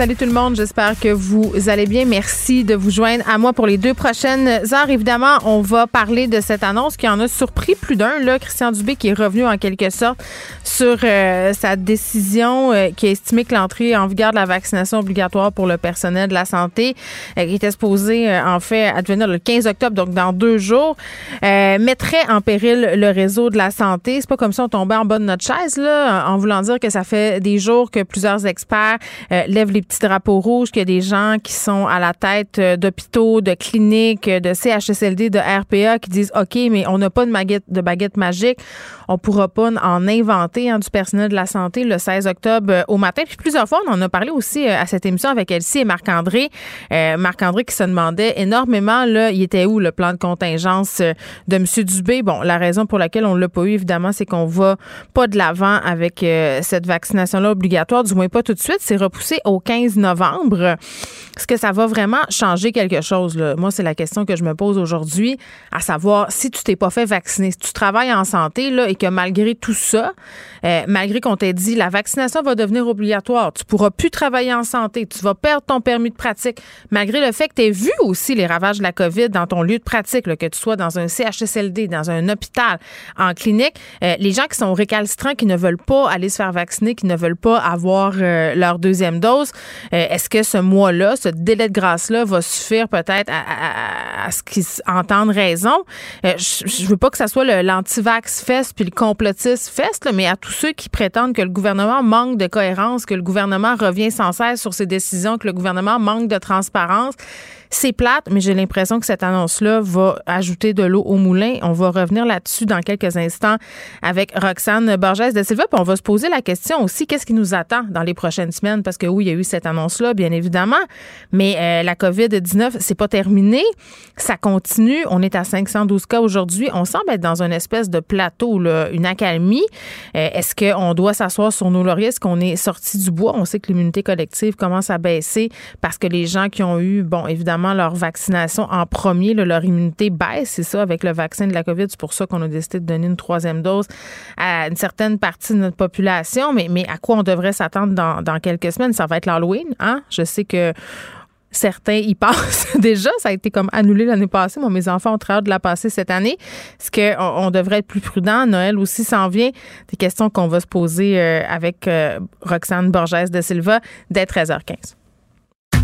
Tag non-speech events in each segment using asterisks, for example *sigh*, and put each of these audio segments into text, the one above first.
Salut tout le monde, j'espère que vous allez bien. Merci de vous joindre à moi pour les deux prochaines heures. Évidemment, on va parler de cette annonce qui en a surpris plus d'un. Là, Christian Dubé qui est revenu en quelque sorte sur euh, sa décision euh, qui a estimé que l'entrée en vigueur de la vaccination obligatoire pour le personnel de la santé, euh, qui était supposée en fait advenir le 15 octobre, donc dans deux jours, mettrait en péril le réseau de la santé. C'est pas comme si on tombait en bas de notre chaise là, en voulant dire que ça fait des jours que plusieurs experts lèvent les petit drapeau rouge, qu'il y a des gens qui sont à la tête euh, d'hôpitaux, de cliniques, de CHSLD, de RPA qui disent OK, mais on n'a pas de baguette, magique. On pourra pas en inventer hein, du personnel de la santé le 16 octobre euh, au matin. Puis plusieurs fois, on en a parlé aussi euh, à cette émission avec Elsie et Marc-André. Marc-André qui se demandait énormément, là, il était où le plan de contingence de M. Dubé? Bon, la raison pour laquelle on l'a pas eu, évidemment, c'est qu'on va pas de l'avant avec cette vaccination-là obligatoire, du moins pas tout de suite. C'est repoussé au 15 novembre. Est-ce que ça va vraiment changer quelque chose? Moi, c'est la question que je me pose aujourd'hui, à savoir si tu t'es pas fait vacciner, si tu travailles en santé là, et que malgré tout ça, euh, malgré qu'on t'ait dit la vaccination va devenir obligatoire, tu pourras plus travailler en santé, tu vas perdre ton permis de pratique, malgré le fait que tu aies vu aussi les ravages de la COVID dans ton lieu de pratique, que tu sois dans un CHSLD, dans un hôpital, en clinique, euh, les gens qui sont récalcitrants, qui ne veulent pas aller se faire vacciner, qui ne veulent pas avoir euh, leur deuxième dose, est-ce que ce mois-là, ce délai de grâce-là va suffire peut-être à, ce qu'ils entendent raison? Je, veux pas que ça soit l'anti-vax fest puis le complotiste fest, mais à tous ceux qui prétendent que le gouvernement manque de cohérence, que le gouvernement revient sans cesse sur ses décisions, que le gouvernement manque de transparence. C'est plate, mais j'ai l'impression que cette annonce-là va ajouter de l'eau au moulin. On va revenir là-dessus dans quelques instants avec Roxane Borges de Silva. Puis on va se poser la question aussi, qu'est-ce qui nous attend dans les prochaines semaines? Parce que oui, il y a eu cette annonce-là, bien évidemment, mais euh, la COVID-19, c'est pas terminé. Ça continue. On est à 512 cas aujourd'hui. On semble être dans une espèce de plateau, là, une accalmie. Euh, est-ce qu'on doit s'asseoir sur nos lauriers? Est-ce qu'on est sorti du bois? On sait que l'immunité collective commence à baisser parce que les gens qui ont eu, bon, évidemment, leur vaccination en premier, leur immunité baisse. C'est ça, avec le vaccin de la COVID. C'est pour ça qu'on a décidé de donner une troisième dose à une certaine partie de notre population. Mais, mais à quoi on devrait s'attendre dans, dans quelques semaines? Ça va être l'Halloween. Hein? Je sais que certains y *laughs* passent déjà. Ça a été comme annulé l'année passée. Moi, mes enfants ont très hâte de la passer cette année. Est-ce qu'on on devrait être plus prudent? Noël aussi s'en vient. Des questions qu'on va se poser euh, avec euh, Roxane Borges de Silva dès 13h15.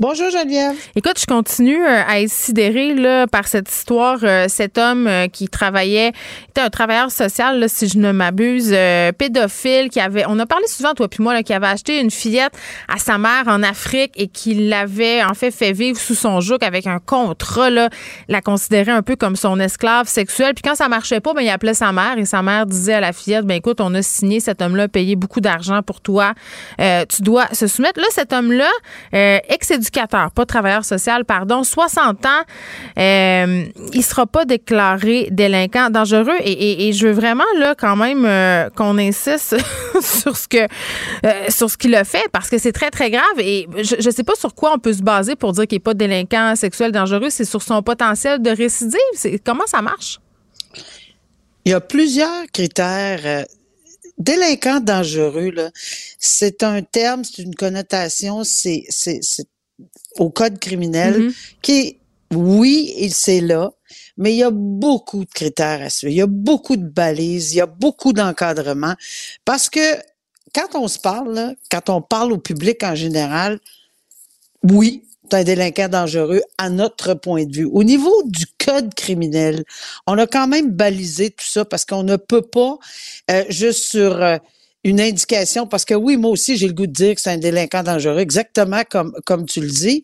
Bonjour Geneviève. Écoute, je continue euh, à être sidérée là, par cette histoire. Euh, cet homme euh, qui travaillait, était un travailleur social, là, si je ne m'abuse, pédophile, qui avait, on a parlé souvent, toi puis moi, là, qui avait acheté une fillette à sa mère en Afrique et qui l'avait en fait fait vivre sous son joug avec un contrat, là, la considérait un peu comme son esclave sexuelle. Puis quand ça marchait pas, ben, il appelait sa mère et sa mère disait à la fillette, ben écoute, on a signé cet homme-là, payé beaucoup d'argent pour toi, tu dois se soumettre. Là, cet homme-là, ex pas travailleur social, pardon, 60 ans, euh, il sera pas déclaré délinquant dangereux. Et, je veux vraiment là quand même euh, qu'on insiste *laughs* sur ce que euh, sur ce qu'il a fait parce que c'est très très grave. Et je, ne sais pas sur quoi on peut se baser pour dire qu'il n'est pas délinquant sexuel dangereux. C'est sur son potentiel de récidive. Comment ça marche? Il y a plusieurs critères. Euh, délinquant dangereux, c'est un terme, c'est une connotation, c'est au code criminel Mhm. qui oui, il c'est là, mais il y a beaucoup de critères à suivre. Il y a beaucoup de balises, il y a beaucoup d'encadrement. Parce que quand on se parle, là, quand on parle au public en général, oui, c'est un délinquant dangereux à notre point de vue. Au niveau du code criminel, on a quand même balisé tout ça parce qu'on ne peut pas euh, juste sur euh, une indication, parce que oui, moi aussi, j'ai le goût de dire que c'est un délinquant dangereux, exactement comme, comme tu le dis.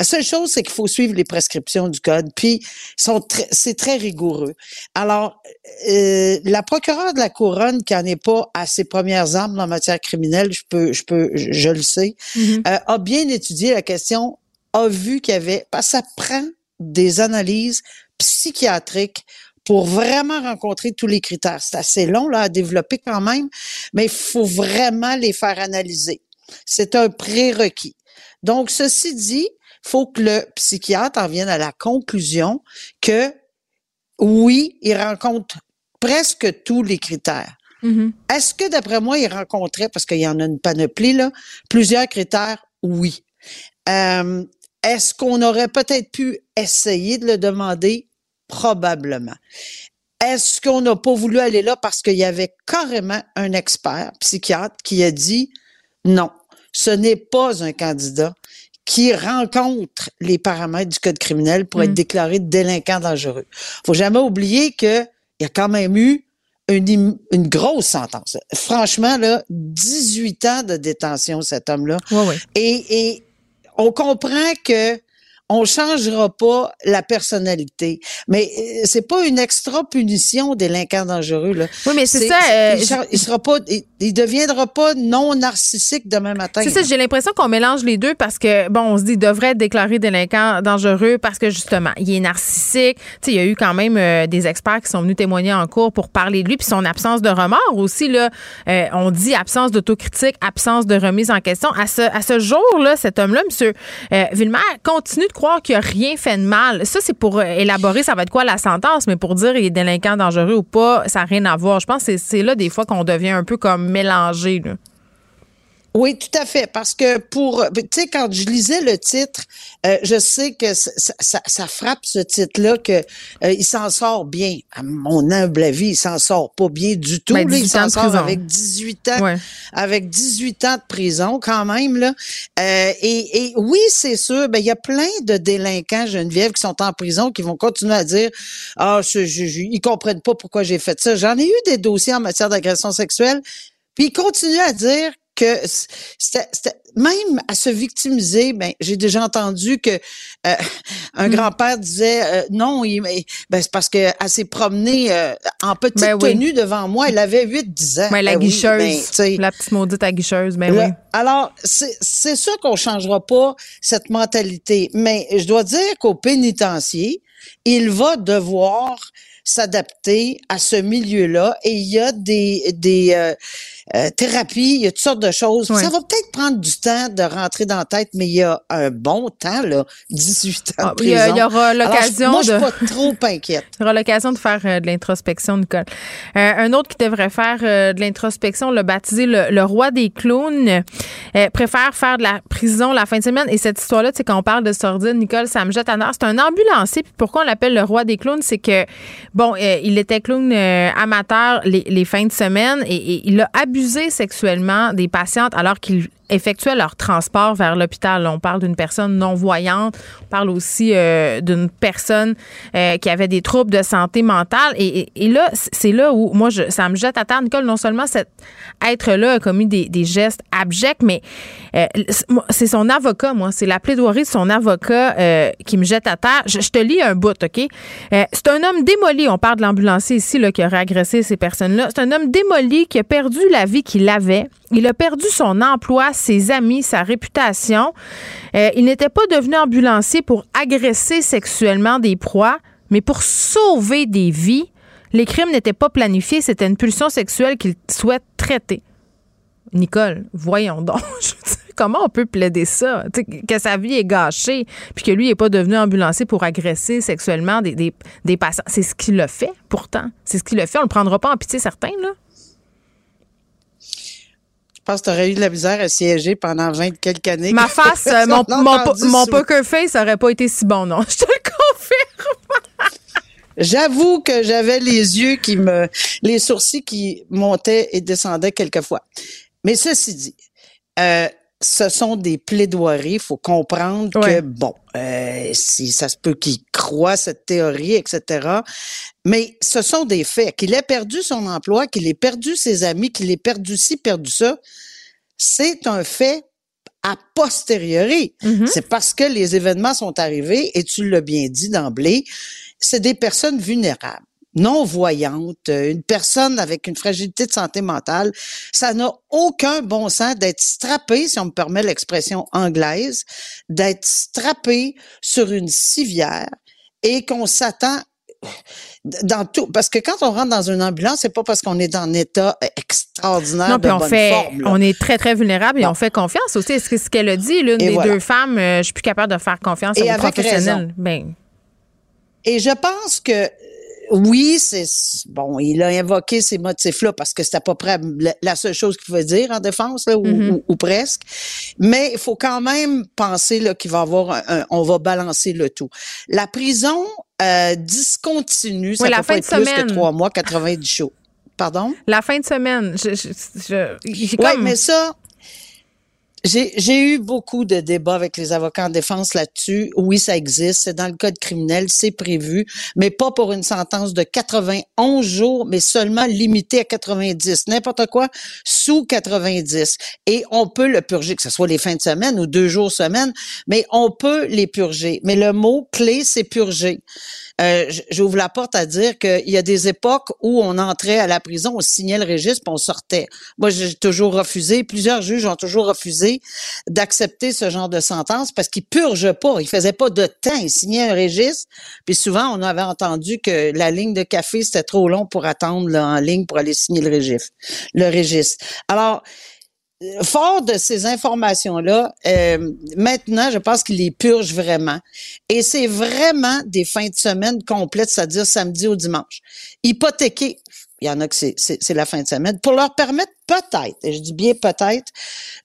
La seule chose, c'est qu'il faut suivre les prescriptions du code, puis sont c'est très rigoureux. Alors, euh, la procureure de la couronne, qui en est pas à ses premières armes en matière criminelle, je peux, je peux, je, je le sais, Mhm. euh, a bien étudié la question, a vu qu'il y avait, parce que ça prend des analyses psychiatriques pour vraiment rencontrer tous les critères. C'est assez long là à développer quand même, mais il faut vraiment les faire analyser. C'est un prérequis. Donc, ceci dit, il faut que le psychiatre en vienne à la conclusion que oui, il rencontre presque tous les critères. Mhm. Est-ce que, d'après moi, il rencontrait, parce qu'il y en a une panoplie, là, plusieurs critères? Oui. Euh, Est-ce qu'on aurait peut-être pu essayer de le demander? Probablement. Est-ce qu'on n'a pas voulu aller là parce qu'il y avait carrément un expert psychiatre qui a dit non, ce n'est pas un candidat qui rencontre les paramètres du code criminel pour Mm. être déclaré délinquant dangereux? Faut jamais oublier que il y a quand même eu une, grosse sentence. Franchement, là, 18 ans de détention, cet homme-là. Et on comprend que on changera pas la personnalité, mais euh, c'est pas une extra punition délinquant dangereux là. Oui, mais c'est ça. euh, il, il sera pas, il, il deviendra pas non narcissique demain matin. C'est ça, j'ai l'impression qu'on mélange les deux parce que, bon, on se dit, il devrait être déclaré délinquant dangereux parce que, justement, il est narcissique. Tu sais, il y a eu quand même euh, des experts qui sont venus témoigner en cours pour parler de lui, puis son absence de remords aussi, là. Euh, on dit absence d'autocritique, absence de remise en question. À ce, à ce jour-là, cet homme-là, M. Euh, Villemer, continue de croire qu'il a rien fait de mal. Ça, c'est pour euh, élaborer, ça va être quoi la sentence, mais pour dire il est délinquant dangereux ou pas, ça n'a rien à voir. Je pense que c'est- là, des fois, qu'on devient un peu comme mélangé. Oui, tout à fait. Parce que pour, tu sais, quand je lisais le titre, euh, je sais que ça, ça, ça frappe ce titre-là que euh, il s'en sort bien. À mon humble avis, il s'en sort pas bien du tout. Ben, là. il 18 ans s'en sort avec 18 ans, Ouais. avec 18 ans de prison quand même là. Euh, et, et oui, c'est sûr. Ben il y a plein de délinquants Geneviève qui sont en prison qui vont continuer à dire ah je, je, je- ils comprennent pas pourquoi j'ai fait ça. J'en ai eu des dossiers en matière d'agression sexuelle. Puis ils continuent à dire que c'était c'était- même à se victimiser, ben j'ai déjà entendu que euh, un Mm. grand-père disait euh, non, il, ben, c'est parce que elle s'est promenée euh, en petite Ben oui. tenue devant moi, elle avait 8-10 ans. La Ben oui, guicheuse. ben, la petite maudite à guicheuse, ben Là, oui. Alors, c'est c'est sûr qu'on changera pas cette mentalité, mais je dois dire qu'au pénitencier, il va devoir s'adapter à ce milieu-là et il y a des, des euh, euh, thérapies, il y a toutes sortes de choses. Ça va peut-être prendre du temps de rentrer dans la tête, mais il y a un bon temps, là, *laughs* 18 ans Ah, de il y prison. *laughs* il y aura l'occasion Moi, je de- suis pas trop inquiète. Tu auras l'occasion de faire euh, de l'introspection, Nicole. Euh, un autre qui devrait faire de l'introspection, l'a baptisé le, le roi des clowns, préfère faire de la prison la fin de semaine. Et cette histoire-là, tu sais, quand on parle de sordide, Nicole, ça me jette à. C'est un ambulancier. Puis pourquoi on l'appelle le roi des clowns? C'est que, bon, il était clown amateur les, les fins de semaine et, et il a abusé sexuellement des patientes alors qu'il effectuaient leur transport vers l'hôpital. On parle d'une personne non-voyante. On parle aussi euh, d'une personne euh, qui avait des troubles de santé mentale. Et, là, c'est là où, moi, je, ça me jette à terre. Nicole, non seulement cet être-là a commis des, gestes abjects, mais euh, c'est- son avocat, moi. C'est la plaidoirie de son avocat qui me jette à terre. Je, te lis un bout, OK? C'est un homme démoli. On parle de l'ambulancier ici là, qui aurait agressé ces personnes-là. C'est un homme démoli qui a perdu la vie qu'il avait. Il a perdu son emploi, ses amis, sa réputation. Euh, il n'était pas devenu ambulancier pour agresser sexuellement des proies, mais pour sauver des vies. Les crimes n'étaient pas planifiés, c'était une pulsion sexuelle qu'il souhaite traiter. Nicole, voyons donc. *laughs* Comment on peut plaider ça? Que sa vie est gâchée, puis que lui n'est pas devenu ambulancier pour agresser sexuellement des, des, patients. C'est ce qu'il a fait, pourtant. C'est ce qu'il a fait. On le prendra pas en pitié, certain, là. Pense que tu aurais eu de la misère à siéger pendant 20 quelques années. Ma *laughs* face, euh, mon, mon, mon poker face n'aurait pas été si bon, non. *laughs* Je te le confirme. J'avoue que j'avais les yeux qui me, les sourcils qui montaient et descendaient quelquefois. Mais ceci dit, euh, ce sont des plaidoiries. Il faut comprendre que, bon, euh, si ça se peut qu'il croit cette théorie, etc. Mais ce sont des faits. Qu'il ait perdu son emploi, qu'il ait perdu ses amis, qu'il ait perdu ci, perdu ça, c'est un fait a posteriori. Mm-hmm. C'est parce que les événements sont arrivés, et tu l'as bien dit d'emblée, c'est des personnes vulnérables non-voyante, euh, une personne avec une fragilité de santé mentale, ça n'a aucun bon sens d'être strappé, si on me permet l'expression anglaise, d'être strappé sur une civière et qu'on s'attend dans tout. Parce que quand on rentre dans une ambulance c'est pas parce qu'on est dans un état extraordinaire non, de on bonne fait, forme, on est très très vulnérable et on fait confiance aussi. Est-ce que ce qu'elle a dit l'une des deux femmes euh, je suis plus capable de faire confiance à aux professionnels ben. Et je pense que oui, c'est bon, il a invoqué ces motifs-là parce que c'était à peu près la, seule chose qu'il pouvait dire en défense, là, ou, mm-hmm. presque. Mais il faut quand même penser là qu'il va avoir, un, on va balancer le tout. La prison euh, discontinue, ça la peut fin pas de être plus semaine. que trois mois, 90 jours. Pardon? La fin de semaine. Je, je, je, oui, comme... mais ça, j'ai eu beaucoup de débats avec les avocats en défense là-dessus. Oui, ça existe. C'est dans le code criminel, c'est prévu, mais pas pour une sentence de 91 jours, mais seulement limité à 90. N'importe quoi sous 90. Et on peut le purger, que ce soit les fins de semaine ou deux jours semaine, mais on peut les purger. Mais le mot clé, c'est purger. Euh, J'ouvre la porte à dire qu'il y a des époques où on entrait à la prison, on signait le registre, puis on sortait. Moi, j'ai toujours refusé. Plusieurs juges ont toujours refusé d'accepter ce genre de sentence parce qu'ils purgent pas. Ils faisaient pas de temps. Ils signaient un registre. Puis souvent, on avait entendu que la ligne de café, c'était trop long pour attendre là, en ligne pour aller signer le registre. Le registre. Alors, fort de ces informations-là, euh, maintenant, je pense qu'il les purge vraiment. Et c'est vraiment des fins de semaine complètes, c'est-à-dire samedi au dimanche. Hypothéquer, il y en a que c'est la fin de semaine, pour leur permettre peut-être, et je dis bien peut-être,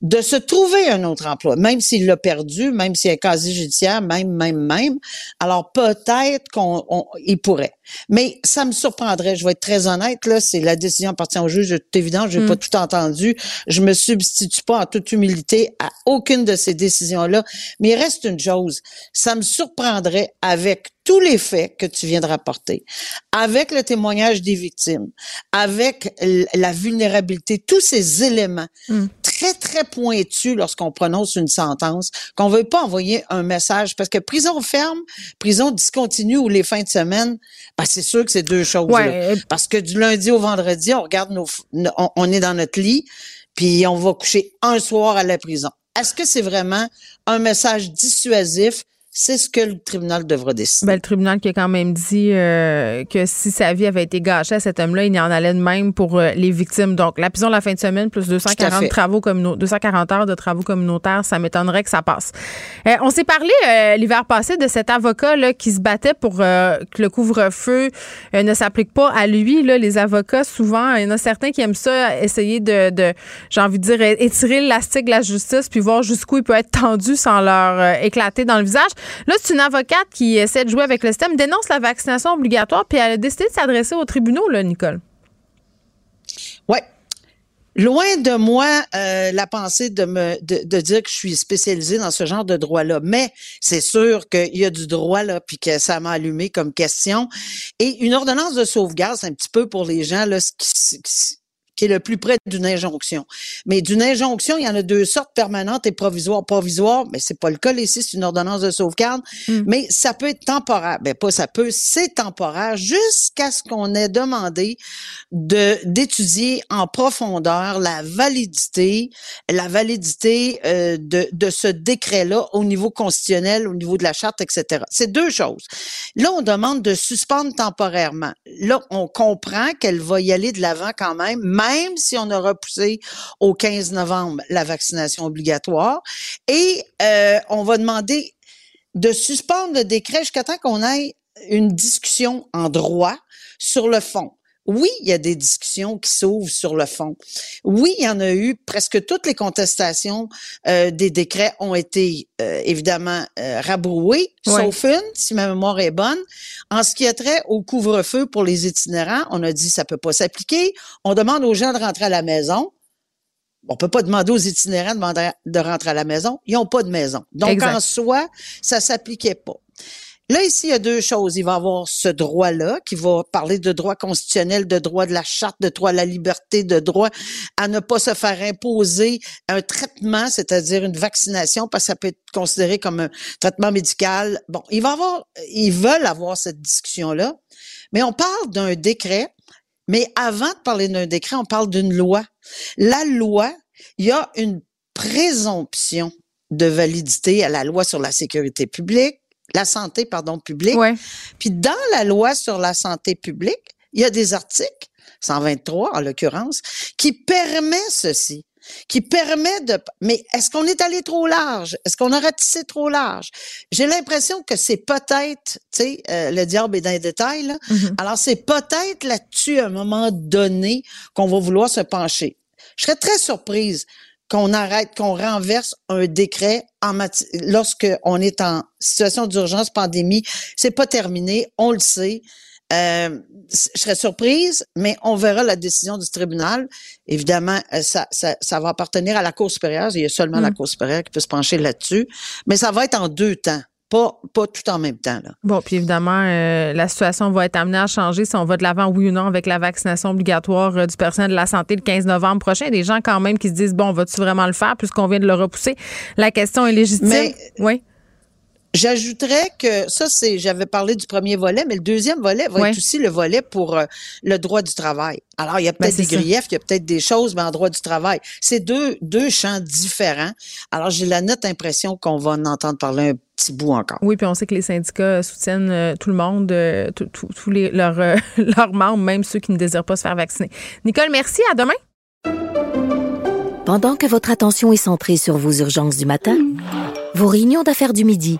de se trouver un autre emploi, même s'il l'a perdu, même s'il est quasi judiciaire, même, même, même. Alors peut-être qu'on il pourrait. Mais ça me surprendrait, je vais être très honnête, là, c'est la décision appartient au juge, c'est évident, je n'ai pas mm. tout entendu. Je me substitue pas en toute humilité à aucune de ces décisions-là. Mais il reste une chose, ça me surprendrait avec tous les faits que tu viens de rapporter, avec le témoignage des victimes, avec la vulnérabilité, tous ces éléments mm. très, très pointus lorsqu'on prononce une sentence, qu'on ne veut pas envoyer un message, parce que prison ferme, prison discontinue ou les fins de semaine, ben c'est sûr que c'est deux choses. Parce que du lundi au vendredi, on regarde nos, on est dans notre lit, puis on va coucher un soir à la prison. Est-ce que c'est vraiment un message dissuasif c'est ce que le tribunal devra décider. Ben, le tribunal qui a quand même dit euh, que si sa vie avait été gâchée à cet homme-là, il y en allait de même pour euh, les victimes. Donc, la prison la fin de semaine plus 240 travaux communautaires, 240 heures de travaux communautaires, ça m'étonnerait que ça passe. Euh, on s'est parlé l'hiver passé de cet avocat là qui se battait pour que le couvre-feu ne s'applique pas à lui. Là, les avocats, souvent, il y en a certains qui aiment ça, essayer de, de j'ai envie de dire, étirer l'élastique de la justice puis voir jusqu'où il peut être tendu sans leur éclater dans le visage. Là, c'est une avocate qui essaie de jouer avec le système, dénonce la vaccination obligatoire, puis elle a décidé de s'adresser aux tribunaux, là, Nicole. Ouais. Loin de moi euh, la pensée de me de, dire que je suis spécialisée dans ce genre de droit-là, mais c'est sûr qu'il y a du droit là, puis que ça m'a allumé comme question. Et une ordonnance de sauvegarde, c'est un petit peu pour les gens là, qui est le plus près d'une injonction. Mais d'une injonction, il y en a deux sortes, permanente et provisoire. Provisoire, mais c'est pas le cas ici, c'est une ordonnance de sauvegarde, hmm. mais ça peut être temporaire. Ben pas ça peut, c'est temporaire jusqu'à ce qu'on ait demandé de d'étudier en profondeur la validité, la validité euh, de, de ce décret-là au niveau constitutionnel, au niveau de la charte, etc. C'est deux choses. Là, on demande de suspendre temporairement. Là, on comprend qu'elle va y aller de l'avant quand même, même si on a repoussé au 15 novembre la vaccination obligatoire. Et euh, on va demander de suspendre le décret jusqu'à temps qu'on ait une discussion en droit sur le fond. Oui, il y a des discussions qui s'ouvrent sur le fond. Oui, il y en a eu. Presque toutes les contestations euh, des décrets ont été euh, évidemment euh, rabrouées, sauf une, si ma mémoire est bonne. En ce qui a trait au couvre-feu pour les itinérants, on a dit ça peut pas s'appliquer. On demande aux gens de rentrer à la maison. On peut pas demander aux itinérants de, de rentrer à la maison. Ils n'ont pas de maison. Donc, en soi, ça s'appliquait pas. Là, ici, il y a deux choses. Il va avoir ce droit-là qui va parler de droit constitutionnel, de droit de la charte, de droit à la liberté, de droit à ne pas se faire imposer un traitement, c'est-à-dire une vaccination, parce que ça peut être considéré comme un traitement médical. Bon, il va avoir, ils veulent avoir cette discussion-là, mais on parle d'un décret. Mais avant de parler d'un décret, on parle d'une loi. La loi, il y a une présomption de validité à la loi sur la sécurité publique la santé, pardon, publique. Puis dans la loi sur la santé publique, il y a des articles, 123 en l'occurrence, qui permet ceci qui permet de... Mais est-ce qu'on est allé trop large? Est-ce qu'on a ratissé trop large? J'ai l'impression que c'est peut-être, tu sais, euh, le diable est dans les détails, là. Mm-hmm. Alors, c'est peut-être là-dessus, à un moment donné, qu'on va vouloir se pencher. Je serais très surprise qu'on arrête, qu'on renverse un décret en lorsque on est en situation d'urgence pandémie. C'est pas terminé, on le sait. Euh, je serais surprise, mais on verra la décision du tribunal. Évidemment, euh, ça, ça, ça va appartenir à la Cour supérieure. Il y a seulement la mm. Cour supérieure qui peut se pencher là-dessus. Mais ça va être en deux temps. Pas, pas tout en même temps. Là. Bon, puis évidemment, euh, la situation va être amenée à changer si on va de l'avant, oui ou non, avec la vaccination obligatoire euh, du personnel de la santé le 15 novembre prochain. Des gens quand même qui se disent, bon, va-tu vraiment le faire puisqu'on vient de le repousser? La question est légitime. Mais, oui. J'ajouterais que ça, c'est, j'avais parlé du premier volet, mais le deuxième volet va être aussi le volet pour euh, le droit du travail. Alors, il y a peut-être ben, des griefs, il y a peut-être des choses, mais en droit du travail, c'est deux, deux champs différents. Alors, j'ai la nette impression qu'on va en entendre parler un petit bout encore. Oui, puis on sait que les syndicats soutiennent euh, tout le monde, euh, tous les, leurs, *laughs* leurs membres, même ceux qui ne désirent pas se faire vacciner. Nicole, merci. À demain. Pendant que votre attention est centrée sur vos urgences du matin, vos réunions d'affaires du midi,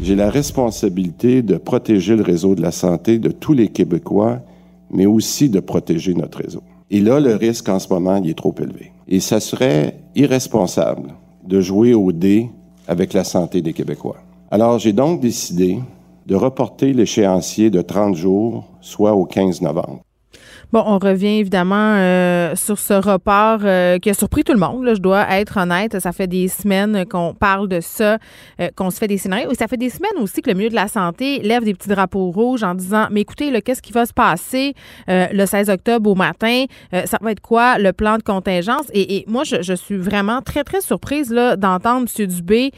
J'ai la responsabilité de protéger le réseau de la santé de tous les Québécois, mais aussi de protéger notre réseau. Et là, le risque en ce moment, il est trop élevé. Et ça serait irresponsable de jouer au dé avec la santé des Québécois. Alors, j'ai donc décidé de reporter l'échéancier de 30 jours, soit au 15 novembre. Bon, on revient évidemment euh, sur ce report euh, qui a surpris tout le monde. Là, je dois être honnête. Ça fait des semaines qu'on parle de ça, euh, qu'on se fait des scénarios. Et ça fait des semaines aussi que le milieu de la santé lève des petits drapeaux rouges en disant Mais écoutez, qu'est-ce qui va se passer le 16 octobre au matin? ça va être quoi le plan de contingence? Et, et moi, je, je, suis vraiment très, très surprise d'entendre M. Dubé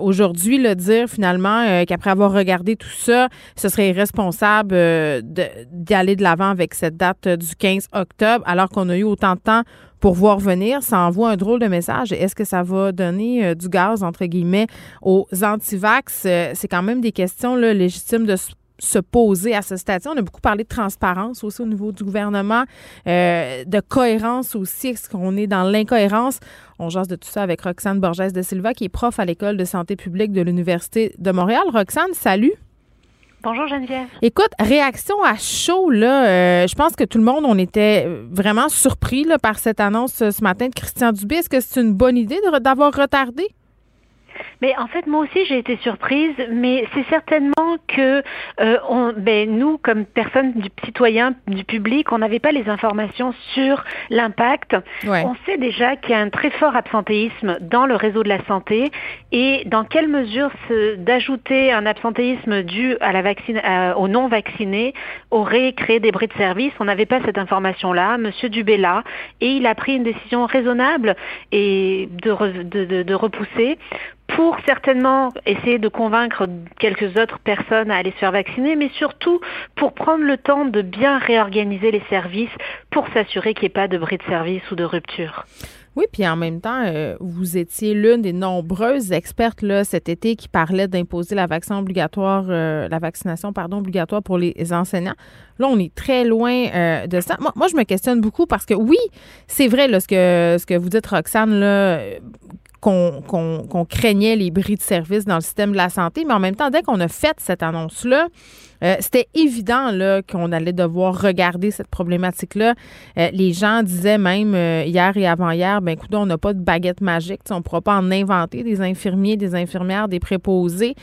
aujourd'hui le dire finalement qu'après avoir regardé tout ça, ce serait irresponsable d'y aller de l'avant avec cette date du 15 octobre, alors qu'on a eu autant de temps pour voir venir, ça envoie un drôle de message. Est-ce que ça va donner euh, du gaz, entre guillemets, aux antivax? Euh, c'est quand même des questions légitimes de se poser à ce stade. On a beaucoup parlé de transparence aussi au niveau du gouvernement, euh, de cohérence aussi. Est-ce qu'on est dans l'incohérence? On jase de tout ça avec Roxane Borges de Silva, qui est prof à l'École de santé publique de l'Université de Montréal. Roxane, salut. Bonjour Geneviève. Écoute, réaction à chaud, là, euh, je pense que tout le monde, on était vraiment surpris par cette annonce ce matin de Christian Dubé. Est-ce que c'est une bonne idée d'avoir retardé? Mais en fait, moi aussi, j'ai été surprise, mais c'est certainement que euh, on, ben, nous, comme personnes du citoyen, du public, on n'avait pas les informations sur l'impact. On sait déjà qu'il y a un très fort absentéisme dans le réseau de la santé et dans quelle mesure d'ajouter un absentéisme dû à la vaccine, aux non vaccinés aurait créé des bris de service? On n'avait pas cette information-là. Monsieur Dubé là, et il a pris une décision raisonnable et de, de, de repousser pour certainement essayer de convaincre quelques autres personnes à aller se faire vacciner, mais surtout pour prendre le temps de bien réorganiser les services pour s'assurer qu'il n'y ait pas de bris de service ou de rupture. Oui, puis en même temps, euh, vous étiez l'une des nombreuses expertes là, cet été qui parlait d'imposer la euh, vaccination obligatoire pour les enseignants. Là, on est très loin euh, de ça. Moi, je me questionne beaucoup parce que oui, c'est vrai ce que vous dites, Roxane, qu'on craignait les bris de service dans le système de la santé, mais en même temps, dès qu'on a fait cette annonce-là, euh, c'était évident qu'on allait devoir regarder cette problématique-là. Euh, les gens disaient même euh, hier et avant-hier, ben écoute, on n'a pas de baguette magique, on ne pourra pas en inventer des infirmiers, des infirmières, des préposés.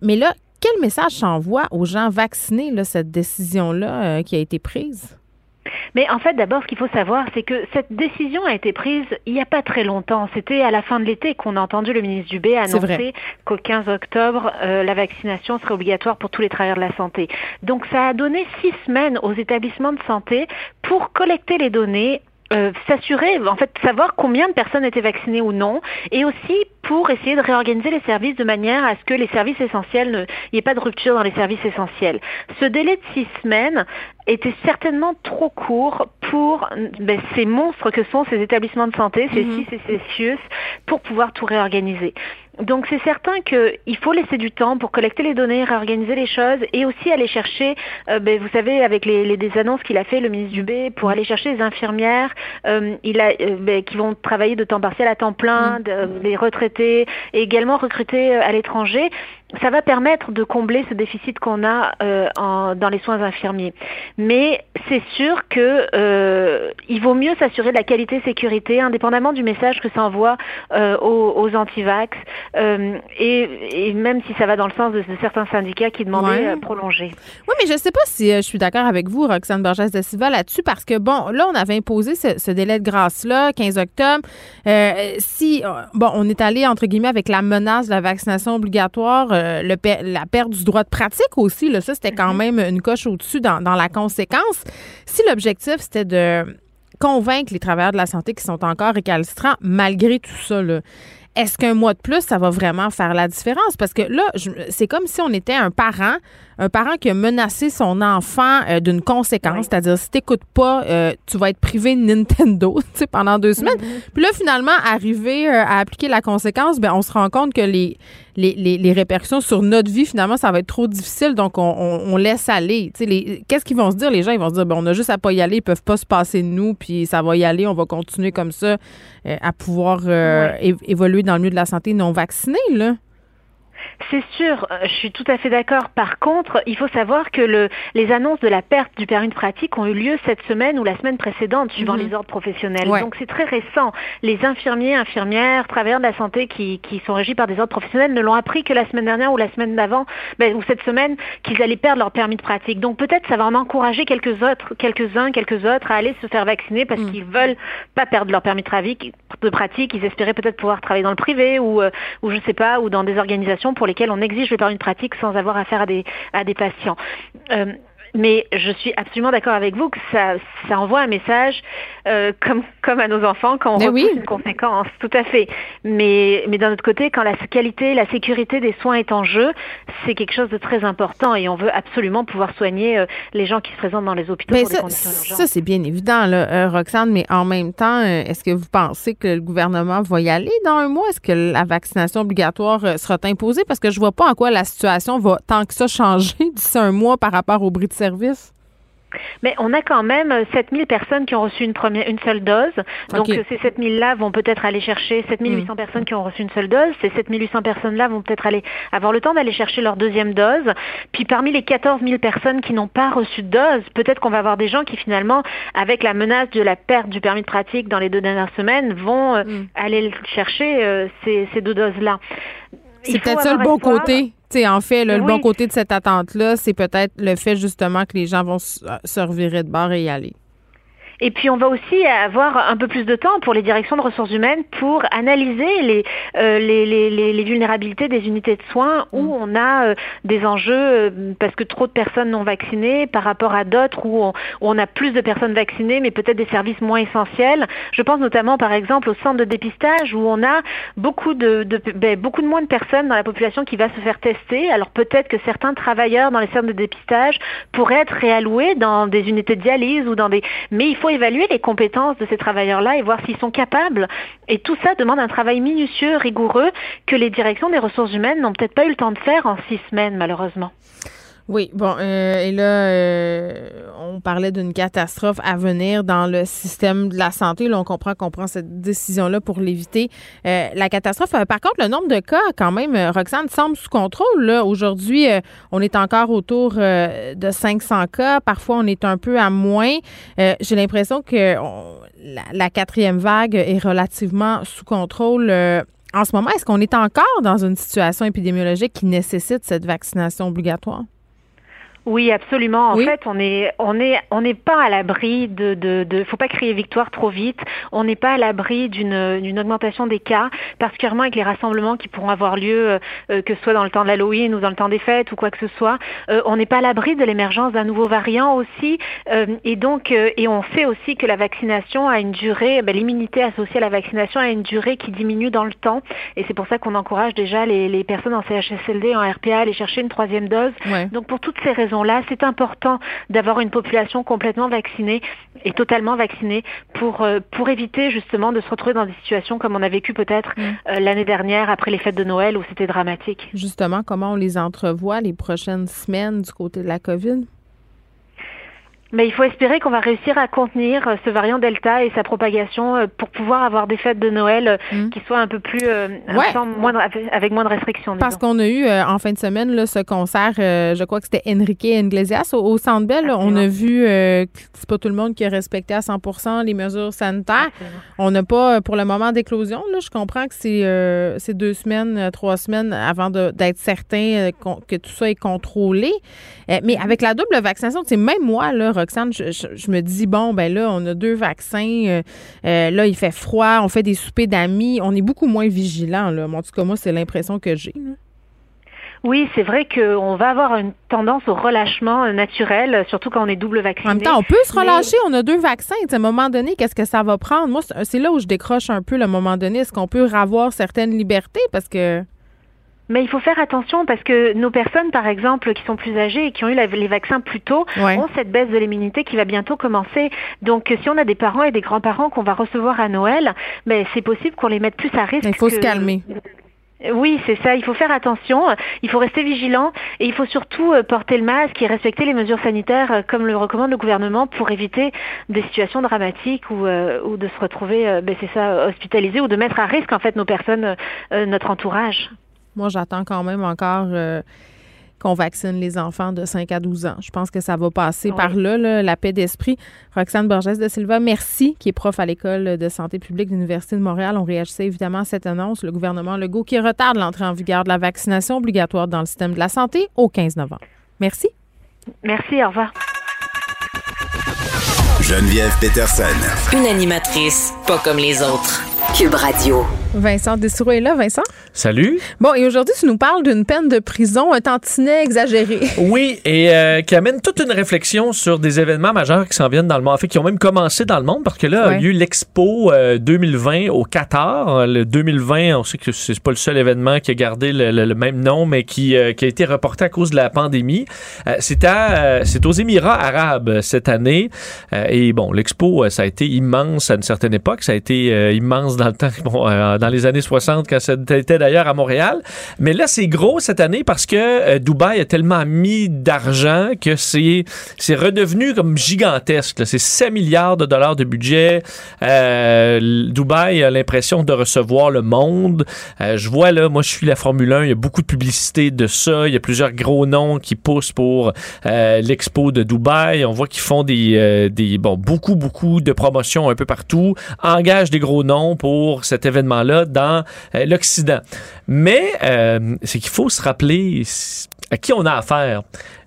mais là, quel message s'envoie aux gens vaccinés, cette décision-là qui a été prise? Mais en fait, d'abord, ce qu'il faut savoir, c'est que cette décision a été prise il n'y a pas très longtemps. C'était à la fin de l'été qu'on a entendu le ministre Dubé annoncer qu'au 15 octobre, euh, la vaccination serait obligatoire pour tous les travailleurs de la santé. Donc, ça a donné six semaines aux établissements de santé pour collecter les données, euh, s'assurer, en fait, savoir combien de personnes étaient vaccinées ou non, et aussi pour essayer de réorganiser les services de manière à ce que les services essentiels, il n'y ait pas de rupture dans les services essentiels. Ce délai de six semaines était certainement trop court pour ben, ces monstres que sont ces établissements de santé, ces mm six et ces pour pouvoir tout réorganiser. Donc c'est certain qu'il faut laisser du temps pour collecter les données, réorganiser les choses et aussi aller chercher, euh, ben, vous savez, avec les, les des annonces qu'il a fait le ministre Dubé pour aller chercher les infirmières, euh, il a, euh, ben, qui vont travailler de temps partiel à temps plein, mm. les retraités et également recruter à l'étranger ça va permettre de combler ce déficit qu'on a euh, en, dans les soins infirmiers. Mais c'est sûr que euh, il vaut mieux s'assurer de la qualité sécurité, indépendamment du message que ça envoie euh, aux, aux antivax, et, et, même si ça va dans le sens de, certains syndicats qui demandaient ouais. prolonger. Oui, mais je ne sais pas si je suis d'accord avec vous, Roxane Borges de Silva, là-dessus, parce que bon, là, on avait imposé ce, ce délai de grâce-là, 15 octobre. si bon, on est allé entre guillemets avec la menace de la vaccination obligatoire euh, le, la perte du droit de pratique aussi. Là, ça, c'était quand mm-hmm. même une coche au-dessus dans, dans la conséquence. Si l'objectif, c'était de convaincre les travailleurs de la santé qui sont encore récalcitrants, malgré tout ça, là, est-ce qu'un mois de plus, ça va vraiment faire la différence? Parce que là, c'est comme si on était un parent un parent qui a menacé son enfant euh, d'une conséquence, c'est-à-dire si t'écoutes pas, euh, tu vas être privé de Nintendo *laughs* pendant deux semaines. Mm-hmm. Puis là, finalement, arriver euh, à appliquer la conséquence, ben on se rend compte que les, les, les, répercussions sur notre vie, finalement, ça va être trop difficile, donc on, on, laisse aller. Qu'est-ce qu'ils vont se dire, les gens? Ils vont se dire, ben, on a juste à pas y aller, ils peuvent pas se passer de nous, puis ça va y aller, on va continuer comme ça à pouvoir évoluer dans le milieu de la santé non vacciné, là. C'est sûr, euh, je suis tout à fait d'accord. Par contre, il faut savoir que le, les annonces de la perte du permis de pratique ont eu lieu cette semaine ou la semaine précédente, suivant mhm. les ordres professionnels. Donc c'est très récent. Les infirmiers, infirmières, travailleurs de la santé qui, qui sont régis par des ordres professionnels ne l'ont appris que la semaine dernière ou la semaine d'avant, ben, ou cette semaine, qu'ils allaient perdre leur permis de pratique. Donc peut-être ça va en encourager quelques autres, quelques-uns, quelques autres à aller se faire vacciner parce mhm. qu'ils veulent pas perdre leur permis de pratique. De pratique, ils espéraient peut-être pouvoir travailler dans le privé ou, euh, ou je sais pas, ou dans des organisations pour lesquelles on exige le permis de pratique sans avoir affaire à des, patients. Euh, mais je suis absolument d'accord avec vous que ça envoie un message euh, comme, comme à nos enfants quand on mais repousse une conséquence, tout à fait. Mais, mais d'un autre côté, quand la qualité, la sécurité des soins est en jeu, c'est quelque chose de très important et on veut absolument pouvoir soigner euh, les gens qui se présentent dans les hôpitaux mais pour ça, des conditions Ça, c'est bien évident, là, euh, Roxane, mais en même temps, euh, est-ce que vous pensez que le gouvernement va y aller dans un mois? Est-ce que la vaccination obligatoire sera imposée? Parce que je vois pas en quoi la situation va tant que ça changer *laughs* d'ici un mois par rapport au bris de service? Mais on a quand même 7000 personnes qui ont reçu une première, une seule dose. Donc ces 7000-là vont peut-être aller chercher 7800 mm. personnes qui ont reçu une seule dose. Ces 7800 personnes-là vont peut-être aller avoir le temps d'aller chercher leur deuxième dose. Puis parmi les 14 000 personnes qui n'ont pas reçu de dose, peut-être qu'on va avoir des gens qui finalement, avec la menace de la perte du permis de pratique dans les deux dernières semaines, vont euh, mm. aller chercher euh, ces, ces deux doses-là C'est peut-être ça le bon côté. En fait, le bon côté de cette attente-là, c'est peut-être le fait justement que les gens vont se revirer de bord et y aller. Et puis on va aussi avoir un peu plus de temps pour les directions de ressources humaines pour analyser les, euh, les, les, les, vulnérabilités des unités de soins où mm. on a euh, des enjeux euh, parce que trop de personnes non vaccinées par rapport à d'autres où, où on, a plus de personnes vaccinées mais peut-être des services moins essentiels. Je pense notamment par exemple au centre de dépistage où on a beaucoup de, de ben, beaucoup de moins de personnes dans la population qui va se faire tester. Alors peut-être que certains travailleurs dans les centres de dépistage pourraient être réalloués dans des unités de dialyse ou dans des mais il faut évaluer les compétences de ces travailleurs-là et voir s'ils sont capables. Et tout ça demande un travail minutieux, rigoureux, que les directions des ressources humaines n'ont peut-être pas eu le temps de faire en six semaines, malheureusement. Oui, bon, euh, et là, euh, on parlait d'une catastrophe à venir dans le système de la santé. Là, on comprend qu'on prend cette décision-là pour l'éviter. Euh, la catastrophe, par contre, le nombre de cas, quand même, Roxane, semble sous contrôle. Aujourd'hui, on est encore autour de 500 cas. Parfois, on est un peu à moins. J'ai l'impression que la, la, quatrième vague est relativement sous contrôle. en ce moment, est-ce qu'on est encore dans une situation épidémiologique qui nécessite cette vaccination obligatoire? Oui, absolument. En fait, on est, on est, on n'est pas à l'abri de, de, de, faut pas crier victoire trop vite. On n'est pas à l'abri d'une, d'une augmentation des cas, particulièrement avec les rassemblements qui pourront avoir lieu, euh, que ce soit dans le temps de l'Halloween ou dans le temps des fêtes ou quoi que ce soit. Euh, on n'est pas à l'abri de l'émergence d'un nouveau variant aussi, euh, et donc, et on sait aussi que la vaccination a une durée, ben, l'immunité associée à la vaccination a une durée qui diminue dans le temps, et c'est pour ça qu'on encourage déjà les, les personnes en CHSLD, en RPA, à aller chercher une troisième dose. Donc, pour toutes ces raisons là c'est important d'avoir une population complètement vaccinée et totalement vaccinée pour, euh, pour éviter justement de se retrouver dans des situations comme on a vécu peut-être mm. euh, l'année dernière après les fêtes de Noël où c'était dramatique. Justement, comment on les entrevoit les prochaines semaines du côté de la COVID? Mais il faut espérer qu'on va réussir à contenir euh, ce variant Delta et sa propagation euh, pour pouvoir avoir des fêtes de Noël euh, mm. qui soient un peu plus avec moins de restrictions. Parce qu'on a eu en fin de semaine là, ce concert, je crois que c'était Enrique Iglesias au, au Centre Bell. on a vu que c'est pas tout le monde qui a respecté à 100% les mesures sanitaires. On n'a pas pour le moment d'éclosion. je comprends que c'est deux semaines, trois semaines avant d'être certain que tout ça est contrôlé. mais avec la double vaccination, c'est même moi là Roxane, je, me dis, bon, ben là, on a deux vaccins. Euh, euh, là, il fait froid, on fait des soupers d'amis. On est beaucoup moins vigilants, là. En tout cas, moi, c'est l'impression que j'ai. Oui, c'est vrai qu'on va avoir une tendance au relâchement euh, naturel, surtout quand on est double vacciné. En même temps, on peut se relâcher, on a deux vaccins. À un moment donné, qu'est-ce que ça va prendre? Moi, c'est là où je décroche un peu, le moment donné. Est-ce qu'on peut avoir certaines libertés? Parce que... Mais il faut faire attention parce que nos personnes, par exemple, qui sont plus âgées et qui ont eu les vaccins plus tôt, ont cette baisse de l'immunité qui va bientôt commencer. Donc, si on a des parents et des grands-parents qu'on va recevoir à Noël, mais c'est possible qu'on les mette plus à risque. Il faut se calmer. Oui, c'est ça. Il faut faire attention. Il faut rester vigilant et il faut surtout euh, porter le masque et respecter les mesures sanitaires euh, comme le recommande le gouvernement pour éviter des situations dramatiques ou, euh, ou de se retrouver, ben c'est ça, hospitalisé ou de mettre à risque en fait nos personnes, notre entourage. Moi, j'attends quand même encore euh, qu'on vaccine les enfants de 5 à 12 ans. Je pense que ça va passer par là, la paix d'esprit. Roxane Borges de Silva, merci, qui est prof à l'École de santé publique de l'Université de Montréal. On réagissait évidemment à cette annonce. Le gouvernement Legault qui retarde l'entrée en vigueur de la vaccination obligatoire dans le système de la santé au 15 novembre. Merci. Merci, au revoir. Geneviève Peterson. Une animatrice pas comme les autres. Cube Radio. Vincent Dessoureau est là, Vincent? Salut. Bon, et aujourd'hui, tu nous parles d'une peine de prison un tantinet exagérée. *laughs* Oui, et euh, qui amène toute une réflexion sur des événements majeurs qui s'en viennent dans le monde, en fait, qui ont même commencé dans le monde, parce que là, il y a eu l'Expo 2020 euh, au Qatar. Le 2020, on sait que c'est pas le seul événement qui a gardé le, même nom, mais qui, euh, qui, a été reporté à cause de la pandémie. c'est aux Émirats arabes cette année. et bon, l'Expo, ça a été immense à une certaine époque. Ça a été immense dans le temps. *laughs* Bon, dans les années 60 quand c'était d'ailleurs à Montréal. Mais là, c'est gros cette année parce que euh, Dubaï a tellement mis d'argent que c'est redevenu comme gigantesque. C'est 7 milliards de dollars de budget. Euh, Dubaï a l'impression de recevoir le monde. Euh, je vois là, moi je suis la Formule 1, il y a beaucoup de publicité de ça. Il y a plusieurs gros noms qui poussent pour l'expo de Dubaï. On voit qu'ils font des, des bon beaucoup beaucoup de promotions un peu partout, engagent des gros noms pour cet événement-là dans l'Occident. Mais c'est qu'il faut se rappeler à qui on a affaire.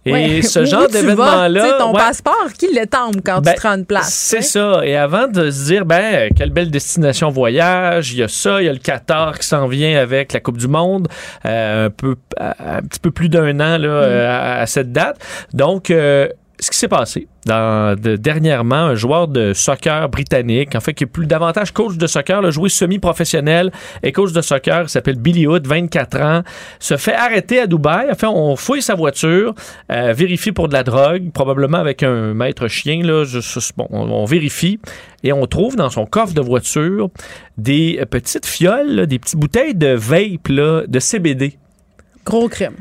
Et ce *laughs* genre d'événement-là. Ton passeport, qui le tombe quand tu ben, te rends une place? C'est ça. Et avant de se dire, ben, quelle belle destination voyage, il y a ça, il y a le Qatar qui s'en vient avec la Coupe du Monde, euh, un, peu, un petit peu plus d'un an là, mm. euh, à, cette date. Donc, euh, ce qui s'est passé dernièrement, un joueur de soccer britannique, en fait, qui est plus davantage coach de soccer, le joué semi-professionnel et coach de soccer, s'appelle Billy Hood, 24 ans, se fait arrêter à Dubaï. Enfin, on fouille sa voiture, euh, vérifie pour de la drogue, probablement avec un maître chien, là, bon, on, vérifie, et on trouve dans son coffre de voiture des petites fioles, des petites bouteilles de vape, là, de CBD. Gros crime.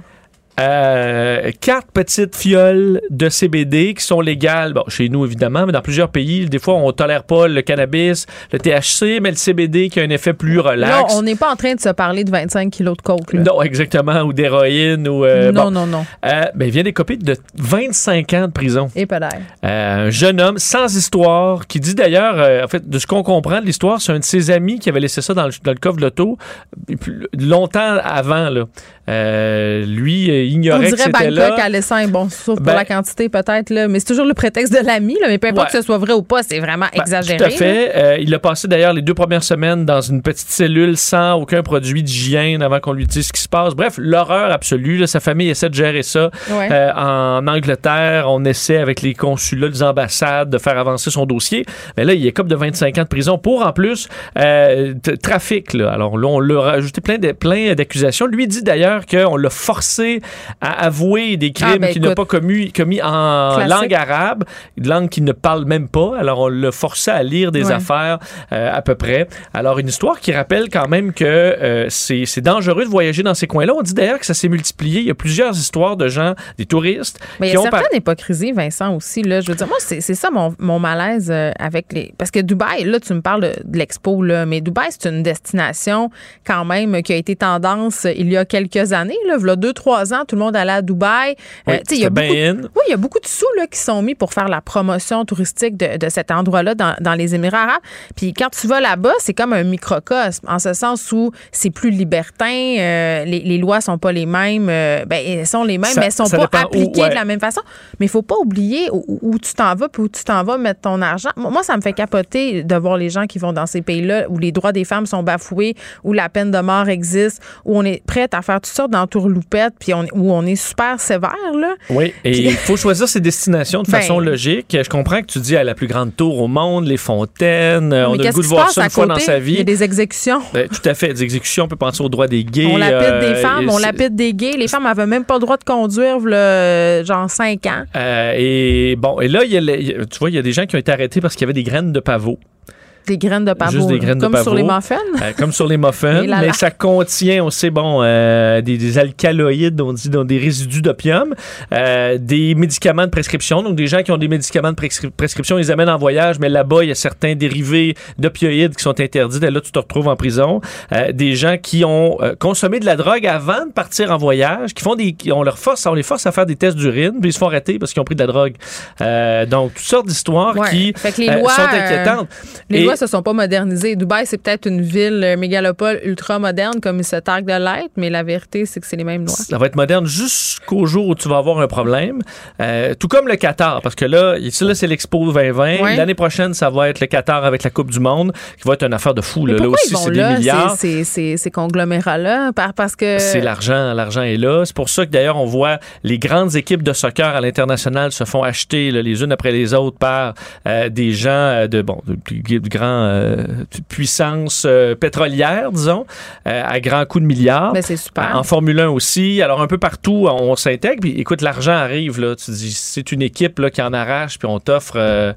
Euh, quatre petites fioles de CBD qui sont légales, bon, chez nous évidemment, mais dans plusieurs pays, des fois on tolère pas le cannabis, le THC, mais le CBD qui a un effet plus relax. Non, on n'est pas en train de se parler de 25 kilos de coke. Non, exactement, ou d'héroïne ou. Euh, non, non, non, euh, ben, il vient des copies de 25 ans de prison. Et pas euh, Un jeune homme sans histoire qui dit d'ailleurs, en fait, de ce qu'on comprend de l'histoire, c'est un de ses amis qui avait laissé ça dans le, dans le coffre de l'auto longtemps avant là. lui ignorait On dirait Bangkok à l'essaim, bon, sauf pour ben la quantité peut-être, là, mais c'est toujours le prétexte de l'ami, mais peu importe que ce soit vrai ou pas, c'est vraiment ben, exagéré. Tout à fait. Euh, il a passé d'ailleurs les deux premières semaines dans une petite cellule sans aucun produit d'hygiène avant qu'on lui dise ce qui se passe. Bref, l'horreur absolue. sa famille essaie de gérer ça. Euh, en Angleterre, on essaie avec les consulats, les ambassades de faire avancer son dossier. Mais là, il est comme de 25 ans de prison pour en plus euh, trafic. Là. Alors là, on l'a rajouté plein d'accusations. Lui dit d'ailleurs qu'on l'a forcé à avouer des crimes ah, ben, qu'il n'a pas commis, commis en langue arabe, une langue qu'il ne parle même pas. Alors, on l'a forcé à lire des affaires euh, à peu près. Alors, une histoire qui rappelle quand même que euh, c'est dangereux de voyager dans ces coins-là. On dit d'ailleurs que ça s'est multiplié. Il y a plusieurs histoires de gens, des touristes. Mais il y a certaines hypocrisies, Vincent, aussi. Là. Je veux dire, moi, c'est ça mon, mon malaise euh, avec les. Parce que Dubaï, là, tu me parles de, l'expo, là, mais Dubaï, c'est une destination quand même qui a été tendance il y a quelques années. Là, il y a deux, trois ans, tout le monde allait à Dubaï. Oui, il y a beaucoup, oui, il y a beaucoup de sous là, qui sont mis pour faire la promotion touristique de, de cet endroit-là dans, dans, les Émirats arabes. Puis quand tu vas là-bas, c'est comme un microcosme, en ce sens où c'est plus libertin, euh, les, les, lois sont pas les mêmes, euh, ben, elles sont les mêmes, mais elles sont pas appliquées de la même façon. Mais il faut pas oublier où, tu t'en vas, puis où tu t'en vas mettre ton argent. Moi, ça me fait capoter de voir les gens qui vont dans ces pays-là où les droits des femmes sont bafoués, où la peine de mort existe, où on est prête à faire toutes sortes d'entourloupettes, puis on, où on est super sévère. Là. Oui, et il faut choisir ses destinations de *laughs* façon ben, logique. Je comprends que tu dis à la plus grande tour au monde, les fontaines, on a le goût de voir ça une fois dans sa vie. Il y a des exécutions. *laughs* Ben, tout à fait, des exécutions. On peut penser aux droits des gays. On lapide des euh, femmes, on lapide des gays. Les femmes n'avaient même pas le droit de conduire, le, genre 5 ans. Euh, et bon, et là, tu vois, il y a des gens qui ont été arrêtés parce qu'il y avait des graines de pavot. Des graines de pavot. Juste des graines comme sur les muffins. Euh, comme sur les *laughs* muffins. mais ça contient aussi, bon, euh, des, alcaloïdes, on dit, donc des résidus d'opium, euh, des médicaments de prescription. Donc, des gens qui ont des médicaments de prescription, ils les amènent en voyage, mais là-bas, il y a certains dérivés d'opioïdes qui sont interdits. Et là, tu te retrouves en prison. des gens qui ont consommé de la drogue avant de partir en voyage, qui font des, on leur force, on les force à faire des tests d'urine, puis ils se font arrêter parce qu'ils ont pris de la drogue. donc, toutes sortes d'histoires qui sont inquiétantes se sont pas modernisés. Dubaï, c'est peut-être une ville euh, mégalopole ultra moderne comme il se targue de l'être, mais la vérité, c'est que c'est les mêmes lois. Ça va être moderne jusqu'au jour où tu vas avoir un problème. Euh, tout comme le Qatar, parce que là, ici, là c'est l'Expo 2020. L'année prochaine, ça va être le Qatar avec la Coupe du Monde, qui va être une affaire de fou. Là, aussi, c'est des milliards. Ces conglomérats-là, parce que... C'est l'argent. L'argent est là. C'est pour ça que, d'ailleurs, on voit les grandes équipes de soccer à l'international se font acheter les unes après les autres par euh, des gens de, bon, de, de euh, puissance euh, pétrolière, disons, euh, à grands coups de milliards. Mais ben, c'est super. En Formule 1 aussi. Alors, un peu partout, on s'intègre. Puis, écoute, l'argent arrive, là. Tu dis, c'est une équipe là, qui en arrache, puis on t'offre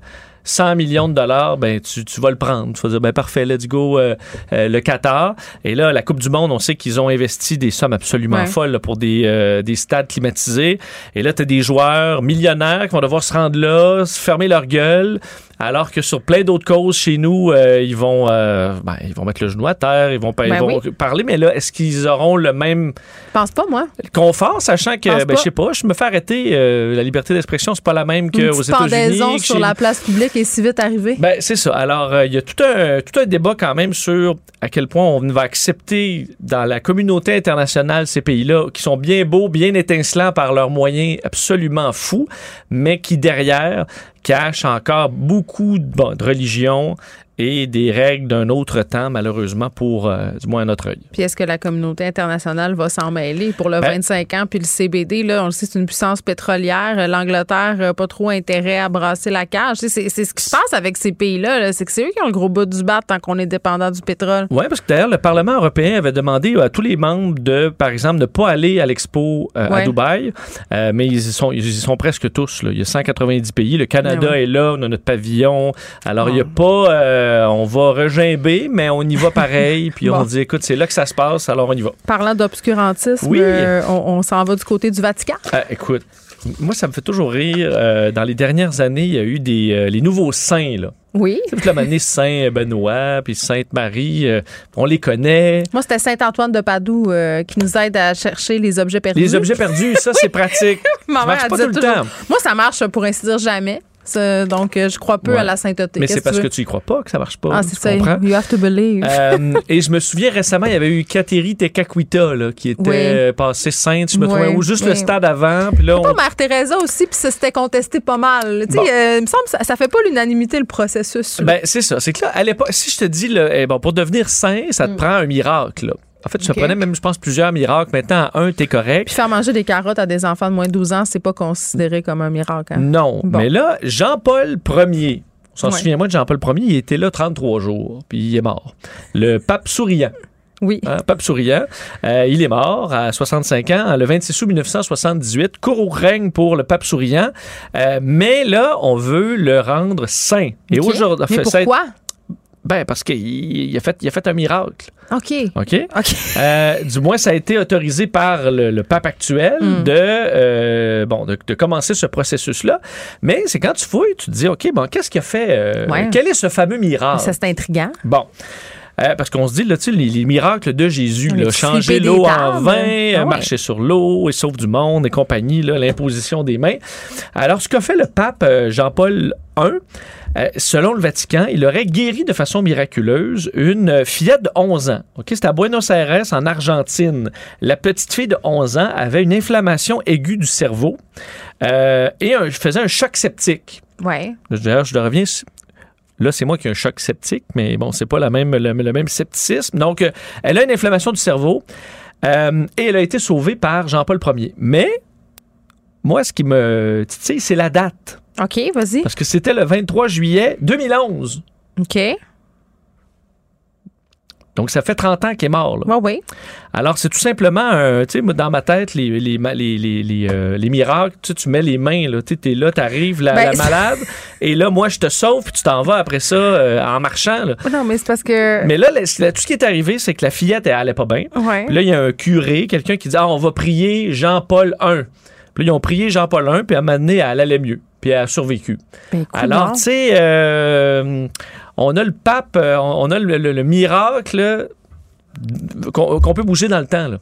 100 millions de dollars, ben tu, vas le prendre. Tu vas dire ben parfait, let's go euh, euh, le Qatar. Et là, la Coupe du Monde, on sait qu'ils ont investi des sommes absolument folles pour des, euh, des stades climatisés. Et là, tu as des joueurs millionnaires qui vont devoir se rendre là, se fermer leur gueule. Alors que sur plein d'autres causes chez nous, euh, ils vont euh, ben, ils vont mettre le genou à terre, ils vont, ben ils vont parler, mais là, est-ce qu'ils auront le même Je pense pas, moi. confort, sachant que, ben, je sais pas, je me fais arrêter, euh, la liberté d'expression, c'est pas la même qu'aux États-Unis. sur la place publique est si vite arrivée. Ben, c'est ça. Alors, il y a tout un, tout un débat quand même sur à quel point on va accepter dans la communauté internationale ces pays-là, qui sont bien beaux, bien étincelants par leurs moyens absolument fous, mais qui derrière cachent encore beaucoup de religion et des règles d'un autre temps, malheureusement, pour euh, du moins à notre œil. Puis est-ce que la communauté internationale va s'en mêler pour le 25 ben ans? Puis le CBD, là, on le sait, c'est une puissance pétrolière. L'Angleterre n'a pas trop intérêt à brasser la cage. C'est, ce qui se passe avec ces pays-là. c'est que c'est eux qui ont le gros bout du bat tant qu'on est dépendant du pétrole. Oui, parce que d'ailleurs, le Parlement européen avait demandé à tous les membres de, par exemple, ne pas aller à l'expo euh, à Dubaï. Euh, mais ils y, sont, ils sont presque tous. Là. Il y a 190 pays. Le Canada ben est là, on a notre pavillon. Alors, il n'y a pas euh, on va regimber, mais on y va pareil. *laughs* Puis on dit, écoute, c'est là que ça se passe, alors on y va. Parlant d'obscurantisme, euh, on, s'en va du côté du Vatican? Ah, écoute, moi, ça me fait toujours rire. Euh, dans les dernières années, il y a eu des, les nouveaux saints, là. Oui. Toute la année, Saint Benoît, puis Sainte Marie, on les connaît. Moi, c'était Saint Antoine de Padoue qui nous aide à chercher les objets perdus. Les objets perdus, ça, c'est pratique. *laughs* ça marche pas tout le temps. Moi, ça marche pour ainsi dire jamais donc, euh, je crois peu à la sainteté. Mais c'est parce que tu y crois pas que ça marche pas. Ah, c'est ça. You have to believe. Euh, *laughs* et je me souviens récemment, il y avait eu Kateri Tekakwita là, qui était passée sainte. Je me trouvais ou juste le stade avant. Puis là, on... Mère Teresa aussi, puis ça s'était contesté pas mal. Tu sais, euh, il me semble que ça, ça fait pas l'unanimité le processus. Ben, c'est ça. C'est que là, à l'époque, si je te dis, là, eh, bon, pour devenir saint, ça te mm. prend un miracle. Là. En fait, okay. prenais même, je pense, plusieurs miracles. Maintenant, un, t'es correct. Puis faire manger des carottes à des enfants de moins de 12 ans, c'est pas considéré comme un miracle. Hein? Non. Mais là, Jean-Paul Ier, on s'en souvient, moi, de Jean-Paul Ier, il était là 33 jours, puis il est mort. Le pape souriant. Oui. Hein, pape souriant. Euh, il est mort à 65 ans, le 26 août 1978. Court au règne pour le pape souriant. Euh, mais là, on veut le rendre saint. Et aujourd'hui. Mais pourquoi? Ben, parce qu'il a, fait, il a fait un miracle. OK. OK? Euh, du moins, ça a été autorisé par le, pape actuel hmm. de, euh, bon, de, commencer ce processus-là. Mais c'est quand tu fouilles, tu te dis, OK, bon, qu'est-ce qu'il a fait? Euh, quel est ce fameux miracle? Ça, c'est intriguant. Bon. parce qu'on se dit, là, tu les, les miracles de Jésus, là, changer l'eau en vin, ah marcher sur l'eau et sauve du monde et compagnie, l'imposition des mains. Alors, ce qu'a fait le pape Jean-Paul I, euh, selon le Vatican, il aurait guéri de façon miraculeuse une fillette de 11 ans. Ok, C'était à Buenos Aires, en Argentine. La petite fille de 11 ans avait une inflammation aiguë du cerveau euh, et faisait un choc septique. Ouais. D'ailleurs, je reviens Là, c'est moi qui ai un choc septique, mais bon, c'est pas la même, le, même scepticisme. Donc, euh, elle a une inflammation du cerveau et elle a été sauvée par Jean-Paul Ier. Mais, moi, ce qui me titille, c'est la date. OK, vas-y. Parce que c'était le 23 juillet 2011. OK. Donc, ça fait 30 ans qu'il est mort. Là. oui. Alors, c'est tout simplement, tu sais, dans ma tête, les, les, les, euh, les, miracles, tu mets les mains, là, tu es là, tu arrives, la, ben, malade, *laughs* et là, moi, je te sauve, puis tu t'en vas après ça euh, en marchant. Là. Non, mais c'est parce que. Mais là, tout ce qui est arrivé, c'est que la fillette, elle allait pas bien. Ouais. Là, il y a un curé, quelqu'un qui dit, ah, on va prier Jean-Paul I. Puis là, ils ont prié Jean-Paul I, puis à un moment donné, elle allait mieux puis elle a survécu. Ben, Alors, tu sais, euh, on a le pape, euh, on a le miracle qu'on peut bouger dans le temps. Là.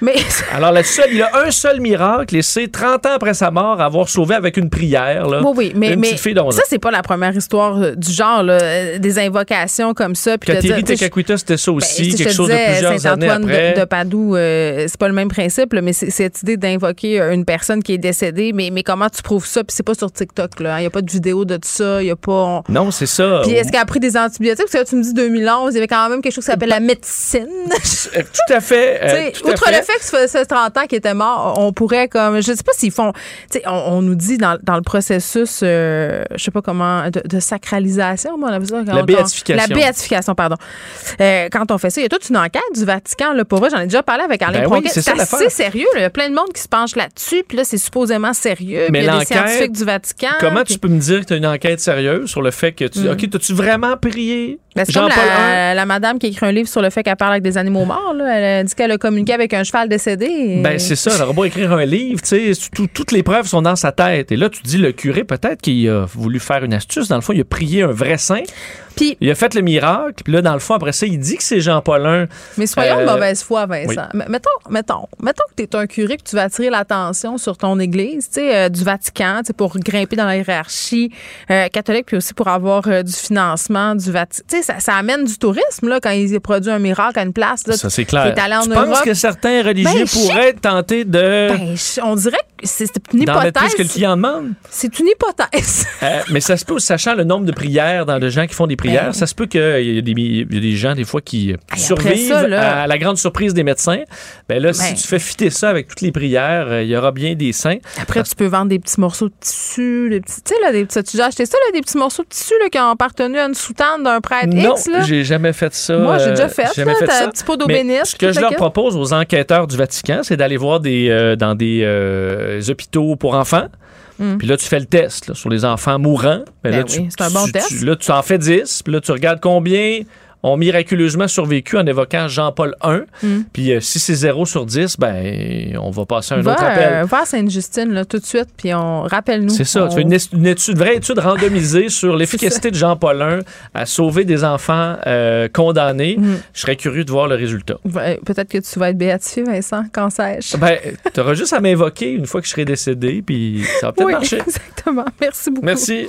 Mais... *laughs* Alors là-dessus, il a un seul miracle et c'est 30 ans après sa mort avoir sauvé avec une prière. Là, oui, oui, mais, mais ça, c'est pas la première histoire euh, du genre, là, euh, des invocations comme ça. Catherine Tekakwita, c'était ça ben, aussi, quelque chose de plusieurs années après. De, de Padoue, euh, c'est pas le même principe, mais c'est cette idée d'invoquer une personne qui est décédée. Mais, mais comment tu prouves ça? Puis c'est pas sur TikTok, là. Il hein. n'y a pas de vidéo de ça. Il y a pas... Non, c'est ça. Puis est-ce qu'elle a pris des antibiotiques? Parce que tu me dis 2011, il y avait quand même quelque chose qui s'appelle la médecine. Euh, tout à fait. Euh, outre le fait que ça faisait 30 ans qu'il était mort, on pourrait comme. Je sais pas s'ils font. On, on, nous dit dans, dans le processus, euh, je sais pas comment, de, sacralisation, on a ça, La béatification. la béatification, pardon. quand on fait ça, il y a toute une enquête du Vatican. Là, pour vrai, j'en ai déjà parlé avec Alain ben c'est assez sérieux. Il y a plein de monde qui se penche là-dessus. Puis là, c'est supposément sérieux. Mais il y a des scientifiques du Vatican. Comment tu peux me dire que tu as une enquête sérieuse sur le fait que tu. Hmm. OK, as-tu vraiment prié c'est comme la, la, madame qui écrit un livre sur le fait qu'elle parle avec des animaux morts. Là. Elle dit qu'elle a communiqué avec un cheval décédé. Ben, c'est ça. Elle aura beau écrire un livre, tu sais, toutes les preuves sont dans sa tête. Et là, tu dis, le curé, peut-être qu'il a voulu faire une astuce. Dans le fond, il a prié un vrai saint il a fait le miracle, puis là, dans le fond, après ça, il dit que c'est Jean-Paul I. Mais soyons de euh, mauvaise foi, Vincent. Mettons, mettons, mettons que tu es un curé que tu vas attirer l'attention sur ton église, tu sais, euh, du Vatican, pour grimper dans la hiérarchie euh, catholique, puis aussi pour avoir du financement du Vatican. Tu sais, ça, amène du tourisme, là, quand il produit un miracle à une place. Là, ça, c'est clair. tu penses que certains religieux ben, pourraient tenter de... Ben, on dirait que c'est une hypothèse. plus que le client demande? C'est une hypothèse. mais ça se peut, sachant le nombre de prières dans de gens qui font des prières, ben, ça se peut qu'il y, ait des gens, des fois, qui survivent à la grande surprise des médecins. Ben là, si tu fais fitter ça avec toutes les prières, euh, il y aura bien des saints. Après, tu peux vendre des petits morceaux de tissu, des petits, tu sais, là, des petits, tu as acheté ça, là, des petits morceaux de tissu là, qui ont appartenu à une soutane d'un prêtre non, X. Non, j'ai jamais fait ça. Moi, j'ai déjà fait, ça. Un petit pot d'eau. Ce que je leur propose aux enquêteurs du Vatican, c'est d'aller voir des, euh, dans des euh, hôpitaux pour enfants. Mm. Puis là, tu fais le test sur les enfants mourants. Ben, ben oui, c'est un bon test. là, tu en fais 10. Puis là, tu regardes combien ont miraculeusement survécu en évoquant Jean-Paul I. Hmm. Puis euh, si c'est 0 sur 10, ben on va passer à un autre appel. Euh, va à Sainte-Justine là, tout de suite, puis on rappelle-nous. C'est ça. Tu fais une, étude, vraie étude randomisée *laughs* sur l'efficacité de Jean-Paul I à sauver des enfants euh, condamnés. Hmm. Je serais curieux de voir le résultat. Peut-être que tu vas être béatifié, Vincent. Quand sais-je? Ben, tu auras juste à m'invoquer une fois que je serai décédé, puis ça va peut-être oui, marcher. *laughs* Exactement. Merci beaucoup. Merci.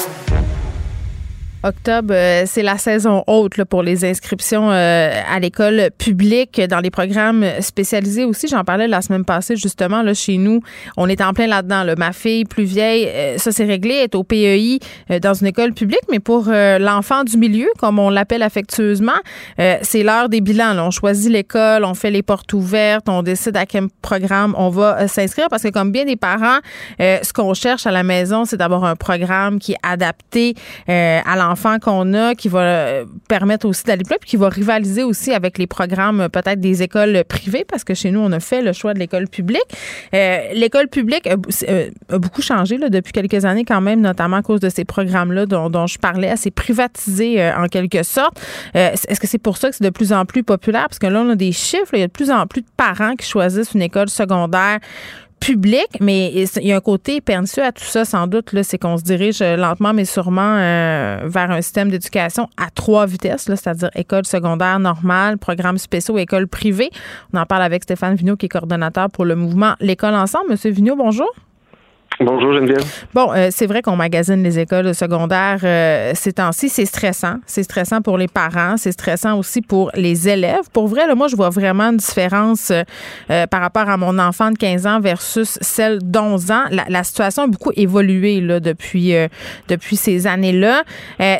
Octobre, euh, c'est la saison haute pour les inscriptions euh, à l'école publique dans les programmes spécialisés aussi. J'en parlais la semaine passée justement là chez nous. On est en plein là-dedans. Ma fille plus vieille, euh, ça c'est réglé, est au PEI dans une école publique, mais pour l'enfant du milieu, comme on l'appelle affectueusement, c'est l'heure des bilans. On choisit l'école, on fait les portes ouvertes, on décide à quel programme on va s'inscrire parce que comme bien des parents, ce qu'on cherche à la maison, c'est d'avoir un programme qui est adapté à l'enfant enfants qu'on a, qui va euh, permettre aussi d'aller plus puis qui va rivaliser aussi avec les programmes euh, peut-être des écoles privées, parce que chez nous, on a fait le choix de l'école publique. Euh, l'école publique a, beaucoup changé là, depuis quelques années quand même, notamment à cause de ces programmes-là dont, je parlais, assez privatisé en quelque sorte. Est-ce que c'est pour ça que c'est de plus en plus populaire? Parce que là, on a des chiffres, il y a de plus en plus de parents qui choisissent une école secondaire public, mais il y a un côté pernicieux à tout ça, sans doute, c'est qu'on se dirige euh, lentement mais sûrement euh, vers un système d'éducation à trois vitesses, c'est-à-dire école secondaire normale, programme spéciaux, école privée. On en parle avec Stéphane Vigneault, qui est coordonnateur pour le mouvement L'école ensemble. Monsieur Vigneault, bonjour. Bonjour Geneviève. Bon, euh, c'est vrai qu'on magasine les écoles secondaires euh, ces temps-ci. C'est stressant. C'est stressant pour les parents. C'est stressant aussi pour les élèves. Pour vrai, là, moi, je vois vraiment une différence euh, par rapport à mon enfant de 15 ans versus celle d'11 ans. La, situation a beaucoup évolué là, depuis, depuis ces années-là.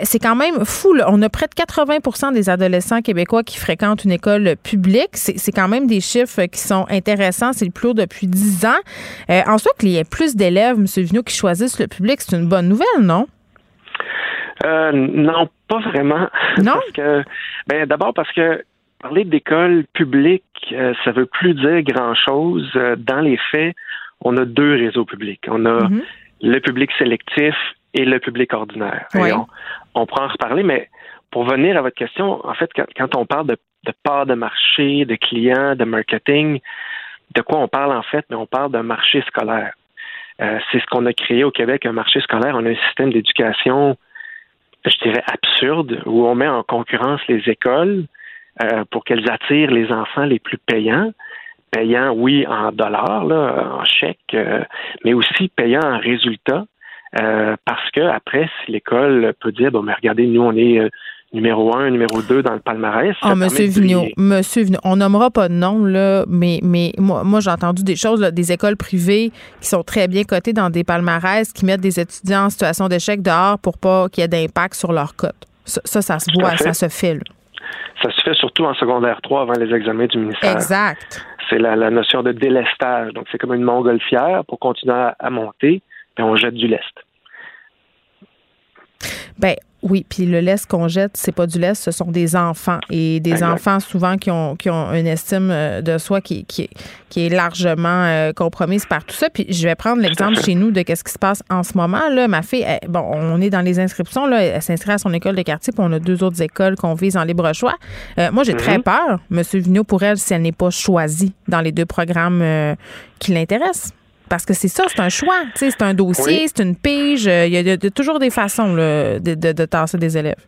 c'est quand même fou. On a près de 80% des adolescents québécois qui fréquentent une école publique. C'est quand même des chiffres qui sont intéressants. C'est le plus haut depuis 10 ans. en soi, qu'il y ait plus d'élèves M. Vigneault, qui choisissent le public, c'est une bonne nouvelle, non? Euh, non, pas vraiment. Non? ben, d'abord parce que parler d'école publique, euh, ça veut plus dire grand-chose. Euh, dans les faits, on a deux réseaux publics. On a mhm. le public sélectif et le public ordinaire. on, on pourra en reparler, mais pour venir à votre question, en fait, quand, on parle de, de part de marché, de clients, de marketing, de quoi on parle en fait? Mais on parle d'un marché scolaire. Euh, c'est ce qu'on a créé au Québec, un marché scolaire. On a un système d'éducation, je dirais, absurde, où on met en concurrence les écoles euh, pour qu'elles attirent les enfants les plus payants. Payants, oui, en dollars, en chèques, euh, mais aussi payants en résultats. parce que après, si l'école peut dire bon mais regardez, nous on est numéro un, numéro deux dans le palmarès. Oh, Monsieur Vigneault, Monsieur Vigneault, on nommera pas de nom, là, mais, mais moi, moi j'ai entendu des choses, des écoles privées qui sont très bien cotées dans des palmarès, qui mettent des étudiants en situation d'échec dehors pour pas qu'il y ait d'impact sur leur cote. Ça, ça, se voit, ça se fait. Ça se fait surtout en secondaire 3 avant les examens du ministère. Exact. C'est la, notion de délestage. Donc, c'est comme une montgolfière pour continuer à, à monter, puis on jette du lest. Ben oui, puis le lest qu'on jette, c'est pas du lest, ce sont des enfants et des enfants souvent qui ont qui ont une estime euh, de soi qui qui, qui est largement euh, compromise par tout ça. Puis je vais prendre l'exemple chez nous de qu'est-ce qui se passe en ce moment là. Ma fille, bon, on est dans les inscriptions là, elle s'inscrit à son école de quartier, puis on a deux autres écoles qu'on vise en libre choix. Euh, moi, j'ai très mhm. peur, Monsieur Vigneault, pour elle si elle n'est pas choisie dans les deux programmes qui l'intéressent. Parce que c'est ça, c'est un choix. C'est un dossier, c'est une pige. Euh, il y, a, toujours des façons de, de, tasser des élèves.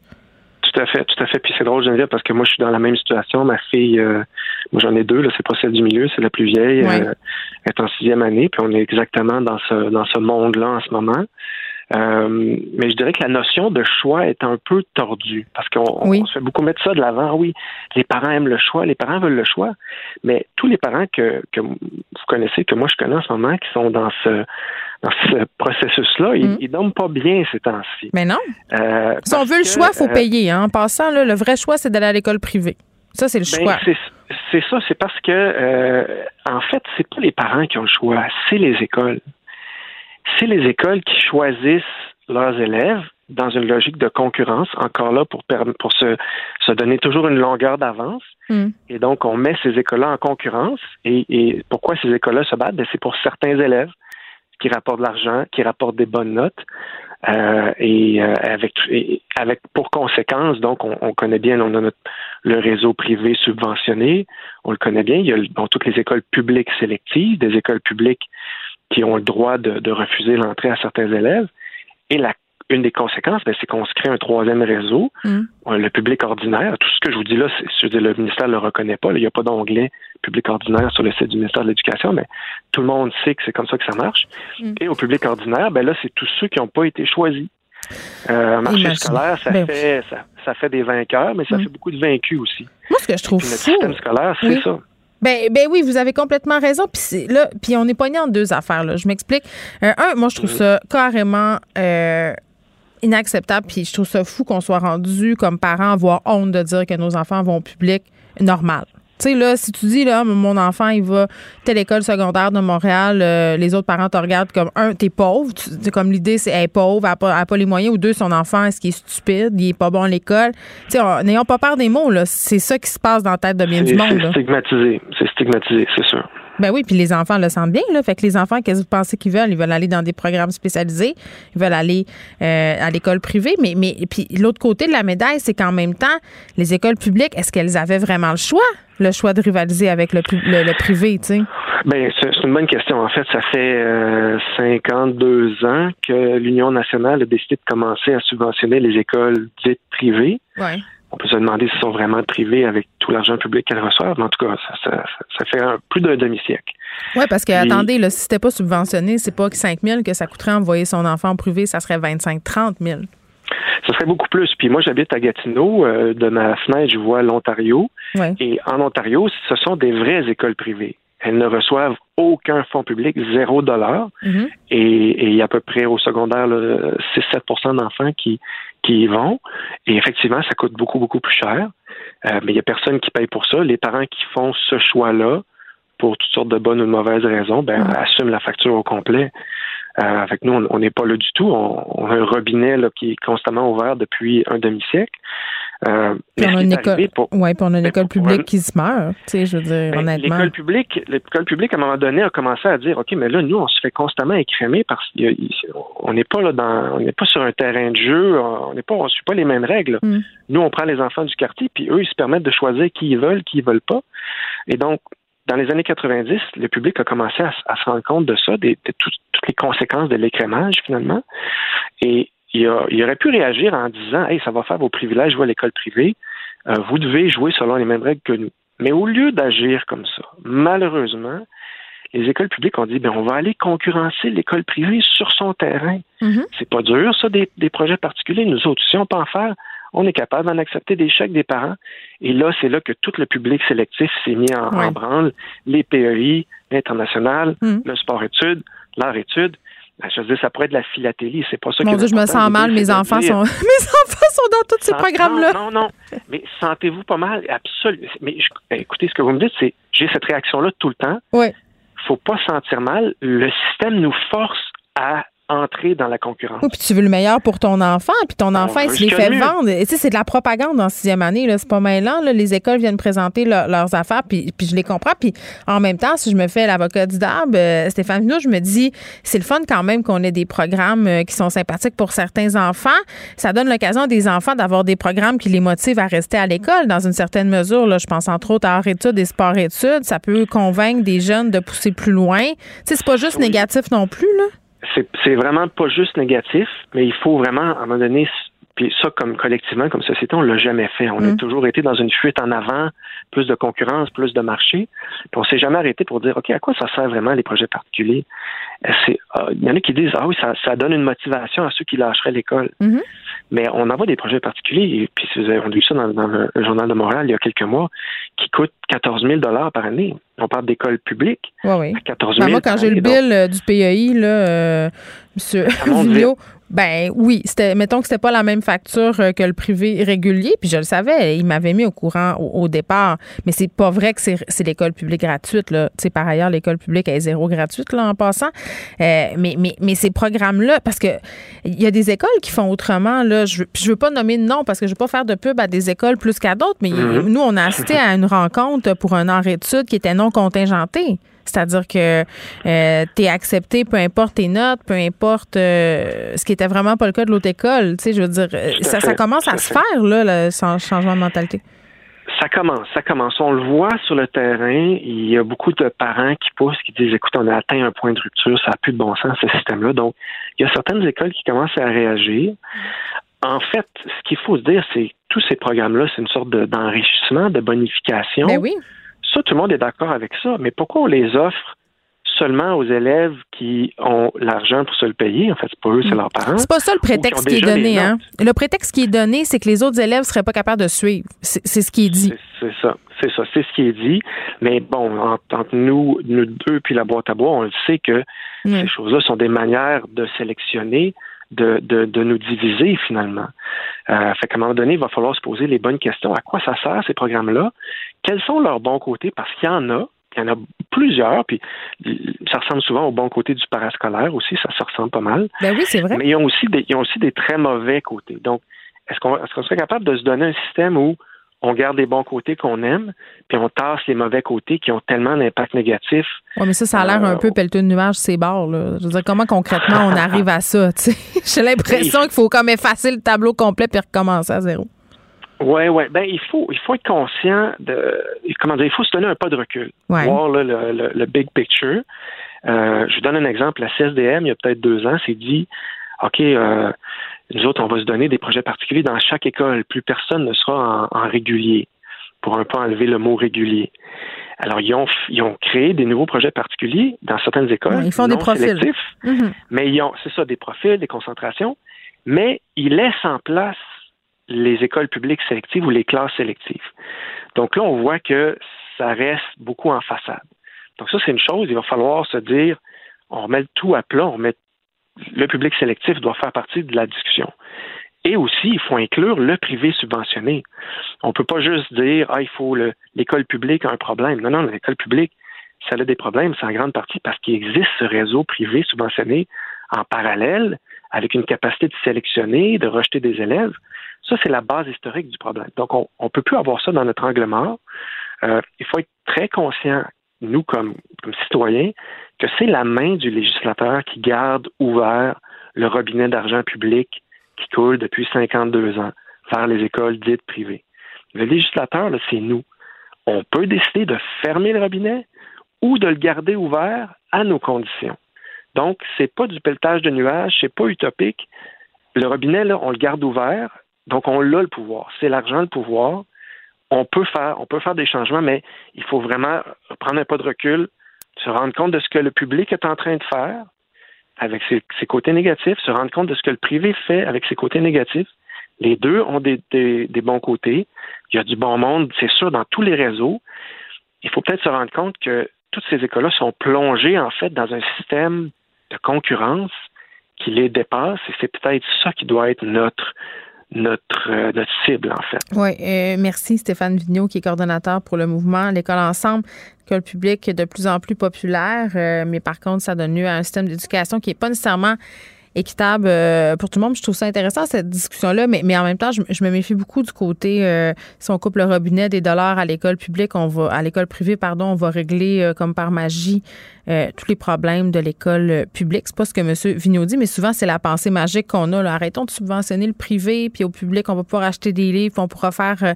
Tout à fait, tout à fait. Puis c'est drôle, Geneviève, parce que moi, je suis dans la même situation. Ma fille, euh, moi, j'en ai deux, là, c'est pas celle du milieu, c'est la plus vieille. Elle euh, est en sixième année, puis on est exactement dans ce, dans ce monde-là en ce moment. Euh, mais je dirais que la notion de choix est un peu tordue parce qu'on se fait beaucoup mettre ça de l'avant. Oui, les parents aiment le choix, les parents veulent le choix, mais tous les parents que, que vous connaissez, que moi je connais en ce moment, qui sont dans ce dans ce *laughs* processus-là, ils, mm. dorment pas bien ces temps-ci. Mais non. Euh, si on veut le choix, il faut euh, payer. Hein. En passant, là, le vrai choix, c'est d'aller à l'école privée. Ça, c'est le ben, choix. C'est ça, c'est parce que, en fait, c'est pas les parents qui ont le choix, c'est les écoles c'est les écoles qui choisissent leurs élèves dans une logique de concurrence, encore là pour, pour se, se donner toujours une longueur d'avance. Hmm. Et donc, on met ces écoles-là en concurrence. Et, pourquoi ces écoles-là se battent? Ben, c'est pour certains élèves qui rapportent de l'argent, qui rapportent des bonnes notes. Euh, et, euh, avec, avec pour conséquence, donc on, connaît bien, on a notre, le réseau privé subventionné, on le connaît bien. Il y a bon, toutes les écoles publiques sélectives, des écoles publiques qui ont le droit de, refuser l'entrée à certains élèves. Et la, une des conséquences, ben, c'est qu'on se crée un troisième réseau, mm. le public ordinaire. Tout ce que je vous dis là, le ministère ne le reconnaît pas. il n'y a pas d'onglet public ordinaire sur le site du ministère de l'Éducation, mais tout le monde sait que c'est comme ça que ça marche. Mm. Et au public ordinaire, ben là, c'est tous ceux qui n'ont pas été choisis. Euh, marché scolaire, ça ben fait ça, fait des vainqueurs, mais ça mm. fait beaucoup de vaincus aussi. Moi, ce que je trouve fou, système scolaire, c'est ça. Ben, ben oui, vous avez complètement raison. Puis là, puis on est poigné en deux affaires. Là. Je m'explique. Euh, un, moi, je trouve ça carrément euh, inacceptable. Puis je trouve ça fou qu'on soit rendu comme parents avoir honte de dire que nos enfants vont au public normal. Tu sais, là, si tu dis, là, mon enfant, il va telle école secondaire de Montréal, euh, les autres parents te regardent comme, un, t'es pauvre. C'est comme l'idée, c'est, elle est pauvre, elle n'a pas, les moyens. Ou deux, son enfant, est-ce qu'il est stupide, il est pas bon à l'école? Tu sais, n'ayons pas peur des mots, là. C'est ça qui se passe dans la tête de bien du monde, C'est stigmatisé. C'est stigmatisé, c'est sûr. Ben oui, puis les enfants le sentent bien, là. Fait que les enfants, qu'est-ce que vous pensez qu'ils veulent? Ils veulent aller dans des programmes spécialisés, ils veulent aller euh, à l'école privée. Mais, mais puis l'autre côté de la médaille, c'est qu'en même temps, les écoles publiques, est-ce qu'elles avaient vraiment le choix? Le choix de rivaliser avec le, le, privé, tu sais? Bien, c'est une bonne question. En fait, ça fait 52 euh, ans que l'Union nationale a décidé de commencer à subventionner les écoles dites privées. Ouais on peut se demander s'ils sont vraiment privés avec tout l'argent public qu'elles reçoivent. Mais en tout cas, ça, fait plus d'un demi-siècle. Oui, parce que, attendez, là, si c'était pas subventionné, c'est pas que 5 000 que ça coûterait envoyer son enfant en privé, ça serait 25-30 000. Ça serait beaucoup plus. Puis moi, j'habite à Gatineau. Euh, de ma fenêtre, je vois l'Ontario. Et en Ontario, ce sont des vraies écoles privées. Elles ne reçoivent aucun fonds public, zéro dollar. Mm-hmm. Et il y a à peu près au secondaire 6-7% d'enfants qui, qui y vont. Et effectivement, ça coûte beaucoup, beaucoup plus cher. Euh, mais il n'y a personne qui paye pour ça. Les parents qui font ce choix-là, pour toutes sortes de bonnes ou de mauvaises raisons, ben, mm. assument la facture au complet. Euh, avec nous, on n'est pas là du tout. On, a un robinet là, qui est constamment ouvert depuis un demi-siècle. Euh, puis on a une école, pour, ouais, puis on a une école publique qui se meurt, tu sais, je veux dire, ben, honnêtement. L'école publique, l'école publique, à un moment donné, a commencé à dire, OK, mais là, nous, on se fait constamment écrémer parce qu'on n'est pas là dans, on n'est pas sur un terrain de jeu, on n'est pas, on suit pas les mêmes règles. Mm. Nous, on prend les enfants du quartier, puis eux, ils se permettent de choisir qui ils veulent, qui ils veulent pas. Et donc, dans les années 90, le public a commencé à, se rendre compte de ça, de, toutes les conséquences de l'écrémage, finalement. Et il, aurait pu réagir en disant Hey, ça va faire vos privilèges, vous à l'école privée, euh, vous devez jouer selon les mêmes règles que nous. Mais au lieu d'agir comme ça, malheureusement, les écoles publiques ont dit ben on va aller concurrencer l'école privée sur son terrain. Mm-hmm. C'est pas dur, ça, des, projets particuliers. Nous autres, si on peut en faire, on est capable d'en accepter des chèques des parents. Et là, c'est là que tout le public sélectif s'est mis en, branle. Les PEI, l'international, hmm. le sport-études, l'art-études. Ben, je veux dire, ça pourrait être la philatélie, c'est pas ça Mon Dieu, je me sens mal, mes enfants sont *laughs* mes enfants sont dans tous ces programmes-là. Non, non, mais sentez-vous pas mal, absolument. Mais ben, écoutez, ce que vous me dites, c'est j'ai cette réaction-là tout le temps. Oui. Faut pas sentir mal. Le système nous force à entrer dans la concurrence. Oui, puis tu veux le meilleur pour ton enfant, puis ton enfant, il se les fait vendre. Tu sais, c'est de la propagande en sixième année, là. C'est pas mêlant, là. Les écoles viennent présenter leurs affaires, puis, puis je les comprends. Puis en même temps, si je me fais l'avocat du DAB, euh, Stéphane Vino, je me dis, c'est le fun quand même qu'on ait des programmes euh, qui sont sympathiques pour certains enfants. Ça donne l'occasion à des enfants d'avoir des programmes qui les motivent à rester à l'école dans une certaine mesure. Là. Je pense entre autres à art-études et sport-études. Ça peut convaincre des jeunes de pousser plus loin. Tu sais, c'est pas juste négatif non plus, là c'est vraiment pas juste négatif, mais il faut vraiment, à un moment donné, puis ça, comme collectivement, comme société, on l'a jamais fait. On a mm. toujours été dans une fuite en avant, plus de concurrence, plus de marché. Puis on s'est jamais arrêté pour dire, OK, à quoi ça sert vraiment les projets particuliers? Ah, il y en a qui disent, ah oui, ça, donne une motivation à ceux qui lâcheraient l'école. Mm-hmm. Mais on envoie des projets particuliers, et puis on a vu ça dans, le, Journal de Montréal il y a quelques mois, qui coûtent 14 000 par année. On parle d'école publique. Oui, oui. 14 000 ben, moi, quand j'ai le bill euh, du PEI, là, euh, M. Vigneault, ben oui, c'était mettons que c'était pas la même facture euh, que le privé régulier, puis je le savais, il m'avait mis au courant au, départ, mais c'est pas vrai que c'est l'école publique gratuite là. Tu sais par ailleurs l'école publique est zéro gratuite là en passant. Euh, mais, mais mais ces programmes là parce que il y a des écoles qui font autrement là, je je veux pas nommer de nom parce que je veux pas faire de pub à des écoles plus qu'à d'autres, mais mm-hmm. nous on a assisté à une rencontre pour un an d'études qui était non contingenté. C'est-à-dire que euh, tu es accepté, peu importe tes notes, peu importe euh, ce qui était vraiment pas le cas de l'autre école. Tu sais, je veux dire, euh, ça, ça, commence à, se faire, là, le changement de mentalité. Ça commence, ça commence. On le voit sur le terrain. Il y a beaucoup de parents qui poussent, qui disent écoute, on a atteint un point de rupture, ça n'a plus de bon sens, ce système-là. Donc, il y a certaines écoles qui commencent à réagir. En fait, ce qu'il faut se dire, c'est que tous ces programmes-là, c'est une sorte d'enrichissement, de, bonification. Ben oui ça, tout le monde est d'accord avec ça. Mais pourquoi on les offre seulement aux élèves qui ont l'argent pour se le payer? En fait, c'est pas eux, c'est leurs parents. C'est pas ça le prétexte qui est donné. Hein? Le prétexte qui est donné, c'est que les autres élèves seraient pas capables de suivre. C'est ce qui est dit. C'est ça. C'est ça. C'est ce qui est dit. Mais bon, entre nous, nous deux, puis la boîte à bois, on le sait que ces choses-là sont des manières de sélectionner. De, de, nous diviser finalement. Euh, fait qu'à un moment donné, il va falloir se poser les bonnes questions. À quoi ça sert ces programmes-là? Quels sont leurs bons côtés? Parce qu'il y en a, il y en a plusieurs, puis ça ressemble souvent au bon côté du parascolaire aussi, ça se ressemble pas mal. Ben oui, c'est vrai. Mais ils ont aussi des, ils ont aussi des très mauvais côtés. Donc, est-ce qu'on est serait capable de se donner un système où on garde les bons côtés qu'on aime, puis on tasse les mauvais côtés qui ont tellement d'impact négatif? Oui, mais ça, ça a l'air un euh, peu pelleteux de nuages, ces bords. Là. Je veux dire, comment concrètement on *laughs* arrive à ça? *laughs* J'ai l'impression qu'il faut comme effacer le tableau complet puis recommencer à zéro. Oui, oui. Ben, il faut, il faut être conscient de, comment dire, il faut se donner un pas de recul. Voir le, le, big picture. Euh, je vous donne un exemple. La CSDM, il y a peut-être deux ans, s'est dit, OK, euh, nous autres, on va se donner des projets particuliers dans chaque école. Plus personne ne sera en, régulier, pour un peu enlever le mot régulier. Alors, ils ont, ils ont créé des nouveaux projets particuliers dans certaines écoles. ils font des profils. Mm-hmm. Mais ils ont, c'est ça, des profils, des concentrations, mais ils laissent en place les écoles publiques sélectives ou les classes sélectives. Donc là, on voit que ça reste beaucoup en façade. Donc ça, c'est une chose, il va falloir se dire, on remet tout à plat, on met le public sélectif doit faire partie de la discussion. Et aussi, il faut inclure le privé subventionné. On ne peut pas juste dire, ah, il faut l'école publique a un problème. Non, non, l'école publique, ça a des problèmes, c'est en grande partie parce qu'il existe ce réseau privé subventionné en parallèle, avec une capacité de sélectionner, de rejeter des élèves. Ça, c'est la base historique du problème. Donc, on ne peut plus avoir ça dans notre angle mort. Euh, il faut être très conscient, nous, comme, comme citoyens, que c'est la main du législateur qui garde ouvert le robinet d'argent public qui coule depuis 52 ans vers les écoles dites privées. Le législateur, c'est nous. On peut décider de fermer le robinet ou de le garder ouvert à nos conditions. Donc, c'est pas du pelletage de nuages, c'est pas utopique. Le robinet, là, on le garde ouvert donc, on a le pouvoir. C'est l'argent le pouvoir. On peut faire, on peut faire des changements, mais il faut vraiment prendre un pas de recul, se rendre compte de ce que le public est en train de faire avec ses, côtés négatifs, se rendre compte de ce que le privé fait avec ses côtés négatifs, Les deux ont des, bons côtés. Il y a du bon monde, c'est sûr, dans tous les réseaux. Il faut peut-être se rendre compte que toutes ces écoles-là sont plongées, en fait, dans un système concurrence qui les dépasse et c'est peut-être ça qui doit être notre notre, euh, notre cible, en fait. Oui, euh, merci Stéphane Vigneault, qui est coordonnateur pour le mouvement L'école ensemble, école publique de plus en plus populaire, euh, mais par contre, ça donne lieu à un système d'éducation qui n'est pas nécessairement équitable pour tout le monde. Je trouve ça intéressant, cette discussion-là, mais, mais en même temps, je, me méfie beaucoup du côté, si on coupe le robinet des dollars à l'école publique, on va, à l'école privée, pardon, on va régler comme par magie tous les problèmes de l'école publique. C'est pas ce que M. Vigneault dit, mais souvent, c'est la pensée magique qu'on a. Là. Arrêtons de subventionner le privé, puis au public, on va pouvoir acheter des livres, on pourra faire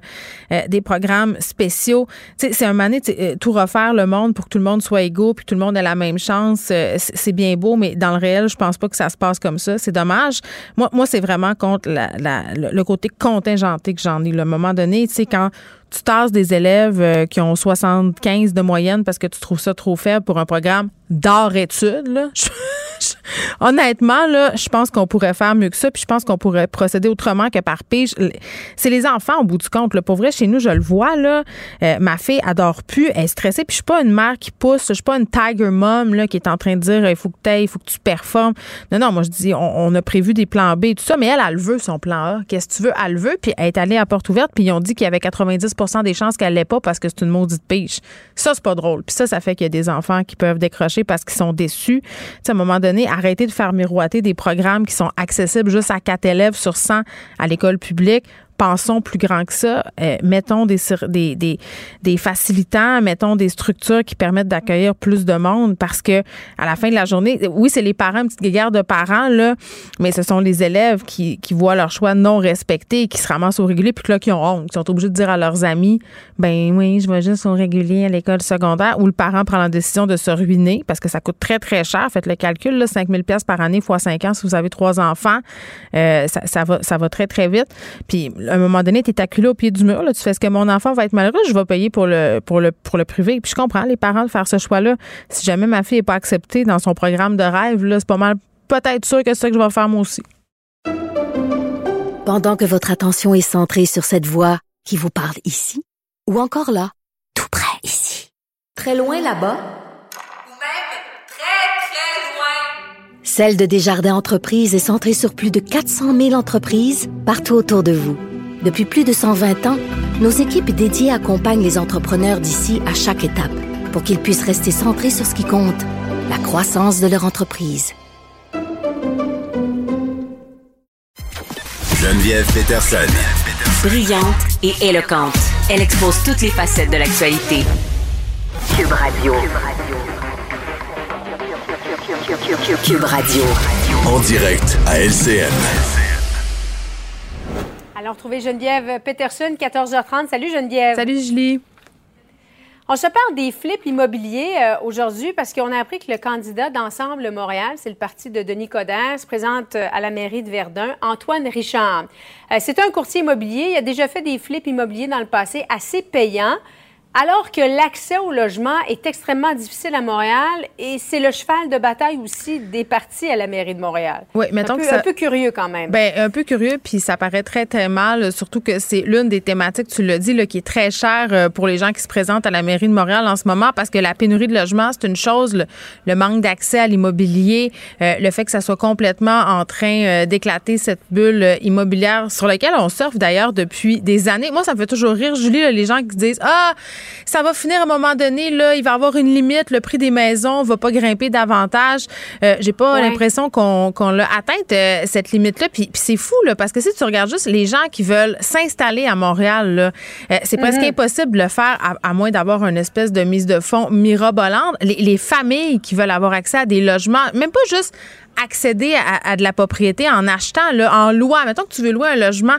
des programmes spéciaux. c'est un mané, tout refaire le monde pour que tout le monde soit égaux, puis tout le monde ait la même chance. c'est bien beau, mais dans le réel, je pense pas que ça se passe comme ça. C'est dommage. Moi, moi c'est vraiment contre le côté contingenté que j'en ai. Le moment donné, quand tu tasses des élèves euh, qui ont 75 de moyenne parce que tu trouves ça trop faible pour un programme d'art-études, *laughs* honnêtement, là, je pense qu'on pourrait faire mieux que ça, puis je pense qu'on pourrait procéder autrement que par pige. C'est les enfants, au bout du compte. Là. Pour vrai, chez nous, je le vois, là, euh, ma fille adore plus, elle est stressée, puis je suis pas une mère qui pousse, je suis pas une tiger mom là, qui est en train de dire il faut que tu il faut que tu performes. Non, non, moi, je dis, on, a prévu des plans B tout ça, mais elle, elle veut son plan A. Qu'est-ce que tu veux? Elle le veut, puis elle est allée à porte ouverte, puis ils ont dit qu'il y avait 90% des chances qu'elle l'ait pas parce que c'est une maudite pêche. Ça, c'est pas drôle. Puis ça, ça fait qu'il y a des enfants qui peuvent décrocher parce qu'ils sont déçus. À un moment donné, arrêtez de faire miroiter des programmes qui sont accessibles juste à quatre élèves sur 100 à l'école publique pensons plus grand que ça. Euh, mettons des, des, des, des, facilitants, mettons des structures qui permettent d'accueillir plus de monde parce que à la fin de la journée, oui, c'est les parents, une petite guerre de parents, là, mais ce sont les élèves qui, qui voient leur choix non respecté et qui se ramassent au régulier puis que là, qui ont honte, qui sont obligés de dire à leurs amis, ben oui, je vais juste au régulier à l'école secondaire où le parent prend la décision de se ruiner parce que ça coûte très, très cher. Faites le calcul, là, 5 000 par année fois 5 ans si vous avez trois enfants. Euh, ça, ça, va, ça va très, très vite. Puis à un moment donné, tu es acculé au pied du mur. Là, tu fais ce que mon enfant va être malheureux, je vais payer pour le, pour le, pour le. Puis je comprends les parents de faire ce choix-là. Si jamais ma fille n'est pas acceptée dans son programme de rêve, là, c'est pas mal peut-être sûr que c'est ça que je vais faire moi aussi. Pendant que votre attention est centrée sur cette voix qui vous parle ici, ou encore là, tout près ici, très loin là-bas, Celle de Desjardins Entreprises est centrée sur plus de 400 000 entreprises partout autour de vous. Depuis plus de 120 ans, nos équipes dédiées accompagnent les entrepreneurs d'ici à chaque étape pour qu'ils puissent rester centrés sur ce qui compte, la croissance de leur entreprise. Geneviève Peterson. Brillante et éloquente, elle expose toutes les facettes de l'actualité. Cube Radio. Cube Radio. En direct à LCN. Alors, retrouver Geneviève Peterson, 14h30. Salut Geneviève. Salut Julie. On se parle des flips immobiliers euh, aujourd'hui parce qu'on a appris que le candidat d'Ensemble Montréal, c'est le parti de Denis Coderre, se présente euh, à la mairie de Verdun, Antoine Richard. Euh, c'est un courtier immobilier. Il a déjà fait des flips immobiliers dans le passé assez payants. Alors que l'accès au logement est extrêmement difficile à Montréal et c'est le cheval de bataille aussi des partis à la mairie de Montréal. Oui, mettons un peu, que un peu curieux quand même. Ben un peu curieux puis ça paraît très très mal, surtout que c'est l'une des thématiques, tu l'as dit, là, qui est très chère euh, pour les gens qui se présentent à la mairie de Montréal en ce moment parce que la pénurie de logement c'est une chose, le, manque d'accès à l'immobilier, euh, le fait que ça soit complètement en train euh, d'éclater cette bulle immobilière sur laquelle on surfe d'ailleurs depuis des années. Moi ça me fait toujours rire, Julie, les gens qui disent ah ça va finir à un moment donné, là, il va y avoir une limite, le prix des maisons va pas grimper davantage. Euh, j'ai pas l'impression qu'on l'a atteinte, euh, cette limite-là. Puis, c'est fou, là, parce que si tu regardes juste les gens qui veulent s'installer à Montréal, là, euh, c'est presque mm-hmm. impossible de le faire à, moins d'avoir une espèce de mise de fonds mirabolante. Les, les familles qui veulent avoir accès à des logements, même pas juste accéder à, de la propriété en achetant, là, en loi. Mettons que tu veux louer un logement.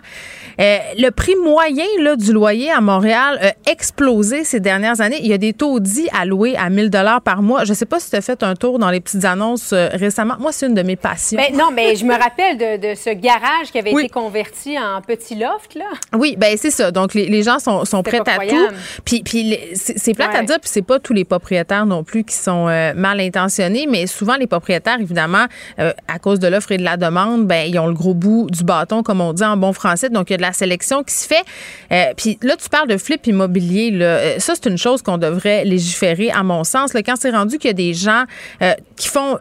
Euh, le prix moyen là, du loyer à Montréal a explosé explosé ces dernières années. Il y a des taudis louer à 1000 dollars par mois. Je sais pas si tu as fait un tour dans les petites annonces euh, récemment. Moi, c'est une de mes passions. Ben, non, mais je me rappelle de, ce garage qui avait été converti en petit loft, là. Oui, ben c'est ça. Donc, les, gens sont, sont prêts à tout. Puis, puis c'est plate à dire, puis c'est pas tous les propriétaires non plus qui sont euh, mal intentionnés, mais souvent, les propriétaires, évidemment, euh, à cause de l'offre et de la demande, ben ils ont le gros bout du bâton, comme on dit en bon français. Donc, il y a de la sélection qui se fait. puis là, tu parles de flip immobilier. Là. Ça, c'est une chose qu'on devrait légiférer, à mon sens. Là, quand c'est rendu qu'il y a des gens qui font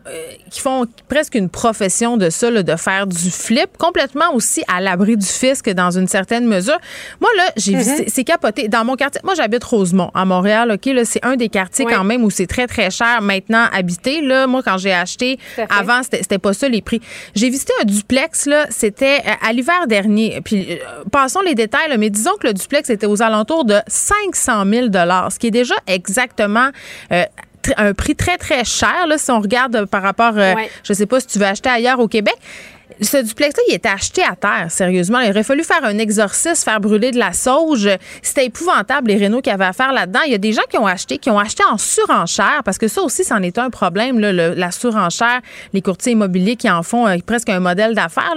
qui font presque une profession de ça, de faire du flip, complètement aussi à l'abri du fisc dans une certaine mesure. Moi, là, j'ai mm-hmm. c'est capoté. Dans mon quartier, moi, j'habite Rosemont, à Montréal, OK, là, c'est un des quartiers quand même où c'est très, très cher maintenant habité. Là, moi, quand j'ai acheté, avant, c'était pas ça les prix. J'ai visité un duplex, là, c'était euh, à l'hiver dernier. Puis, euh, passons les détails, mais disons que le duplex était aux alentours de 500 000 ce qui est déjà exactement euh, un prix très, très cher, là, si on regarde par rapport, euh, je sais pas si tu veux acheter ailleurs au Québec ce duplex-là, il était acheté à terre, sérieusement. Il aurait fallu faire un exorcisme, faire brûler de la sauge. C'était épouvantable, les rénaux qui avaient à faire là-dedans. Il y a des gens qui ont acheté, qui ont acheté en surenchère, parce que ça aussi, c'en est un problème, là, la surenchère, les courtiers immobiliers qui en font euh, presque un modèle d'affaires.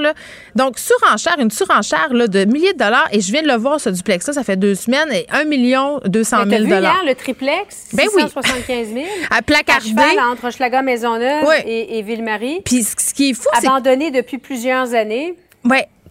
Donc, surenchère, une surenchère là, de milliers de dollars. Et je viens de le voir, ce duplex-là, ça fait deux semaines, et 1 million 200 000 dollars. le triplex, ben 675 000. À placardé. À entre Schlager Maisonneuve et, et Ville-Marie. Puis ce qui est fou, c'est... Abandonné depuis plusieurs années.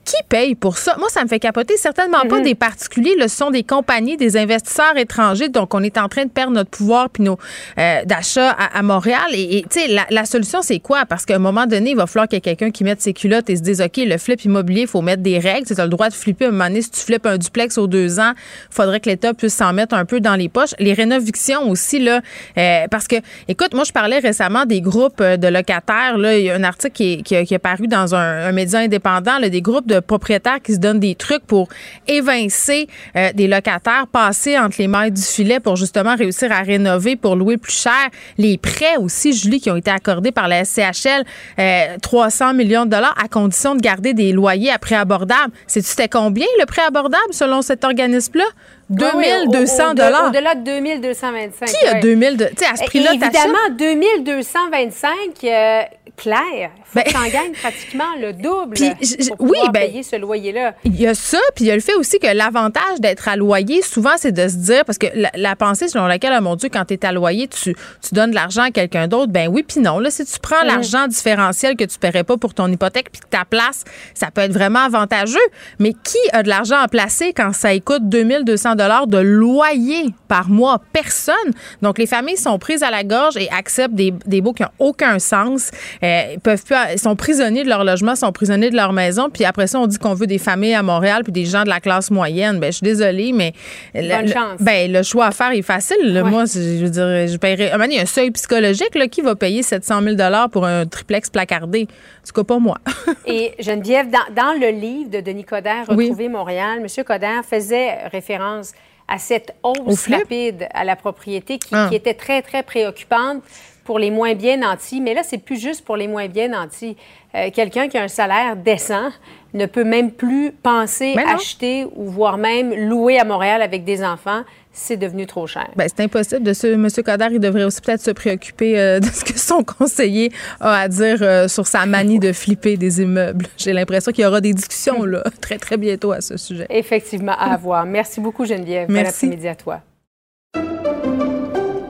Qui paye pour ça? Moi, ça me fait capoter. Certainement pas mhm. des particuliers. ce sont des compagnies, des investisseurs étrangers. Donc, on est en train de perdre notre pouvoir puis nos euh, d'achat à, Montréal. Et, tu sais, la, solution, c'est quoi? Parce qu'à un moment donné, il va falloir qu'il y ait quelqu'un qui mette ses culottes et se dise, OK, le flip immobilier, il faut mettre des règles. Tu as le droit de flipper. À un moment donné, si tu flippes un duplex aux deux ans, il faudrait que l'État puisse s'en mettre un peu dans les poches. Les rénovations aussi, là, euh, parce que, écoute, moi, je parlais récemment des groupes euh, de locataires. Là, il y a un article qui est, qui, paru dans un, média indépendant, là, des groupes de propriétaires qui se donnent des trucs pour évincer euh, des locataires, passer entre les mailles du filet pour justement réussir à rénover, pour louer plus cher. Les prêts aussi, Julie, qui ont été accordés par la SCHL, 300 euh, millions de dollars à condition de garder des loyers à prix abordable. C'était combien le prêt abordable selon cet organisme-là? 2200 dollars. Au-delà de 2225. Qui a 2000 tu sais à ce prix-là Évidemment 2225 euh, clair. Faut ben, que gagnes pratiquement le double pour oui, ben, payer ce loyer-là. Il y a ça, puis il y a le fait aussi que l'avantage d'être à loyer, souvent, c'est de se dire, parce que la, pensée selon laquelle, oh mon Dieu, quand tu es à loyer, tu, tu donnes de l'argent à quelqu'un d'autre, ben oui, puis non. Là, si tu prends mm. l'argent différentiel que tu ne paierais pas pour ton hypothèque, puis que ta place, ça peut être vraiment avantageux. Mais qui a de l'argent à placer quand ça coûte 2200 dollars de loyer par mois? Personne. Donc, les familles sont prises à la gorge et acceptent des, des baux qui n'ont aucun sens. Euh, ils peuvent plus, ils sont prisonniers de leur logement, sont prisonniers de leur maison. Puis après ça, on dit qu'on veut des familles à Montréal puis des gens de la classe moyenne. Ben, je suis désolée, mais le, chance. Ben, le choix à faire est facile. Moi, je veux dire, je paierais. il y a un seuil psychologique là, qui va payer 700 000 pour un triplex placardé. En tout cas, pas moi. *laughs* Et Geneviève, dans, le livre de Denis Coderre, Retrouver Montréal, M. Coderre faisait référence à cette hausse rapide à la propriété qui, ah. qui, était très, très préoccupante pour les moins bien nantis, mais là, c'est plus juste pour les moins bien nantis. Euh, quelqu'un qui a un salaire décent ne peut même plus penser acheter ou voire même louer à Montréal avec des enfants. C'est devenu trop cher. Bien, c'est impossible. De ce, M. Coder, il devrait aussi peut-être se préoccuper euh, de ce que son conseiller a à dire euh, sur sa manie de flipper des immeubles. J'ai l'impression qu'il y aura des discussions là, très, très bientôt à ce sujet. Effectivement, à avoir. Merci beaucoup, Geneviève. Merci. Bon après-midi à toi.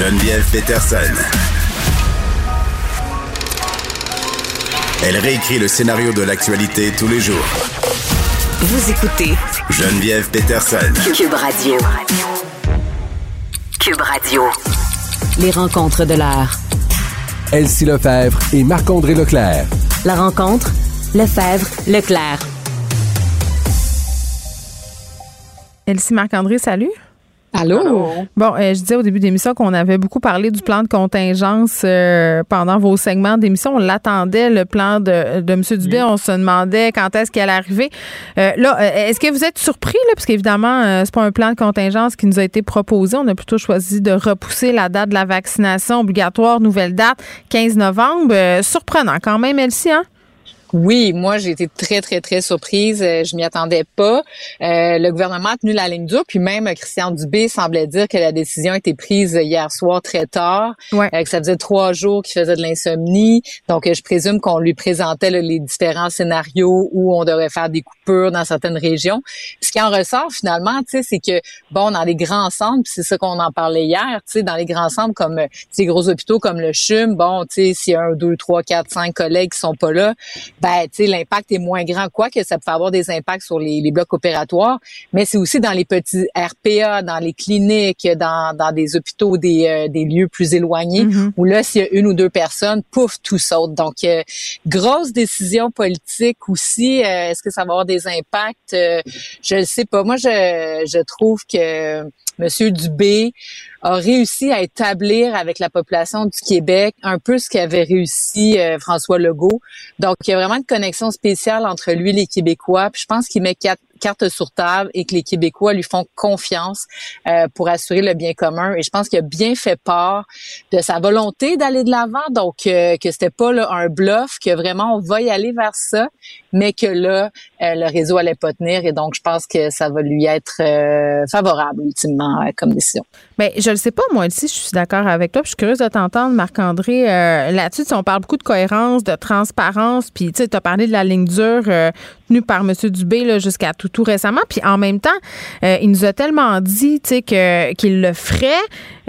Geneviève Peterson. Elle réécrit le scénario de l'actualité tous les jours. Vous écoutez Geneviève Peterson. Cube Radio. Cube Radio. Les rencontres de l'heure. Elsie Lefebvre et Marc-André Leclerc. La rencontre, Lefebvre, Leclerc. Elsie Marc-André, salut. Allô? Bon, euh, je disais au début d'émission qu'on avait beaucoup parlé du plan de contingence euh, pendant vos segments d'émission. On l'attendait, le plan de, de M. Dubé. On se demandait quand est-ce qu'il allait arriver. Euh, là, est-ce que vous êtes surpris, là? Parce qu'évidemment, c'est pas un plan de contingence qui nous a été proposé. On a plutôt choisi de repousser la date de la vaccination obligatoire, nouvelle date, 15 novembre. surprenant quand même, Elsie, hein? Oui, moi j'ai été très très très surprise. Euh, je m'y attendais pas. Euh, le gouvernement a tenu la ligne dure, puis même Christian Dubé semblait dire que la décision a été prise hier soir très tard, ouais. euh, que ça faisait trois jours qu'il faisait de l'insomnie. Donc je présume qu'on lui présentait les différents scénarios où on devrait faire des coupures dans certaines régions. ce qui en ressort finalement, tu sais, c'est que bon dans les grands centres, c'est ça qu'on en parlait hier, tu sais, dans les grands centres comme ces gros hôpitaux comme le CHUM, bon, tu sais, s'il y a un, deux, trois, quatre, cinq collègues qui sont pas là ben, tu sais, l'impact est moins grand, quoi que ça peut avoir des impacts sur les, les blocs opératoires, mais c'est aussi dans les petits RPA, dans les cliniques, dans, dans des hôpitaux, des, euh, des lieux plus éloignés, mm-hmm. où là, s'il y a une ou deux personnes, pouf, tout saute. Donc, euh, grosse décision politique aussi. Euh, est-ce que ça va avoir des impacts? je ne sais pas. Moi, je, je trouve que M. Dubé a réussi à établir avec la population du Québec un peu ce qu'avait réussi euh, François Legault. Donc, il y a vraiment une connexion spéciale entre lui et les Québécois. Puis je pense qu'il met quatre carte sur table et que les Québécois lui font confiance euh, pour assurer le bien commun. Et je pense qu'il a bien fait part de sa volonté d'aller de l'avant, donc euh, que c'était pas là, un bluff, que vraiment on va y aller vers ça, mais que là euh, le réseau allait pas tenir. Et donc je pense que ça va lui être euh, favorable ultimement comme décision. Mais je le sais pas moi aussi, je suis d'accord avec toi. Je suis curieuse de t'entendre, Marc-André, là-dessus. On parle beaucoup de cohérence, de transparence, puis tu as parlé de la ligne dure tenue par M. Dubé jusqu'à tout tout récemment. Puis en même temps, euh, il nous a tellement dit que, qu'il le ferait.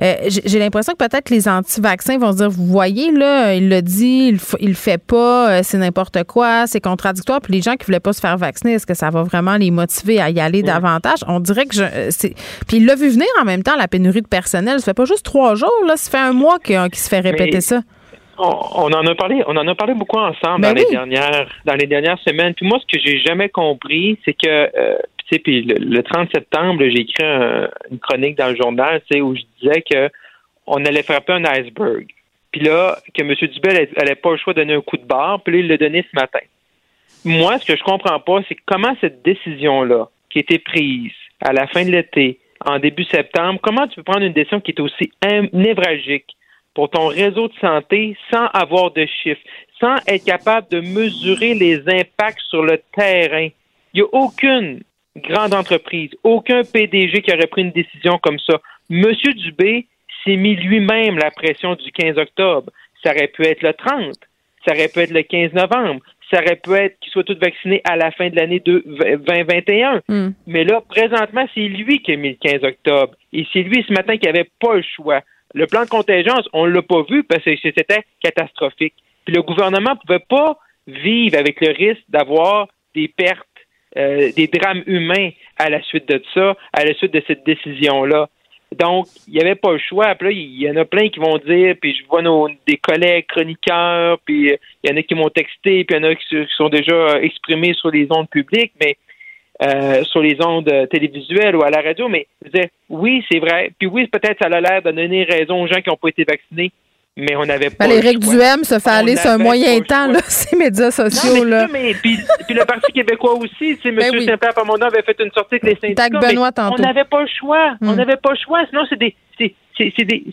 Euh, j'ai l'impression que peut-être les anti-vaccins vont dire, vous voyez, là, il l'a dit, il, il le fait pas, euh, c'est n'importe quoi, c'est contradictoire. Puis les gens qui voulaient pas se faire vacciner, est-ce que ça va vraiment les motiver à y aller davantage? On dirait que je... Puis il l'a vu venir en même temps, la pénurie de personnel. Ça fait pas juste trois jours, là, ça fait un mois qu'il, se fait répéter ça on, en a parlé, on en a parlé beaucoup ensemble ben dans les dernières, dans les dernières semaines. Puis moi, ce que j'ai jamais compris, c'est que, euh, tu sais, puis le, 30 septembre, j'ai écrit une chronique dans le journal, tu sais, où je disais que on allait frapper un iceberg. Puis là, que M. Dubé n'allait pas le choix de donner un coup de barre, puis là, il l'a donné ce matin. Moi, ce que je comprends pas, c'est comment cette décision-là, qui été prise à la fin de l'été, en début septembre, comment tu peux prendre une décision qui est aussi névralgique pour ton réseau de santé sans avoir de chiffres, sans être capable de mesurer les impacts sur le terrain? Il n'y a aucune grande entreprise, aucun PDG qui aurait pris une décision comme ça. Monsieur Dubé s'est mis lui-même la pression du 15 octobre. Ça aurait pu être le 30, ça aurait pu être le 15 novembre, ça aurait pu être qu'ils soient tous vaccinés à la fin de l'année 2021. Hmm. Mais là, présentement, c'est lui qui a mis le 15 octobre. Et c'est lui ce matin qui n'avait pas le choix. Le plan de contingence, on ne l'a pas vu parce que c'était catastrophique. Puis le gouvernement ne pouvait pas vivre avec le risque d'avoir des pertes, euh, des drames humains à la suite de ça, à la suite de cette décision-là. Donc, il n'y avait pas le choix. Là, il y en a plein qui vont dire, puis je vois nos, des collègues chroniqueurs, puis il y en a qui m'ont texté, puis il y en a qui, sont déjà exprimés sur les ondes publiques, mais euh, sur les ondes télévisuelles ou à la radio, mais je disais, oui, c'est vrai. Puis oui, peut-être ça a l'air de donner raison aux gens qui n'ont pas été vaccinés, mais on n'avait pas. L'Éric Duhem se fait aller sur un moyen temps, là, *laughs* ces médias sociaux. là. mais, puis, puis, le Parti québécois aussi, sais, ben M. Saint-Pierre Pamondon avait fait une sortie avec les syndicats. Benoît, on n'avait pas le choix. On hmm. n'avait pas le choix. Sinon, c'est des, c'est, des,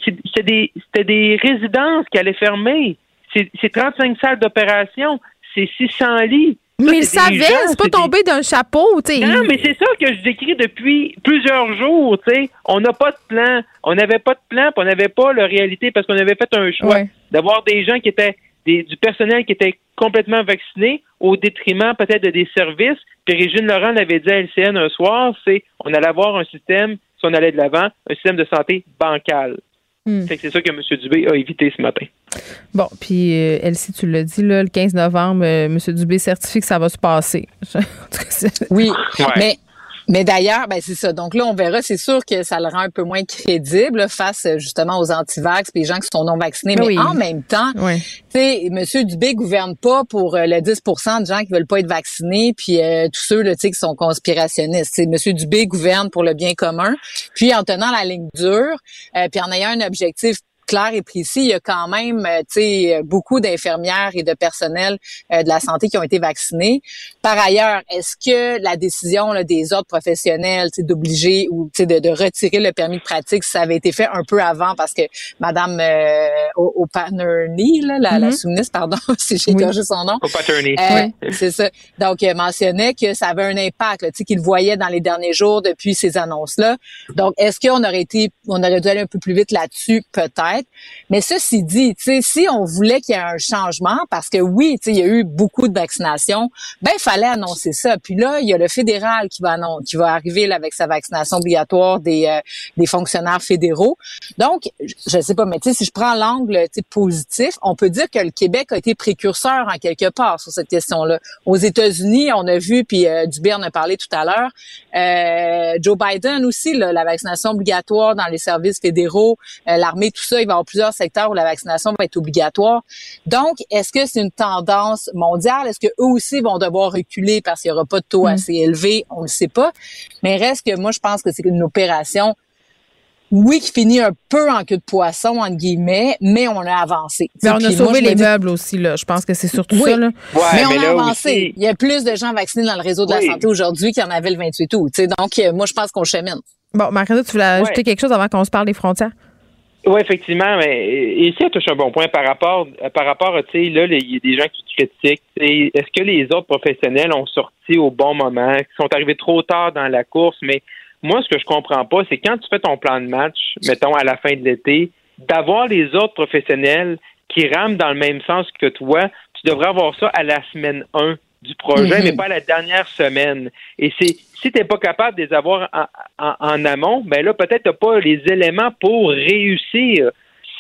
des, c'était des résidences qui allaient fermer. C'est 35 salles d'opération. C'est 600 lits. Mais il savait, c'est pas tombé d'un chapeau, tu sais. Non, mais c'est ça que je décris depuis plusieurs jours, tu sais. On n'a pas de plan. On n'avait pas de plan, puis on n'avait pas la réalité parce qu'on avait fait un choix d'avoir des gens qui étaient du personnel qui était complètement vacciné au détriment peut-être de des services. Puis Régine Laurent l'avait dit à LCN un soir, c'est on allait avoir un système, si on allait de l'avant, un système de santé bancal. Hmm. C'est ça que M. Dubé a évité ce matin. Bon, puis euh, Elsie, tu l'as dit, là, le 15 novembre, euh, M. Dubé certifie que ça va se passer. *laughs* oui, mais Mais d'ailleurs, ben c'est ça. Donc là, on verra. C'est sûr que ça le rend un peu moins crédible face justement aux antivax et les gens qui sont non vaccinés. Ben mais en même temps, tu sais, Monsieur Dubé gouverne pas pour euh, le 10% de gens qui veulent pas être vaccinés, puis euh, tous ceux là, qui sont conspirationnistes. C'est Monsieur Dubé gouverne pour le bien commun, puis en tenant la ligne dure, euh, puis en ayant un objectif clair et précis. Il y a quand même, euh, tu sais, beaucoup d'infirmières et de personnel euh, de la santé qui ont été vaccinés. Par ailleurs, est-ce que la décision là, des autres professionnels, tu d'obliger ou tu de, de retirer le permis de pratique, ça avait été fait un peu avant parce que Madame euh, O'Patterney, la, la mm-hmm. sous-ministre, pardon, *laughs* si j'ai oui. son nom. Euh, C'est ça. Donc, il mentionnait que ça avait un impact, tu sais, qu'il voyait dans les derniers jours depuis ces annonces-là. Donc, est-ce qu'on aurait été, on aurait dû aller un peu plus vite là-dessus, peut-être. Mais ceci dit, si on voulait qu'il y ait un changement, parce que oui, il y a eu beaucoup de vaccinations, ben fallait annoncer ça. Puis là, il y a le fédéral qui va qui va arriver là, avec sa vaccination obligatoire des, euh, des fonctionnaires fédéraux. Donc, je sais pas, mais si je prends l'angle positif, on peut dire que le Québec a été précurseur en quelque part sur cette question-là. Aux États-Unis, on a vu, puis euh, Dubé en a parlé tout à l'heure, euh, Joe Biden aussi, la vaccination obligatoire dans les services fédéraux, euh, l'armée, tout ça, va y avoir plusieurs secteurs où la vaccination va être obligatoire. Donc, est-ce que c'est une tendance mondiale? Est-ce que eux aussi vont devoir reculer parce qu'il n'y aura pas de taux mm. assez élevé? On ne le sait pas. Mais reste que moi, je pense que c'est une opération oui, qui finit un peu en queue de poisson, entre guillemets, mais on a avancé. Mais on a sauvé les meubles aussi, là. Je pense que c'est surtout ça, là. mais on a avancé. Il y a plus de gens vaccinés dans le réseau de la santé aujourd'hui qu'il y en avait le 28 août. Donc, euh, moi, je pense qu'on chemine. Bon, marie tu voulais ajouter quelque chose avant qu'on se parle des frontières? Oui, effectivement, mais ici, elle touche un bon point par rapport, par rapport, tu sais, là, il y a des gens qui critiquent. Est-ce que les autres professionnels ont sorti au bon moment, sont arrivés trop tard dans la course, mais moi, ce que je comprends pas, c'est quand tu fais ton plan de match, mettons à la fin de l'été, d'avoir les autres professionnels qui rament dans le même sens que toi, tu devrais avoir ça à la semaine 1 du projet, mais mhm. pas à la dernière semaine. Et c'est si tu n'es pas capable de les avoir en, amont, ben là, peut-être tu n'as pas les éléments pour réussir.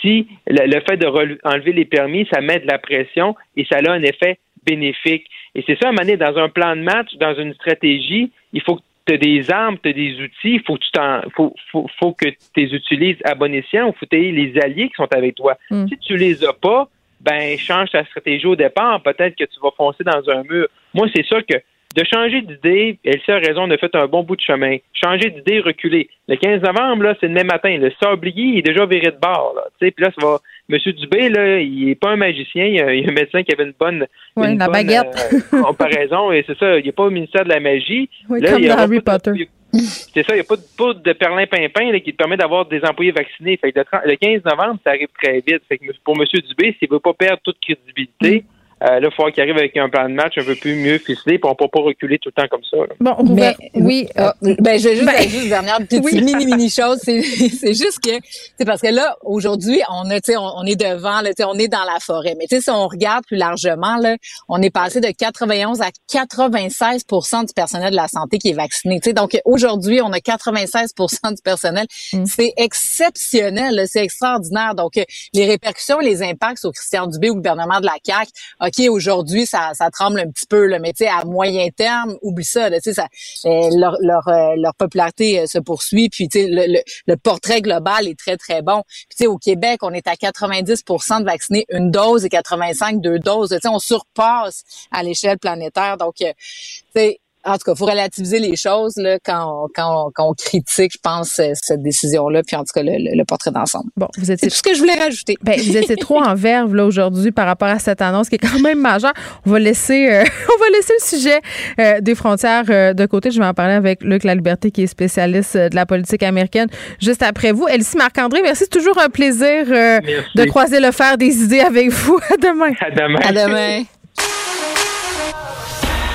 Si le, fait de enlever les permis, ça met de la pression et ça a un effet bénéfique. Et c'est ça, à un dans un plan de match, dans une stratégie, il faut que tu as des armes, tu as des outils, il faut que tu t'en, faut, faut, que tu les utilises à bon escient, il faut que tu aies les alliés qui sont avec toi. Mm. Si tu les as pas, ben change ta stratégie au départ, peut-être que tu vas foncer dans un mur. Moi, c'est sûr que de changer d'idée, elle a raison, on a fait un bon bout de chemin. Changer d'idée, reculer. Le 15 novembre, là, c'est demain matin. Le sablier il est déjà viré de bord. Là. Puis là, ça va. Monsieur Dubé, là, il est pas un magicien. Il y a, un médecin qui avait une bonne, une la baguette. Euh, comparaison. Et c'est ça, il n'est pas au ministère de la magie. *laughs* Oui, comme dans Harry Potter. C'est ça, il n'y a pas de poudre de perlin-pimpin qui te permet d'avoir des employés vaccinés. Fait le, 15 novembre, ça arrive très vite. Fait que pour M. Dubé, s'il ne veut pas perdre toute crédibilité, euh, là, il faut qu'il arrive avec un plan de match un peu plus mieux ficelé, puis on ne peut pas reculer tout le temps comme ça. Bon, mais, oui. Euh, ben, je vais juste ben, juste une dernière petite mini mini chose. C'est, *laughs* c'est juste que c'est parce que là, aujourd'hui, on a, on, on est devant, là, on est dans la forêt. Mais tu sais, si on regarde plus largement, là, on est passé de 91 à 96% du personnel de la santé qui est vacciné. Tu sais, donc aujourd'hui, on a 96 du personnel. Mm. C'est exceptionnel, c'est extraordinaire. Donc les répercussions, les impacts sur Christian Dubé au gouvernement de la CAQ OK, aujourd'hui, ça, ça tremble un petit peu, là, mais tu sais, à moyen terme, oublie ça, tu sais, ça, euh, leur, leur, euh, leur popularité euh, se poursuit, puis tu sais, le, le, portrait global est très, très bon. Puis tu sais, au Québec, on est à 90% de vaccinés une dose et 85 deux doses. Tu sais, on surpasse à l'échelle planétaire. Donc, tu sais, en tout cas, il faut relativiser les choses là, quand, on, quand, quand on critique, je pense, euh, cette décision-là, puis en tout cas, le, le, portrait d'ensemble. Bon, vous étiez... C'est tout ce que je voulais rajouter. Ben, vous étiez trop en verve là aujourd'hui par rapport à cette annonce qui est quand même majeure. On va laisser, euh, *laughs* on va laisser le sujet euh, des frontières de côté. Je vais en parler avec Luc La Liberté, qui est spécialiste de la politique américaine, juste après vous. Elsie Marc-André, merci. C'est toujours un plaisir de croiser le fer des idées avec vous. *laughs* À demain. À demain. À demain.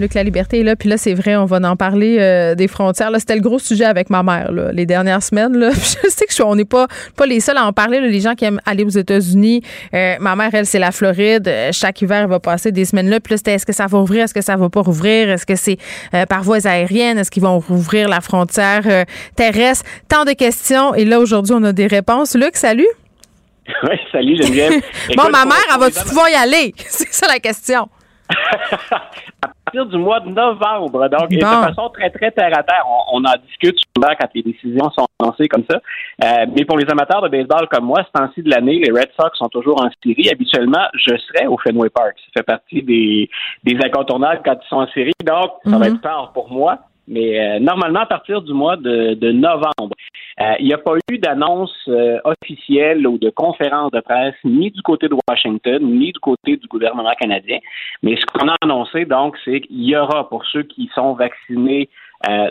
Luc, la liberté est là. Puis là, c'est vrai, on va en parler euh, des frontières. Là, c'était le gros sujet avec ma mère là, les dernières semaines. Là. *laughs* je sais que on n'est pas, pas les seuls à en parler. les gens qui aiment aller aux États-Unis. Euh, ma mère, elle, c'est la Floride. Euh, chaque hiver, elle va passer des semaines là. Puis là, c'était est-ce que ça va ouvrir? Est-ce que ça va pas rouvrir? Est-ce que c'est par voies aériennes? Est-ce qu'ils vont rouvrir la frontière terrestre? Tant de questions. Et là, aujourd'hui, on a des réponses. Luc, salut. *laughs* Oui, salut Geneviève. *laughs* bon, ma mère, elle va-tu pouvoir y aller? C'est ça la question. Partir du mois de novembre, donc de façon très, très terre à terre, on, en discute souvent quand les décisions sont annoncées comme ça. Euh, mais pour les amateurs de baseball comme moi, ce temps-ci de l'année, les Red Sox sont toujours en série. Habituellement, je serais au Fenway Park. Ça fait partie des, des incontournables quand ils sont en série. Donc, ça va mhm. être tard pour moi. Mais euh, normalement, à partir du mois de, de novembre, il n'y a pas eu d'annonce euh, officielle ou de conférence de presse ni du côté de Washington ni du côté du gouvernement canadien. Mais ce qu'on a annoncé, donc, c'est qu'il y aura pour ceux qui sont vaccinés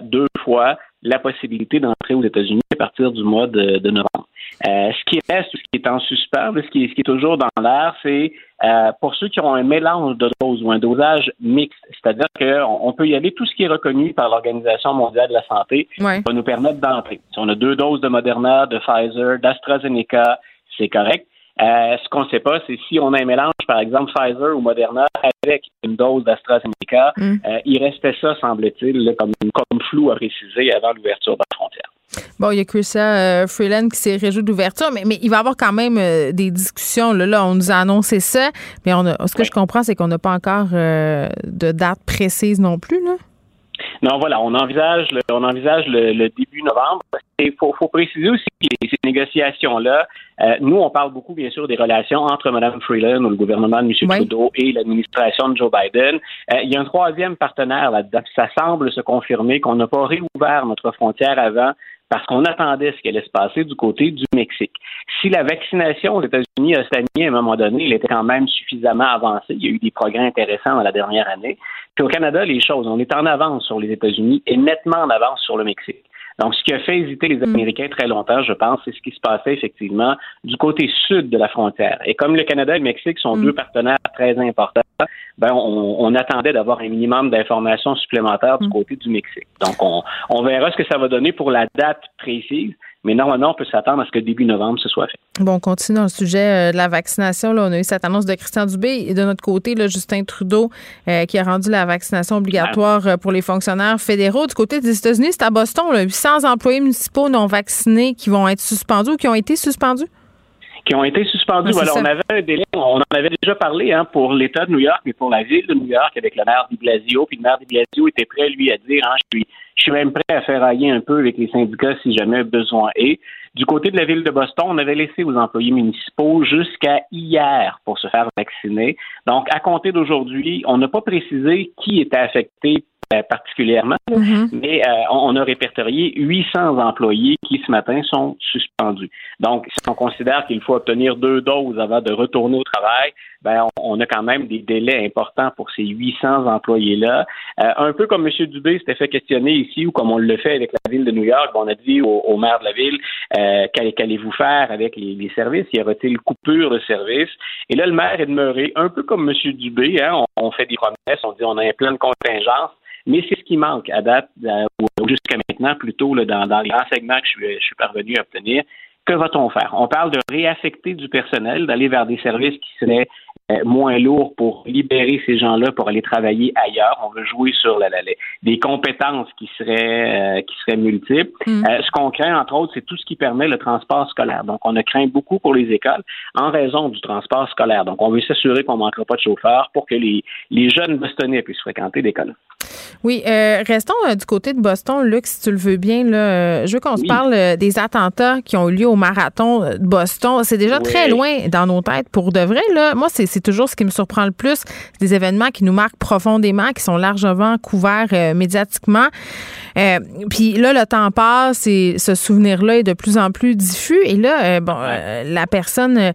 deux fois la possibilité d'entrer aux États-Unis à partir du mois de novembre. Euh, ce qui reste, ce qui est en suspens, ce qui est, ce qui est toujours dans l'air, c'est euh, pour ceux qui ont un mélange de doses ou un dosage mixte, c'est-à-dire qu'on on peut y aller, tout ce qui est reconnu par l'Organisation mondiale de la santé va nous permettre d'entrer. Si on a deux doses de Moderna, de Pfizer, d'AstraZeneca, c'est correct. Euh, ce qu'on ne sait pas, c'est si on a un mélange, par exemple, Pfizer ou Moderna avec une dose d'AstraZeneca, mm. euh, il restait ça, semble-t-il, comme, comme flou à préciser avant l'ouverture de la frontière. Bon, il y a Chrissa euh, Freeland qui s'est réjoui d'ouverture, mais, mais, il va y avoir quand même des discussions. Là, là, on nous a annoncé ça, mais on a, ce que je comprends, c'est qu'on n'a pas encore de date précise non plus. Là. Non, voilà, on envisage le, on envisage le, début novembre. Il faut, faut, préciser aussi que ces négociations-là, euh, nous, on parle beaucoup, bien sûr, des relations entre Mme Freeland ou le gouvernement de M. Trudeau et l'administration de Joe Biden. Euh, il y a un troisième partenaire là-dedans. Ça semble se confirmer qu'on n'a pas réouvert notre frontière avant parce qu'on attendait ce qui allait se passer du côté du Mexique. Si la vaccination aux États-Unis a stagné à un moment donné, elle était quand même suffisamment avancée. Il y a eu des progrès intéressants dans la dernière année. Puis au Canada, les choses, on est en avance sur les États-Unis et nettement en avance sur le Mexique. Donc, ce qui a fait hésiter les mm. Américains très longtemps, je pense, c'est ce qui se passait effectivement du côté sud de la frontière. Et comme le Canada et le Mexique sont mm. deux partenaires très importants, ben on, attendait d'avoir un minimum d'informations supplémentaires du mm. côté du Mexique. Donc, on, on verra ce que ça va donner pour la date précise. Mais normalement, on peut s'attendre à ce que début novembre, ce soit fait. Bon, on continue dans le sujet euh, de la vaccination. Là, on a eu cette annonce de Christian Dubé et de notre côté, là, Justin Trudeau, euh, qui a rendu la vaccination obligatoire euh, pour les fonctionnaires fédéraux. Du côté des États-Unis, c'est à Boston, là, 800 employés municipaux non vaccinés qui vont être suspendus ou qui ont été suspendus qui ont été suspendus. voilà, on avait un délai, on en avait déjà parlé hein, pour l'État de New York, mais pour la ville de New York avec le maire de Blasio. Puis le maire de Blasio était prêt, lui, à dire hein, je suis je suis même prêt à faire railler un peu avec les syndicats si jamais besoin est. Du côté de la ville de Boston, on avait laissé aux employés municipaux jusqu'à hier pour se faire vacciner. Donc, à compter d'aujourd'hui, on n'a pas précisé qui était affecté euh, particulièrement, mm-hmm. mais euh, on, a répertorié 800 employés qui ce matin sont suspendus. Donc, si on considère qu'il faut obtenir deux doses avant de retourner au travail, ben on, a quand même des délais importants pour ces 800 employés-là. Euh, un peu comme M. Dubé s'était fait questionner ici, ou comme on le fait avec la ville de New York, on a dit au, maire de la ville, qu'allez-vous faire avec les, services? Y aura-t-il coupure de services? Et là, le maire est demeuré un peu comme M. Dubé. Hein? On, on fait des promesses, on dit on a un plan de contingence mais c'est ce qui manque à date, euh, ou jusqu'à maintenant, plutôt là, dans, les renseignements que je suis, parvenu à obtenir. Que va-t-on faire? On parle de réaffecter du personnel, d'aller vers des services qui seraient moins lourds pour libérer ces gens-là pour aller travailler ailleurs. On veut jouer sur la, la, des compétences qui seraient euh, qui seraient multiples. Mm. ce qu'on craint, entre autres, c'est tout ce qui permet le transport scolaire. Donc, on a craint beaucoup pour les écoles en raison du transport scolaire. Donc, on veut s'assurer qu'on ne manquera pas de chauffeurs pour que les, les jeunes bostonnais puissent fréquenter l'école. Oui, euh, restons euh, du côté de Boston, Luc, si tu le veux bien. Là, euh, je veux qu'on se parle des attentats qui ont eu lieu au marathon de Boston. C'est déjà très loin dans nos têtes pour de vrai. Là. Moi, c'est toujours ce qui me surprend le plus. des événements qui nous marquent profondément, qui sont largement couverts médiatiquement. Puis là, le temps passe et ce souvenir-là est de plus en plus diffus. Et là, bon, la personne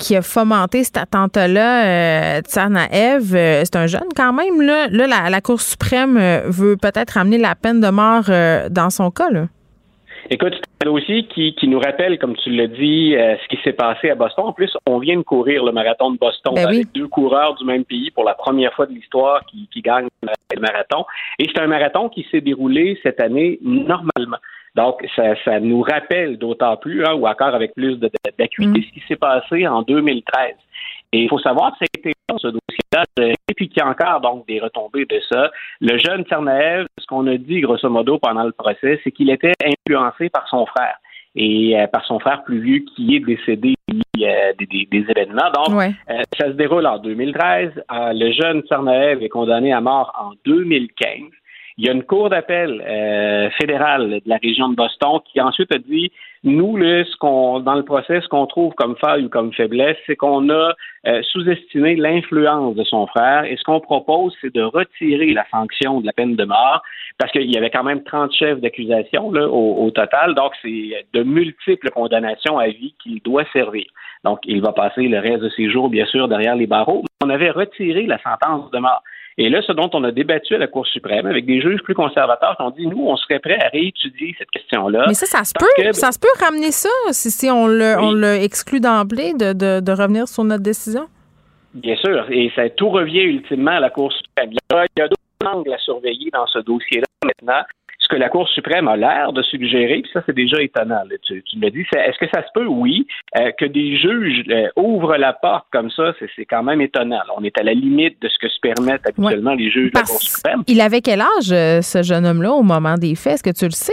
qui a fomenté cet attentat-là, euh, Tsarnaev, euh, c'est un jeune quand même. Là, là la, Cour suprême euh, veut peut-être ramener la peine de mort euh, dans son cas. Là. Écoute, c'est un dossier qui, qui, nous rappelle, comme tu l'as dit, ce qui s'est passé à Boston. En plus, on vient de courir le marathon de Boston ben avec deux coureurs du même pays pour la première fois de l'histoire qui, qui gagnent le marathon. Et c'est un marathon qui s'est déroulé cette année normalement. Donc, ça, ça nous rappelle d'autant plus, hein, ou encore avec plus d'acuité, mm. ce qui s'est passé en 2013. Et il faut savoir que c'était ce dossier-là, et puis qu'il y a encore donc des retombées de ça. Le jeune Tsarnaev, ce qu'on a dit grosso modo pendant le procès, c'est qu'il était influencé par son frère. et par son frère plus vieux qui est décédé des, des, événements. Donc, ça se déroule en 2013. le jeune Tsarnaev est condamné à mort en 2015. Il y a une cour d'appel euh, fédérale de la région de Boston qui ensuite a dit nous, là, ce qu'on dans le procès, ce qu'on trouve comme faille ou comme faiblesse, c'est qu'on a euh, sous-estimé l'influence de son frère et ce qu'on propose, c'est de retirer la sanction de la peine de mort parce qu'il y avait quand même 30 chefs d'accusation au, au total, donc c'est de multiples condamnations à vie qu'il doit servir. Donc, il va passer le reste de ses jours, bien sûr, derrière les barreaux. On avait retiré la sentence de mort. Et là, ce dont on a débattu à la Cour suprême avec des juges plus conservateurs qui ont dit, nous, on serait prêt à réétudier cette question-là. Mais ça, ça se peut. Ça se peut ramener ça si, on le, on le exclut d'emblée de, de, de, revenir sur notre décision? Bien sûr. Et ça, tout revient ultimement à la Cour suprême. Il y a, d'autres angles à surveiller dans ce dossier-là maintenant que la Cour suprême a l'air de suggérer, puis ça, c'est déjà étonnant. tu, tu me dis, est-ce que ça se peut? Oui. Euh, que des juges euh, ouvrent la porte comme ça, c'est quand même étonnant. on est à la limite de ce que se permettent habituellement les juges de la Cour suprême. Il avait quel âge, euh, ce jeune homme-là, au moment des faits? Est-ce que tu le sais?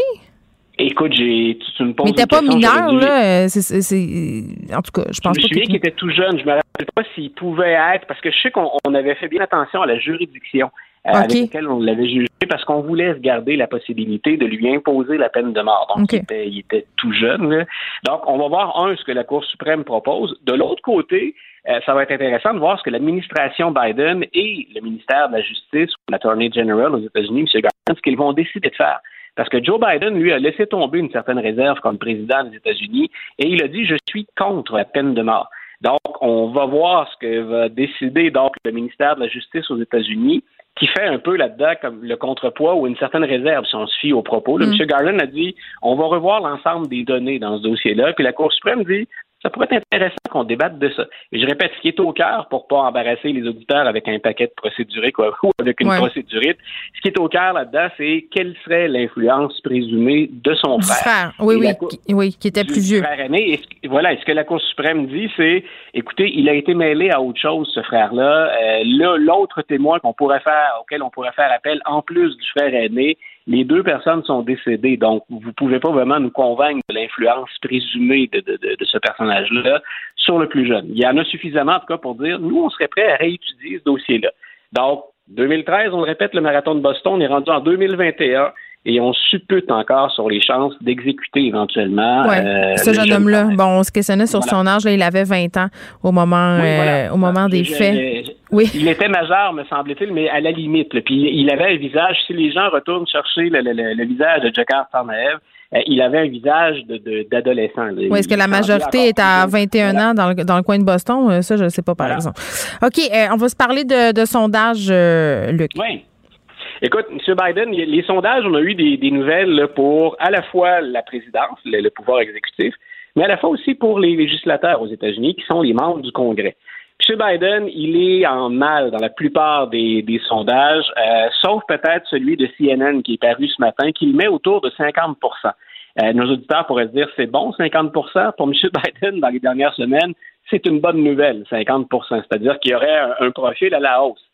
Écoute, j'ai, tu, me poses Mais t'es pas mineur, là. En tout cas, je pense je me souviens qu'il était tout jeune. Je me rappelle pas s'il pouvait être, parce que je sais qu'on avait fait bien attention à la juridiction. Euh, avec lequel on l'avait jugé parce qu'on voulait se garder la possibilité de lui imposer la peine de mort. Donc, il, était, tout jeune. Donc, on va voir, un, ce que la Cour suprême propose. De l'autre côté, euh, ça va être intéressant de voir ce que l'administration Biden et le ministère de la Justice l'Attorney General aux États-Unis, M. Garland, ce qu'ils vont décider de faire. Parce que Joe Biden, lui, a laissé tomber une certaine réserve comme président des États-Unis et il a dit, je suis contre la peine de mort. Donc, on va voir ce que va décider donc le ministère de la Justice aux États-Unis qui fait un peu là-dedans comme le contrepoids ou une certaine réserve si on se fie aux propos. M. Mm. Garland a dit on va revoir l'ensemble des données dans ce dossier-là, puis la Cour suprême dit ça pourrait être intéressant qu'on débatte de ça. Et je répète, ce qui est au cœur, pour pas embarrasser les auditeurs avec un paquet de procéduriques *laughs* ou avec une procédurite, ce qui est au cœur là-dedans, c'est quelle serait l'influence présumée de son frère. Oui, oui, oui, qui était plus vieux. Frère aîné. voilà, et ce que la Cour suprême dit, c'est, écoutez, il a été mêlé à autre chose, ce frère-là. Euh, là, l'autre témoin qu'on pourrait faire, auquel on pourrait faire appel, en plus du frère aîné, les deux personnes sont décédées, donc vous pouvez pas vraiment nous convaincre de l'influence présumée de, de, ce personnage-là sur le plus jeune. Il y en a suffisamment, en tout cas, pour dire, nous, on serait prêt à réétudier ce dossier-là. Donc, 2013, on le répète, le marathon de Boston, on est rendu en 2021 et on suppute encore sur les chances d'exécuter éventuellement. Euh, ce jeune homme-là, bon, on se questionnait sur son âge, là, il avait 20 ans au moment, euh, au moment des faits. oui. Il était majeur, me semble-t-il, mais à la limite. Puis il avait un visage, si les gens retournent chercher le, visage de Jakar Sarnaev, euh, il avait un visage d'adolescent. De, oui, est-ce que la majorité est à 21 ans dans le, dans le, coin de Boston? Ça, je ne sais pas, par exemple. OK, on va se parler de, de sondage, Luc. Oui. Écoute, M. Biden, les sondages, on a eu des, nouvelles pour à la fois la présidence, le, pouvoir exécutif, mais à la fois aussi pour les législateurs aux États-Unis, qui sont les membres du Congrès. M. Biden, il est en mal dans la plupart des, sondages, euh, sauf peut-être celui de CNN qui est paru ce matin, qui le met autour de 50% euh, Nos auditeurs pourraient se dire, c'est bon, 50% Pour M. *laughs* Biden, dans les dernières semaines, c'est une bonne nouvelle, 50% C'est-à-dire qu'il y aurait un profil à la hausse.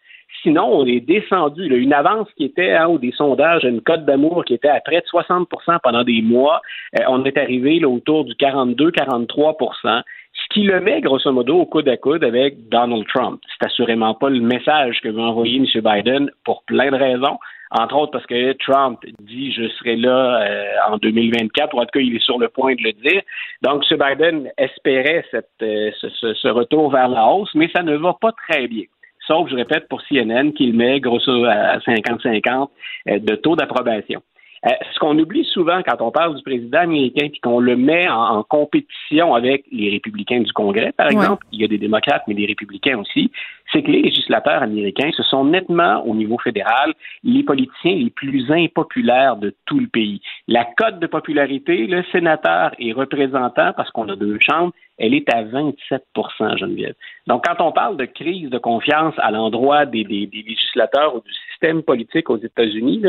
Sinon, on est descendu. une avance qui était hein, ou des sondages, une cote d'amour qui était à près de 60% pendant des mois. Euh, on est arrivé là, autour du 42-43% ce qui le met, grosso modo, au coude à coude avec Donald Trump. C'est assurément pas le message que veut envoyer M. Biden pour plein de raisons. Entre autres parce que Trump dit je serai là euh, en 2024, ou en tout cas il est sur le point de le dire. Donc M. Biden espérait euh, ce, retour vers la hausse, mais ça ne va pas très bien sauf, je répète, pour CNN, qu'il met grosso à 50-50 euh, de taux d'approbation. Euh, ce qu'on oublie souvent quand on parle du président américain puis qu'on le met en, compétition avec les républicains du Congrès, par exemple, il y a des démocrates mais des républicains aussi, c'est que les législateurs américains, ce sont nettement au niveau fédéral les politiciens les plus impopulaires de tout le pays. La cote de popularité, le sénateur et représentant, parce qu'on a deux chambres, elle est à 27% Geneviève. Donc, quand on parle de crise de confiance à l'endroit des, législateurs ou du système politique aux États-Unis,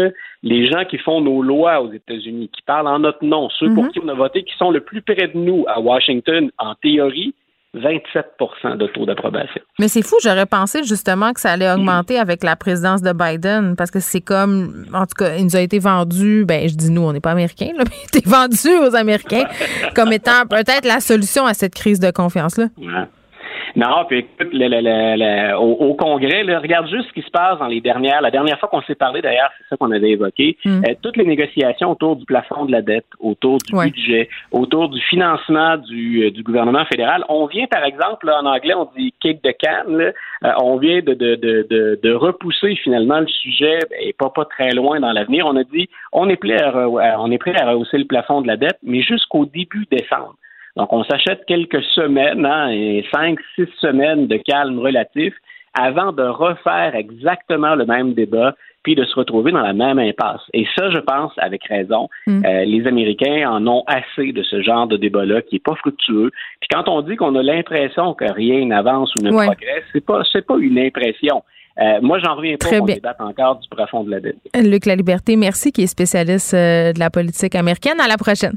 les gens qui font nos lois aux États-Unis, qui parlent en notre nom, ceux pour mhm. qui on a voté, qui sont le plus près de nous à Washington, en théorie, 27% de taux d'approbation. Mais c'est fou, j'aurais pensé justement que ça allait augmenter avec la présidence de Biden parce que c'est comme, en tout cas, il nous a été vendu, ben je dis nous, on n'est pas américains, là, *laughs* mais il a été vendu aux Américains comme étant peut-être la solution à cette crise de confiance-là. Non, puis écoute, le, au, Congrès, regarde juste ce qui se passe dans les dernières. La dernière fois qu'on s'est parlé, d'ailleurs, c'est ça qu'on avait évoqué. Mm. Euh, toutes les négociations autour du plafond de la dette, autour du budget, autour du financement du, euh, du, gouvernement fédéral. On vient, par exemple, en anglais, on dit kick the can. Là, euh, on vient de, de, de, de, repousser finalement le sujet et pas pas très loin dans l'avenir. On a dit on est prêt à, on est prêt à rehausser le plafond de la dette, mais jusqu'au début décembre. Donc, on s'achète quelques semaines, hein, et cinq, six semaines de calme relatif avant de refaire exactement le même débat puis de se retrouver dans la même impasse. Et ça, je pense, avec raison, mm. euh, les Américains en ont assez de ce genre de débat-là qui est pas fructueux. Puis quand on dit qu'on a l'impression que rien n'avance ou ne progresse, c'est pas c'est pas une impression. Euh, moi, j'en reviens pas qu'on débatte encore du profond de la dette. Luc La Liberté, merci, qui est spécialiste euh, de la politique américaine. À la prochaine.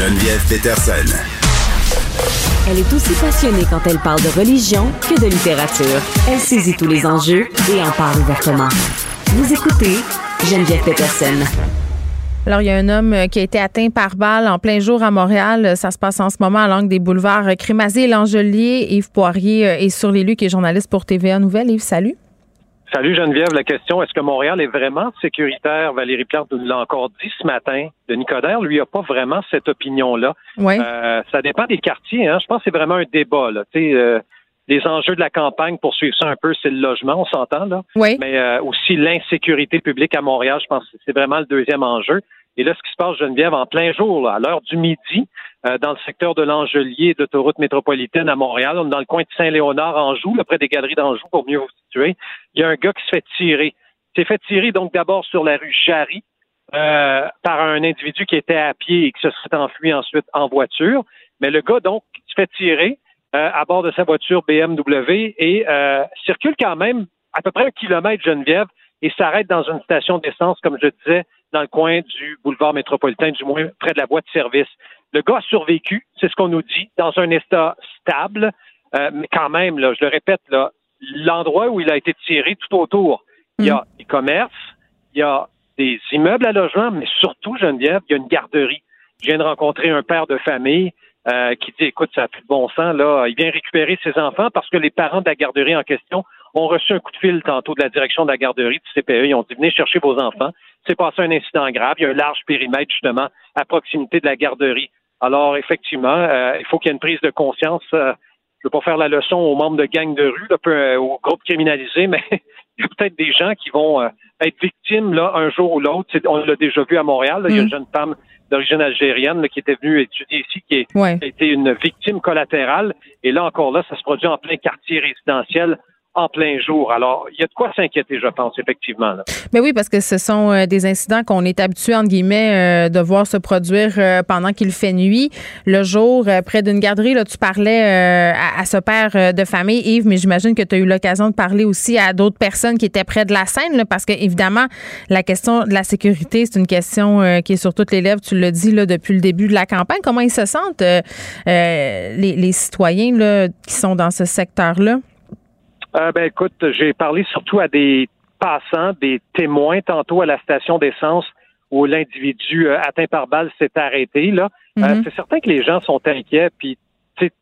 Geneviève Peterson. Elle est aussi passionnée quand elle parle de religion que de littérature. Elle saisit tous les enjeux et en parle ouvertement. Vous écoutez Geneviève Peterson. Alors, il y a un homme qui a été atteint par balle en plein jour à Montréal. Ça se passe en ce moment à l'angle des boulevards Crémazie et Langelier. Yves Poirier est sur les lieux, qui est journaliste pour TVA Nouvelle. Yves, salut. Salut Geneviève, la question, est-ce que Montréal est vraiment sécuritaire? Valérie Plante nous l'a encore dit ce matin. Denis Coderre, lui, a pas vraiment cette opinion-là. Oui. Euh, ça dépend des quartiers. Hein. Je pense que c'est vraiment un débat. Là. Euh, les enjeux de la campagne, pour suivre ça un peu, c'est le logement, on s'entend là. Oui. Mais euh, aussi l'insécurité publique à Montréal, je pense que c'est vraiment le deuxième enjeu. Et là, ce qui se passe, Geneviève, en plein jour, à l'heure du midi, euh, dans le secteur de l'Angelier d'autoroute métropolitaine à Montréal, on est dans le coin de Saint-Léonard, Anjou, là, près des galeries d'Anjou, pour mieux vous situer. Il y a un gars qui se fait tirer. Il s'est fait tirer donc d'abord sur la rue Jarry euh, par un individu qui était à pied et qui se serait enfui ensuite en voiture. Mais le gars, donc, se fait tirer euh, à bord de sa voiture BMW et circule quand même à peu près un kilomètre Geneviève et s'arrête dans une station d'essence, comme je disais, dans le coin du boulevard métropolitain, du moins près de la voie de service. Le gars a survécu, c'est ce qu'on nous dit, dans un état stable, euh, mais quand même, là, je le répète, là, l'endroit où il a été tiré tout autour, il y a mm. des commerces, il y a des immeubles à logement, mais surtout, Geneviève, il y a une garderie. Je viens de rencontrer un père de famille euh, qui dit, écoute, ça a plus de bon sens, là, il vient récupérer ses enfants parce que les parents de la garderie en question ont reçu un coup de fil tantôt de la direction de la garderie du CPE. Ils ont dit venez chercher vos enfants. C'est passé un incident grave. Il y a un large périmètre justement à proximité de la garderie. Alors effectivement, euh, il faut qu'il y ait une prise de conscience. Euh, je ne veux pas faire la leçon aux membres de gangs de rue, peu, euh, aux groupes criminalisés, mais *laughs* il y a peut-être des gens qui vont être victimes là un jour ou l'autre. On l'a déjà vu à Montréal. Il y a une mm. jeune femme d'origine algérienne qui était venue étudier ici, qui, qui a été une victime collatérale. Et là encore là, ça se produit en plein quartier résidentiel en plein jour. Alors, il y a de quoi s'inquiéter, je pense, effectivement. Mais oui, parce que ce sont euh, des incidents qu'on est habitué, entre guillemets, euh, de voir se produire euh, pendant qu'il fait nuit. Le jour, près d'une garderie, là, tu parlais à, ce père de famille, Yves, mais j'imagine que tu as eu l'occasion de parler aussi à d'autres personnes qui étaient près de la scène, parce que, évidemment, la question de la sécurité, c'est une question qui est sur toutes les lèvres, tu l'as dit là, depuis le début de la campagne. Comment ils se sentent, les, les, citoyens là, qui sont dans ce secteur-là? Euh, ben écoute, j'ai parlé surtout à des passants, des témoins tantôt à la station d'essence où l'individu euh, atteint par balle s'est arrêté. Là, euh, mhm. c'est certain que les gens sont inquiets, puis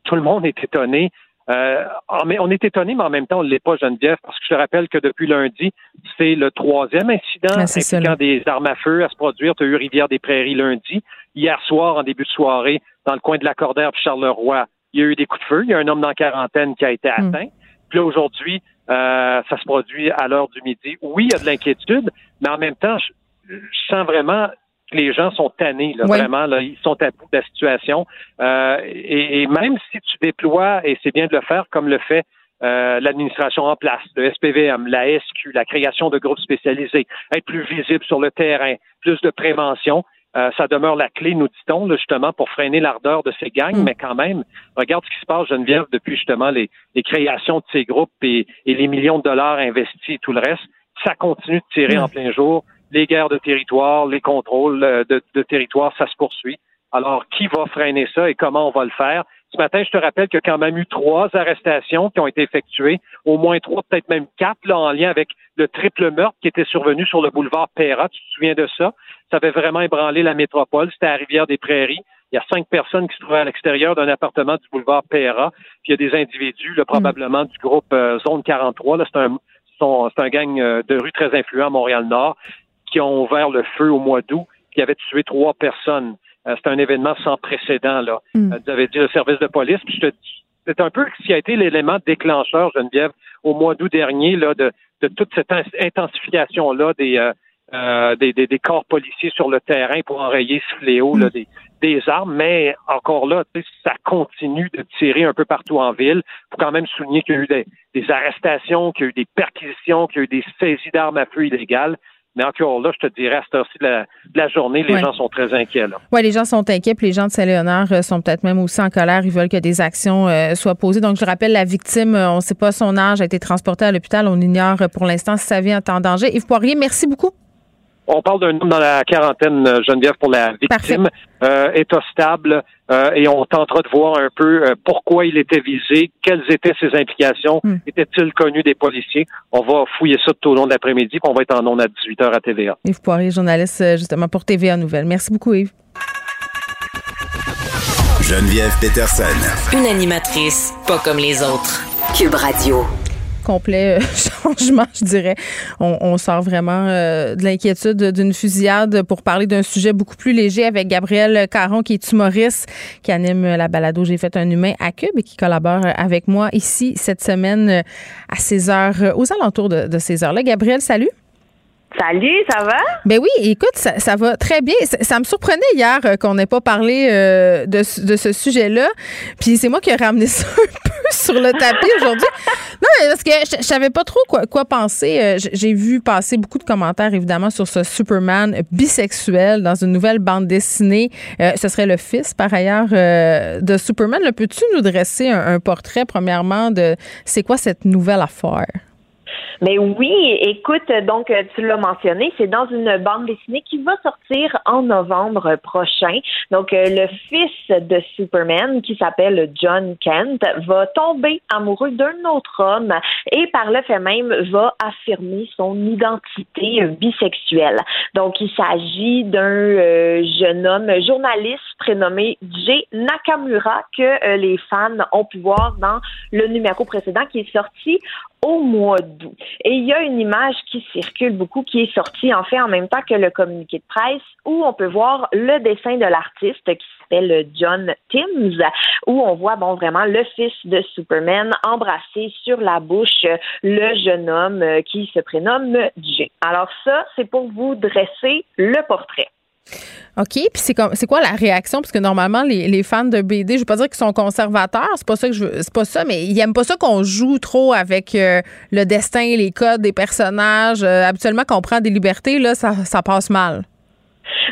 tout le monde est étonné. Euh, on est étonné, mais en même temps, on ne l'est pas, Geneviève, parce que je te rappelle que depuis lundi, c'est le troisième incident ah, impliquant des armes à feu à se produire. Tu as eu Rivière-des-Prairies lundi. Hier soir, en début de soirée, dans le coin de la Cordère Charleroi, il y a eu des coups de feu. Il y a un homme dans quarantaine qui a été hmm. atteint. Puis là, aujourd'hui, euh, ça se produit à l'heure du midi. Oui, il y a de l'inquiétude, mais en même temps, je, sens vraiment les gens sont tannés, là, vraiment, là, ils sont à bout de la situation. Euh, et, même si tu déploies, et c'est bien de le faire comme le fait euh, l'administration en place, le SPVM, la SQ, la création de groupes spécialisés, être plus visible sur le terrain, plus de prévention, euh, ça demeure la clé, nous dit-on, justement, pour freiner l'ardeur de ces gangs, mm. mais quand même, regarde ce qui se passe, Geneviève, depuis justement les, créations de ces groupes et, les millions de dollars investis et tout le reste, ça continue de tirer mm. en plein jour. Les guerres de territoire, les contrôles euh, de, de territoire, ça se poursuit. Alors, qui va freiner ça et comment on va le faire? Ce matin, je te rappelle qu'il y a quand même eu trois arrestations qui ont été effectuées, au moins trois, peut-être même quatre, là, en lien avec le triple meurtre qui était survenu sur le boulevard Perra. Tu te souviens de ça? Ça avait vraiment ébranlé la métropole. C'était à Rivière-des-Prairies. Il y a cinq personnes qui se trouvaient à l'extérieur d'un appartement du boulevard Perra. Puis il y a des individus, là, probablement du groupe euh, Zone 43. Là, c'est un, c'est un gang euh, de rue très influent à Montréal-Nord qui ont ouvert le feu au mois d'août, qui avait tué trois personnes. Euh, c'est un événement sans précédent, là. Mm. vous avez dit le service de police. Puis c'est un peu ce qui a été l'élément déclencheur, Geneviève, au mois d'août dernier, là, de, de toute cette intensification-là des, euh, des, des, corps policiers sur le terrain pour enrayer ce fléau là, des, des armes, mais encore là, ça continue de tirer un peu partout en ville. Il faut quand même souligner qu'il y a eu des, des arrestations, qu'il y a eu des perquisitions, qu'il y a eu des saisies d'armes à feu illégales. Mais encore là, je te dirais, à cette heure-ci de la, journée, les gens sont très inquiets. Oui, les gens sont inquiets, puis les gens de Saint-Léonard euh, sont peut-être même aussi en colère. Ils veulent que des actions euh, soient posées. Donc, je rappelle, la victime, on ne sait pas son âge, a été transportée à l'hôpital. On ignore pour l'instant si sa vie est en danger. Yves Poirier, merci beaucoup. On parle d'un homme dans la quarantaine, euh, Geneviève, pour la victime, euh, état stable, euh, et on tentera de voir un peu euh, pourquoi il était visé, quelles étaient ses implications, hmm. était-il connu des policiers? On va fouiller ça tout au long de l'après-midi, puis on va être en ondes à 18h à TVA. Yves Poirier, journaliste justement pour TVA Nouvelles. Merci beaucoup, Yves. Geneviève Peterson. Une animatrice pas comme les autres. Cube Radio complet euh, *laughs* changement, je dirais. On, sort vraiment euh, de l'inquiétude d'une fusillade pour parler d'un sujet beaucoup plus léger avec Gabriel Caron, qui est humoriste, qui anime la balado J'ai fait un humain à Cube et qui collabore avec moi ici cette semaine à 16 heures, aux alentours de, de ces heures-là. Gabriel, salut. Salut, ça va? Ben oui, écoute, ça, va très bien. Ça, me surprenait hier euh, qu'on n'ait pas parlé euh, de, ce sujet-là. Puis c'est moi qui ai ramené *laughs* ça un peu *laughs* sur le tapis aujourd'hui. Non, parce que je, savais pas trop quoi, quoi penser. Euh, j'ai vu passer beaucoup de commentaires, évidemment, sur ce Superman bisexuel dans une nouvelle bande dessinée. ce serait le fils, par ailleurs, de Superman. Peux-tu nous dresser un portrait, premièrement, de c'est quoi cette nouvelle affaire? Mais oui, écoute, donc tu l'as mentionné, c'est dans une bande dessinée qui va sortir en novembre prochain. Donc euh, le fils de Superman, qui s'appelle John Kent, va tomber amoureux d'un autre homme et par le fait même va affirmer son identité bisexuelle. Donc il s'agit d'un euh, jeune homme journaliste prénommé Jay Nakamura que euh, les fans ont pu voir dans le numéro précédent qui est sorti au mois d'août. Et il y a une image qui circule beaucoup, qui est sortie en fait en même temps que le communiqué de presse, où on peut voir le dessin de l'artiste qui s'appelle John Timms, où on voit bon vraiment le fils de Superman embrasser sur la bouche le jeune homme qui se prénomme Jay. Alors ça, c'est pour vous dresser le portrait. OK? Puis c'est c'est quoi la réaction? Parce que normalement, les, fans de BD, je veux pas dire qu'ils sont conservateurs, c'est pas ça que je c'est pas ça, mais ils aiment pas ça qu'on joue trop avec euh, le destin, les codes des personnages. Euh, habituellement, quand on prend des libertés, là, ça, ça passe mal.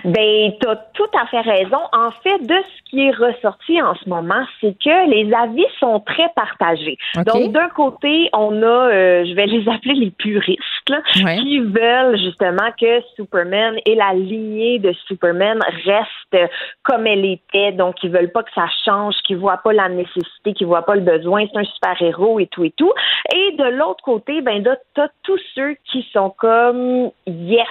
Ben, tu as tout à fait raison. En fait, de ce qui est ressorti en ce moment, c'est que les avis sont très partagés. Donc, d'un côté, on a, euh, je vais les appeler les puristes, qui veulent justement que Superman et la lignée de Superman reste comme elle était. Donc, ils veulent pas que ça change, qu'ils voient pas la nécessité, qu'ils voient pas le besoin. C'est un super-héros et tout et tout. Et de l'autre côté, ben, t'as tous ceux qui sont comme yes,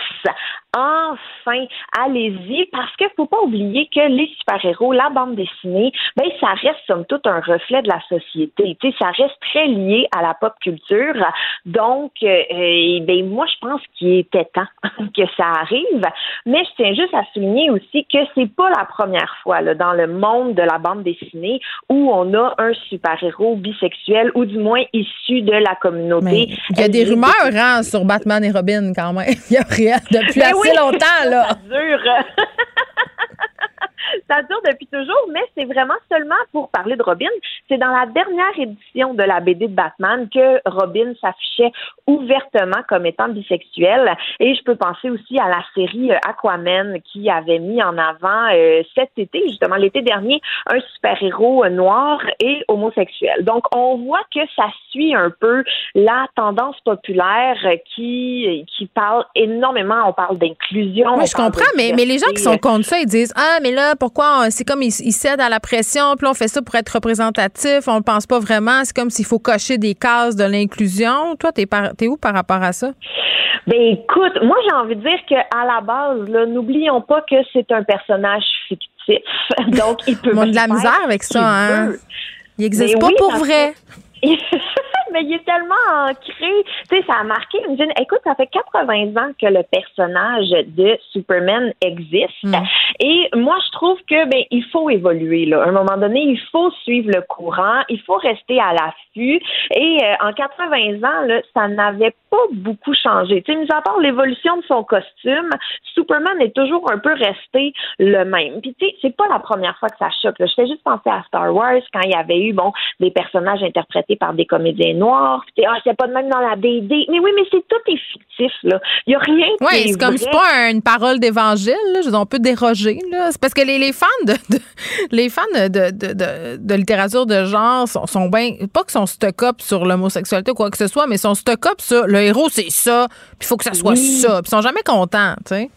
enfin, allez-y, parce qu'il faut pas oublier que les super-héros, la bande dessinée, ben ça reste somme toute un reflet de la société. Ça reste très lié à la pop culture. Donc, euh, ben moi, je pense qu'il était temps *laughs* que ça arrive. Mais je tiens juste à souligner aussi que c'est pas la première fois là, dans le monde de la bande dessinée où on a un super-héros bisexuel ou du moins issu de la communauté. il y a des rumeurs hein, sur Batman et Robin quand même. *laughs* Il y a rien depuis ben assez longtemps, là. Ça *laughs* dure depuis toujours, mais c'est vraiment seulement pour parler de Robin. C'est dans la dernière édition de la BD de Batman que Robin s'affichait ouvertement comme étant bisexuel. Et je peux penser aussi à la série euh, Aquaman qui avait mis en avant euh, cet été, justement l'été dernier, un super-héros euh, noir et homosexuel. Donc, on voit que ça suit un peu la tendance populaire qui, qui parle énormément, on parle d'inclusion. Oui, je comprends, mais, mais les gens qui sont contre ça, ils disent Ah, mais là, pourquoi c'est comme ils, cèdent à la pression, puis on fait ça pour être représentatif, on ne pense pas vraiment, c'est comme s'il faut cocher des cases de l'inclusion. Toi, t'es, es où par rapport à ça? Ben écoute, moi j'ai envie de dire qu'à la base, n'oublions pas que c'est un personnage fictif. *laughs* Donc il peut. On de la misère avec ça, hein? Il n'existe ben pas pour vrai. *laughs* mais il est tellement ancré. Tu sais, ça a marqué. Dit, écoute, ça fait 80 ans que le personnage de Superman existe. Mm. Et moi, je trouve que ben il faut évoluer. Là. À un moment donné, il faut suivre le courant. Il faut rester à l'affût. Et euh, en 80 ans, là, ça n'avait pas beaucoup changé. Tu sais, mis à part l'évolution de son costume, Superman est toujours un peu resté le même. Puis tu sais, c'est pas la première fois que ça choque. Je fais juste penser à Star Wars quand il y avait eu bon des personnages interprétés par des comédiens noirs. ah, c'est pas de même dans la BD. Mais oui, mais c'est tout est fictif, là. Il y a rien Oui, c'est comme c'est pas une parole d'évangile, là. On peut déroger, là. C'est parce que les, les fans de, les fans de, de, de, littérature de genre sont, sont bien, pas qu'ils sont stock-up sur l'homosexualité ou quoi que ce soit, mais sont stock-up sur le héros, c'est ça, puis il faut que ça soit ça. Puis ils sont jamais contents, tu sais.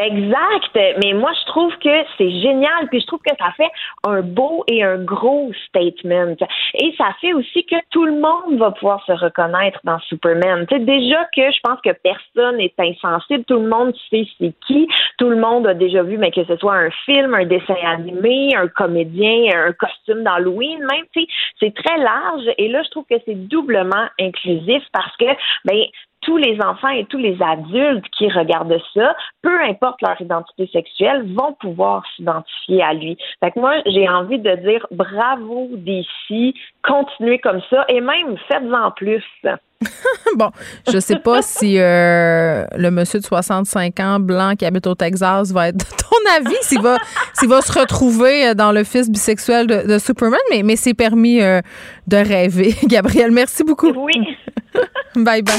Exact. Mais moi, je trouve que c'est génial. Puis je trouve que ça fait un beau et un gros statement. Et ça fait aussi que tout le monde va pouvoir se reconnaître dans Superman. Tu déjà que je pense que personne n'est insensible. Tout le monde sait c'est qui. Tout le monde a déjà vu, mais que ce soit un film, un dessin animé, un comédien, un costume d'Halloween, même, tu c'est très large. Et là, je trouve que c'est doublement inclusif parce que, ben, tous les enfants et tous les adultes qui regardent ça, peu importe leur identité sexuelle, vont pouvoir s'identifier à lui. Fait que moi, j'ai envie de dire bravo d'ici, continuez comme ça et même faites-en plus. *laughs* bon, je sais pas *laughs* si euh, le monsieur de 65 ans blanc qui habite au Texas va être de ton avis, s'il va, s'il va se retrouver dans le fils bisexuel de, Superman, mais, mais c'est permis euh, de rêver. *laughs* Gabriel, merci beaucoup. Oui. bye bye.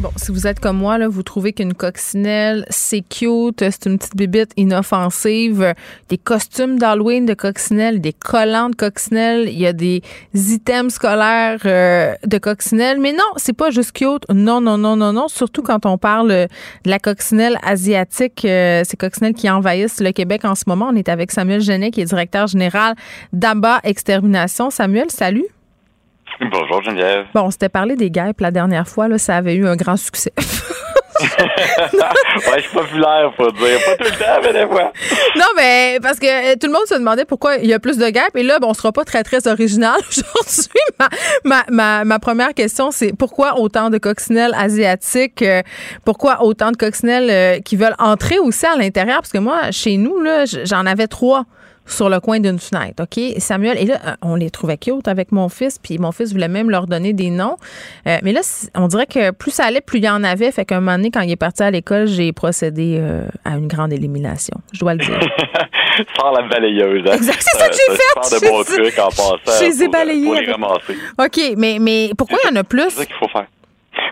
Bon, si vous êtes comme moi, là, vous trouvez qu'une coccinelle, c'est cute, c'est une petite bibite inoffensive, des costumes d'Halloween de coccinelle, des collants de coccinelle, il y a des items scolaires euh, de coccinelle, mais non, c'est pas juste cute. Non, non, non, non, non. Surtout quand on parle de la coccinelle asiatique, euh, ces coccinelles qui envahissent le Québec en ce moment. On est avec Samuel Genet, qui est directeur général d'ABA Extermination. Samuel, salut. Bonjour Geneviève. Bon, on s'était parlé des guêpes la dernière fois, là, ça avait eu un grand succès. *laughs* ouais, je suis populaire, faut dire. Pas tout le temps, mais des fois. Non, mais parce que euh, tout le monde se demandait pourquoi il y a plus de guêpes. Et là, bon, on sera pas très, très original *laughs* aujourd'hui. Ma, ma, ma, première question, c'est pourquoi autant de coccinelles asiatiques? Euh, pourquoi autant de coccinelles euh, qui veulent entrer aussi à l'intérieur? Parce que moi, chez nous, là, j'en avais trois sur le coin d'une fenêtre, OK? Samuel, et là, euh, on les trouvait cute avec mon fils, puis mon fils voulait même leur donner des noms. Euh, mais là, on dirait que plus ça allait, plus il y en avait. Fait qu'un moment donné, quand il est parti à l'école, j'ai procédé euh, à une grande élimination. Je dois le dire. *laughs* Sans la balayeuse. Hein? Exact, c'est ça que j'ai fait. de bons trucs en passant. Je les ai balayés. OK, mais, mais pourquoi il y en a plus? C'est ça qu'il faut faire.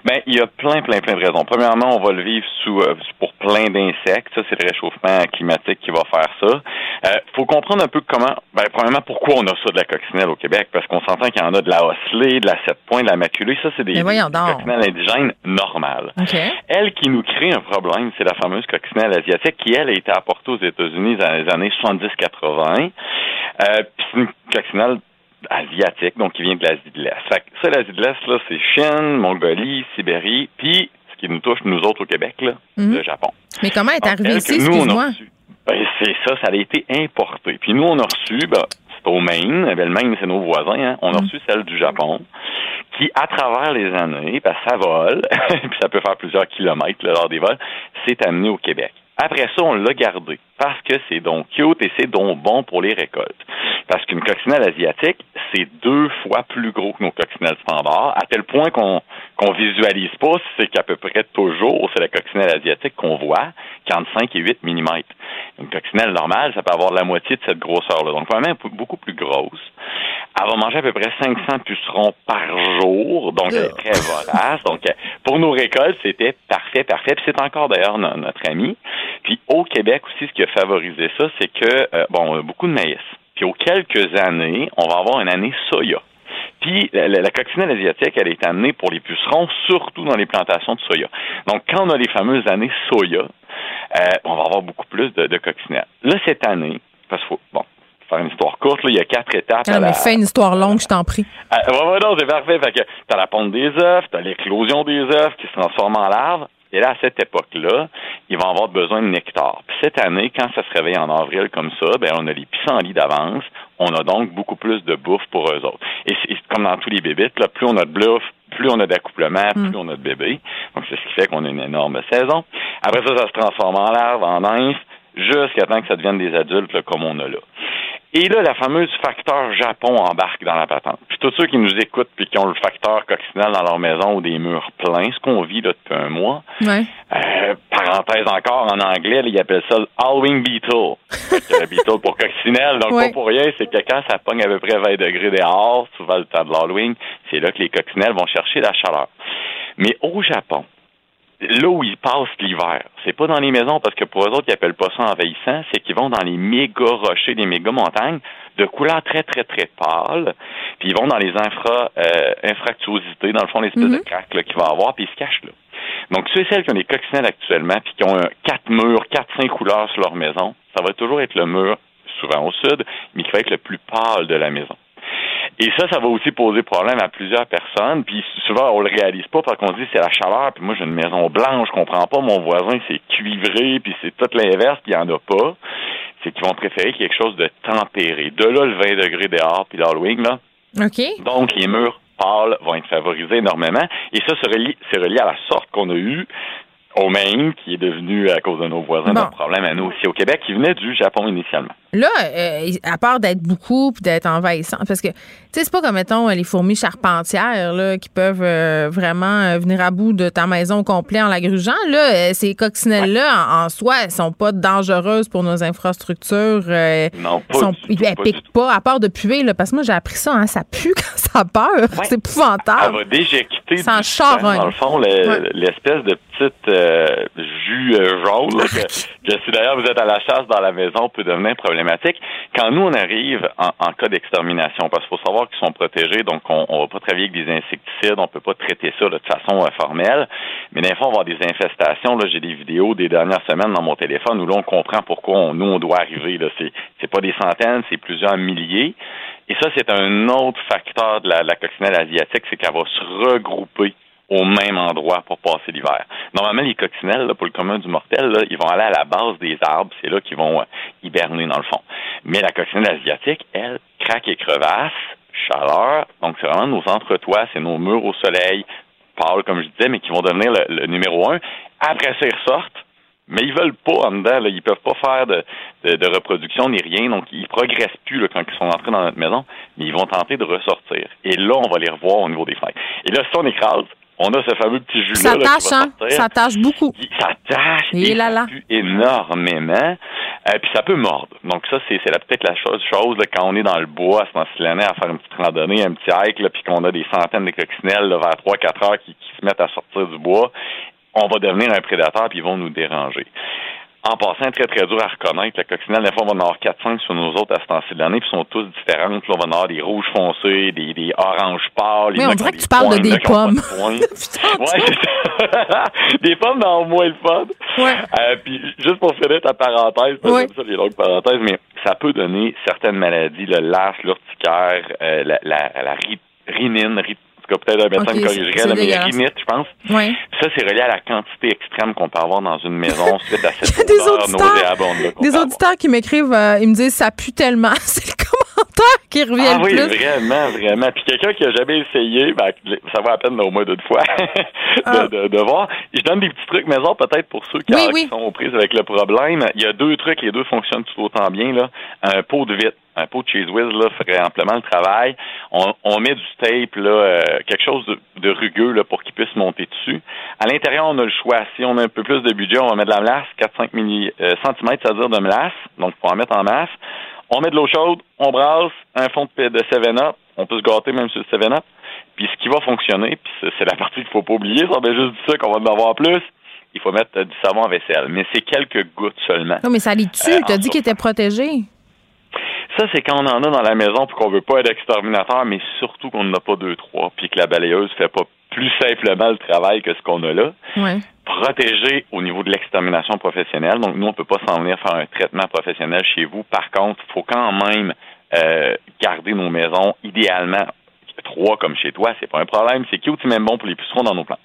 Ben, il y a plein, plein, plein de raisons. Premièrement, on va le vivre sous euh, pour plein d'insectes. Ça, c'est le réchauffement climatique qui va faire ça. Euh, faut comprendre un peu comment. Ben, premièrement, pourquoi on a ça de la coccinelle au Québec, parce qu'on s'entend qu'il y en a de la osselée, de la sept points, de la maculée. Ça, c'est des, des coccinelles indigènes normales. Elle qui nous crée un problème, c'est la fameuse coccinelle asiatique qui, elle, a été apportée aux États-Unis dans les années 70-80. Euh, c'est une coccinelle asiatique, donc qui vient de l'Asie de l'Est. Fait ça, l'Asie de l'Est, là, c'est Chine, Mongolie, Sibérie, puis ce qui nous touche, nous autres, au Québec, là, mhm. le Japon. Mais comment est arrivé ici, excuse-moi? Ben, c'est ça, ça a été importé. Puis nous, on a reçu, ben, c'est au Maine, ben, le Maine, c'est nos voisins, hein, on a mhm. reçu celle du Japon, qui, à travers les années, ben, ça vole, *laughs* puis ça peut faire plusieurs kilomètres lors des vols, s'est amené au Québec. Après ça, on l'a gardé parce que c'est donc cute et c'est donc bon pour les récoltes. Parce qu'une coccinelle asiatique, c'est deux fois plus gros que nos coccinelles standards, à tel point qu'on qu'on visualise pas, c'est qu'à peu près toujours, c'est la coccinelle asiatique qu'on voit, qui entre 5 et 8 mm. Une coccinelle normale, ça peut avoir la moitié de cette grosseur-là, donc même beaucoup plus grosse. Elle va manger à peu près 500 pucerons par jour, donc elle est très vorace. Donc, pour nos récoltes, c'était parfait, parfait. Puis c'est encore d'ailleurs notre ami. Puis au Québec aussi, ce qui a favorisé ça, c'est que, euh, bon, on a beaucoup de maïs. Puis aux quelques années, on va avoir une année soya. Puis la, coccinelle asiatique, elle est amenée pour les pucerons, surtout dans les plantations de soya. Donc, quand on a les fameuses années soya, euh, on va avoir beaucoup plus de, de coccinelles. Là, cette année, parce que, bon, faire une histoire courte, là, il y a quatre étapes. Ah, mais fais une histoire longue, je t'en prie. Ah, ouais, non, c'est parfait. Fait que t'as la ponte des œufs, t'as l'éclosion des œufs qui se transforment en larves. Et là, à cette époque-là, ils vont avoir besoin de nectar. Puis cette année, quand ça se réveille en avril comme ça, ben on a les pissenlits d'avance. On a donc beaucoup plus de bouffe pour eux autres. Et c'est comme dans tous les bébites, là, plus on a de bouffe, plus on a d'accouplement, hmm. plus on a de bébés. Donc c'est ce qui fait qu'on a une énorme saison. Après ça, ça se transforme en larve, en nymphe, jusqu'à temps que ça devienne des adultes comme on a là. Et là, la fameuse facteur Japon embarque dans la patente. Puis tous ceux qui nous écoutent puis qui ont le facteur coccinelle dans leur maison ou des murs pleins, ce qu'on vit là depuis un mois. Ouais. Euh, parenthèse encore en anglais, là, ils appellent ça le Halloween Beetle. le beetle pour coccinelle. Donc pas pour rien, c'est que quand ça pogne à peu près 20 degrés dehors, souvent le temps de l'Halloween, c'est là que les coccinelles vont chercher la chaleur. Mais au Japon, là où ils passent l'hiver. C'est pas dans les maisons parce que pour eux autres, ils appellent pas ça envahissant, c'est qu'ils vont dans les méga rochers, les méga montagnes de couleur très, très, très pâle. Puis ils vont dans les infra, euh, infractuosités, dans le fond, l'espèce de mm-hmm. crack qu'il va avoir, puis ils se cachent là. Donc, ceux et celles qui ont des coccinelles actuellement, puis qui ont quatre murs, quatre, cinq couleurs sur leur maison, ça va toujours être le mur, souvent au sud, mais qui va être le plus pâle de la maison. Et ça, ça va aussi poser problème à plusieurs personnes. Puis souvent, on le réalise pas parce qu'on dit c'est la chaleur. Puis moi, j'ai une maison blanche, je comprends pas. Mon voisin, c'est cuivré, puis c'est tout l'inverse, puis il y en a pas. C'est qu'ils vont préférer quelque chose de tempéré. De là, le 20 degrés dehors, puis l'Halloween, là. OK. Donc, les murs pâles vont être favorisés énormément. Et ça, c'est relié, relié à la sorte qu'on a eue au Maine, qui est devenu, à cause de nos voisins, un problème à nous aussi au Québec, qui venait du Japon initialement. Là, euh, à part d'être beaucoup puis d'être envahissant, parce que, tu sais, c'est pas comme, mettons, les fourmis charpentières, là, qui peuvent euh, vraiment euh, venir à bout de ta maison au complet en la grugeant. Là, ces coccinelles-là, en, soi, elles sont pas dangereuses pour nos infrastructures. non, pas sont, Elles piquent pas, à part de puer, là, parce que moi, j'ai appris ça, hein, ça pue *laughs* quand ça peur. C'est épouvantable. Ça va déjecter ça du dans le fond, l'espèce de petite jus jaune, que, *laughs* que si d'ailleurs vous êtes à la chasse dans la maison, peut devenir problématique quand nous, on arrive en, cas d'extermination, parce qu'il faut savoir qu'ils sont protégés, donc on ne va pas travailler avec des insecticides, on peut pas traiter ça de façon euh, formelle, mais des fois, on va avoir des infestations. Là, j'ai des vidéos des dernières semaines dans mon téléphone où là, on comprend pourquoi nous, on doit arriver. Là. C'est pas des centaines, c'est plusieurs milliers. Et ça, c'est un autre facteur de la, la coccinelle asiatique, c'est qu'elle va se regrouper au même endroit pour passer l'hiver. Normalement, les coccinelles, pour le commun du mortel, ils vont aller à la base des arbres, c'est là qu'ils vont euh, hiberner dans le fond. Mais la coccinelle asiatique, elle, craque et crevasse, chaleur, donc c'est vraiment nos entretoits, c'est nos murs au soleil, pâles, comme je disais, mais qui vont devenir le, numéro un. Après ça, ils ressortent, mais ils veulent pas en dedans, là, ils peuvent pas faire de, de, reproduction ni rien, donc ils progressent plus là, quand ils sont entrés dans notre maison, mais ils vont tenter de ressortir. Et là, on va les revoir au niveau des fenêtres. Et là, si on écrase, on a ce fameux petit jus-là. Ça tâche, hein? Ça tâche beaucoup. Ça tâche et, là là. énormément. Euh, puis ça peut mordre. Donc ça, c'est peut-être la chose, chose là, quand on est dans le bois, c'est dans l'année à faire une petite randonnée, un petit hike, puis qu'on a des centaines de coccinelles vers 3-4 heures qui, qui se mettent à sortir du bois, on va devenir un prédateur puis ils vont nous déranger en passant, très, très dur à reconnaître. La coccinelle, des fois, on va en avoir 4-5 sur nos autres à ce temps-ci de l'année, puis sont tous différentes. Là, on va en avoir des rouges foncés, des, des oranges pâles. Mais on dirait que tu parles de des pommes. De *laughs* ouais, c'est ça. *laughs* des pommes dans moins le fun. Ouais. Euh, puis, juste pour finir ta parenthèse, ouais. ça, les longues parenthèses, mais ça peut donner certaines maladies, le las, l'urticaire, euh, la, la, la peut-être un médecin me corrigerait, mais rinite, je pense. Oui. Ça, c'est relié à la quantité extrême qu'on peut avoir dans une maison *laughs* suite à cette odeur nauséabonde. Des auditeurs qui m'écrivent, euh, ils me disent ça pue tellement. *laughs* c'est le *laughs* commentaires qui reviennent ah, oui, plus. vraiment, vraiment. Puis quelqu'un qui a jamais essayé, ben, ça va à peine au moins d'une fois *laughs* ah. de, de, voir. Je donne des petits trucs maison peut-être pour ceux qui, sont aux prises avec le problème. Il y a deux trucs, les deux fonctionnent tout autant bien. Là. Un pot de vitre un pot de cheese whiz là, ferait amplement le travail. On, on met du tape, là, euh, quelque chose de, rugueux là, pour qu'il puisse monter dessus. À l'intérieur, on a le choix. Si on a un peu plus de budget, on va mettre de la melasse, 4-5 mm, euh, centimètres, c'est-à-dire de melasse. Donc, faut en mettre en masse. On met de l'eau chaude, on brasse, un fond de, de 7-Up. On peut se gâter même sur le 7-Up. Puis ce qui va fonctionner, puis c'est la partie qu'il faut pas oublier, ça va juste du ça qu'on va en avoir plus il faut mettre du savon à vaisselle. Mais c'est quelques gouttes seulement. Non, mais ça lit dessus. Euh, tu as dit qu'il était protégé. Ça, c'est quand on en a dans la maison puis qu'on veut pas être exterminateur, mais surtout qu'on n'a pas deux, trois, puis que la balayeuse fait pas plus simplement le travail que ce qu'on a là. Ouais. Protéger au niveau de l'extermination professionnelle. Donc, nous, on peut pas s'en venir faire un traitement professionnel chez vous. Par contre, il faut quand même euh, garder nos maisons idéalement trois comme chez toi, c'est pas un problème. C'est qui même bon pour les pucerons dans nos plantes.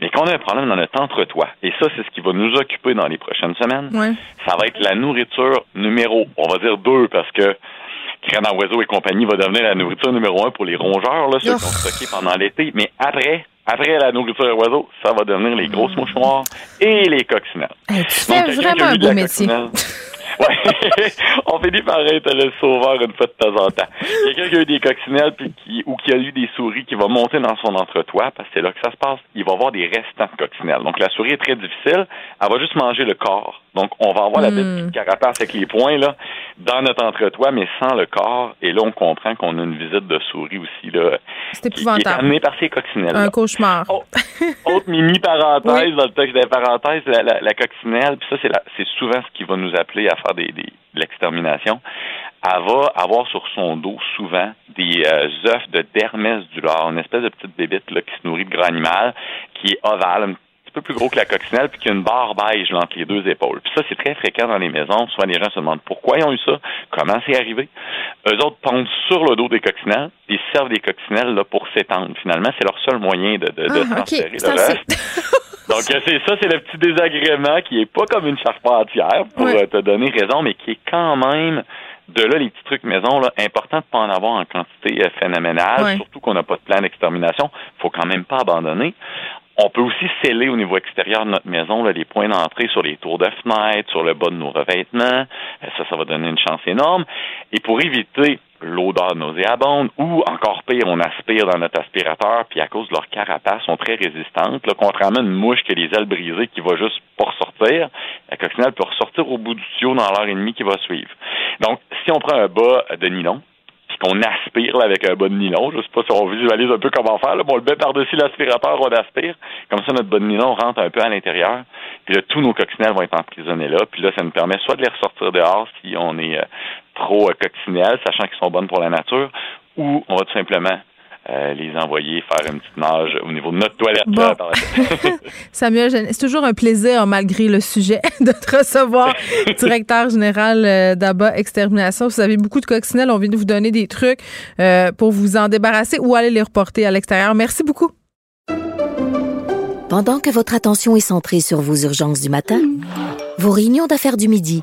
Mais quand on a un problème dans notre entre-toi, et ça, c'est ce qui va nous occuper dans les prochaines semaines, ça va être la nourriture numéro, on va dire deux, parce que Grain oiseau et compagnie va devenir la nourriture numéro un pour les rongeurs, là, ceux qui sont stockés pendant l'été. Mais après, après la nourriture oiseau, ça va devenir les grosses mouches noires et les coccinelles. tu fais vraiment un beau métier. *laughs* Ouais. *laughs* on finit par être le sauveur une fois de temps en temps. Quelqu'un qui a eu des coccinelles puis qui, ou qui a eu des souris qui va monter dans son entretoit, parce que c'est là que ça se passe, il va avoir des restants de coccinelles. Donc la souris est très difficile, elle va juste manger le corps. Donc on va avoir la hmm. petite carapace avec les poings là dans notre entretoit, mais sans le corps. Et là on comprend qu'on a une visite de souris aussi là. C'est épouvantable. Qui, est amenée par ces coccinelles. Un cauchemar. Oh, autre mini parenthèse dans le texte des parenthèses, la, la, coccinelle. Puis ça c'est c'est souvent ce qui va nous appeler à faire des, des l'extermination, elle va avoir sur son dos souvent des euh, œufs de dermès du lard, une espèce de petite bébite là, qui se nourrit de gras animal, qui est ovale, peu plus gros que la coccinelle, puis qui a une barre beige entre les deux épaules. Puis ça, c'est très fréquent dans les maisons. Souvent, les gens se demandent pourquoi ils ont eu ça, comment c'est arrivé. Eux autres pondent sur le dos des coccinelles, puis ils servent des coccinelles là, pour s'étendre. Finalement, c'est leur seul moyen de, de, ah, transférer le Donc, c'est ça, c'est le petit désagrément qui est pas comme une charpentière, pour euh, te donner raison, mais qui est quand même de là, les petits trucs maison, là, important de pas en avoir en quantité euh, phénoménale, surtout qu'on n'a pas de plan d'extermination. faut quand même pas abandonner. On peut aussi sceller au niveau extérieur de notre maison là, les points d'entrée sur les tours de fenêtre, sur le bas de nos revêtements. Euh, ça, ça va donner une chance énorme. Et pour éviter l'odeur nauséabonde ou encore pire, on aspire dans notre aspirateur, puis à cause de leur carapace, sont très résistantes. Là, contrairement à une mouche qui les ailes brisées qui va juste pas ressortir, la coccinelle peut ressortir au bout du tuyau dans l'heure et demie qui va suivre. Donc, si on prend un bas de nylon, qu'on aspire avec un de nylon. Je sais pas si on visualise un peu comment faire. Là. on le met par-dessus l'aspirateur, on aspire. Comme ça, notre de nylon rentre un peu à l'intérieur. Puis là, tous nos coccinelles vont être emprisonnés là. Puis là, ça nous permet soit de les ressortir dehors si on est euh, trop euh, coccinelles, sachant qu'ils sont bonnes pour la nature, ou on va tout simplement euh, les envoyer faire une petite nage au niveau de notre toilette. *laughs* *laughs* Samuel, c'est toujours un plaisir, malgré le sujet, *laughs* de te recevoir, directeur général euh, d'ABA Extermination. Vous avez beaucoup de coccinelles. On vient de vous donner des trucs pour vous en débarrasser ou aller les reporter à l'extérieur. Merci beaucoup. Pendant que votre attention est centrée sur vos urgences du matin, vos réunions d'affaires du midi,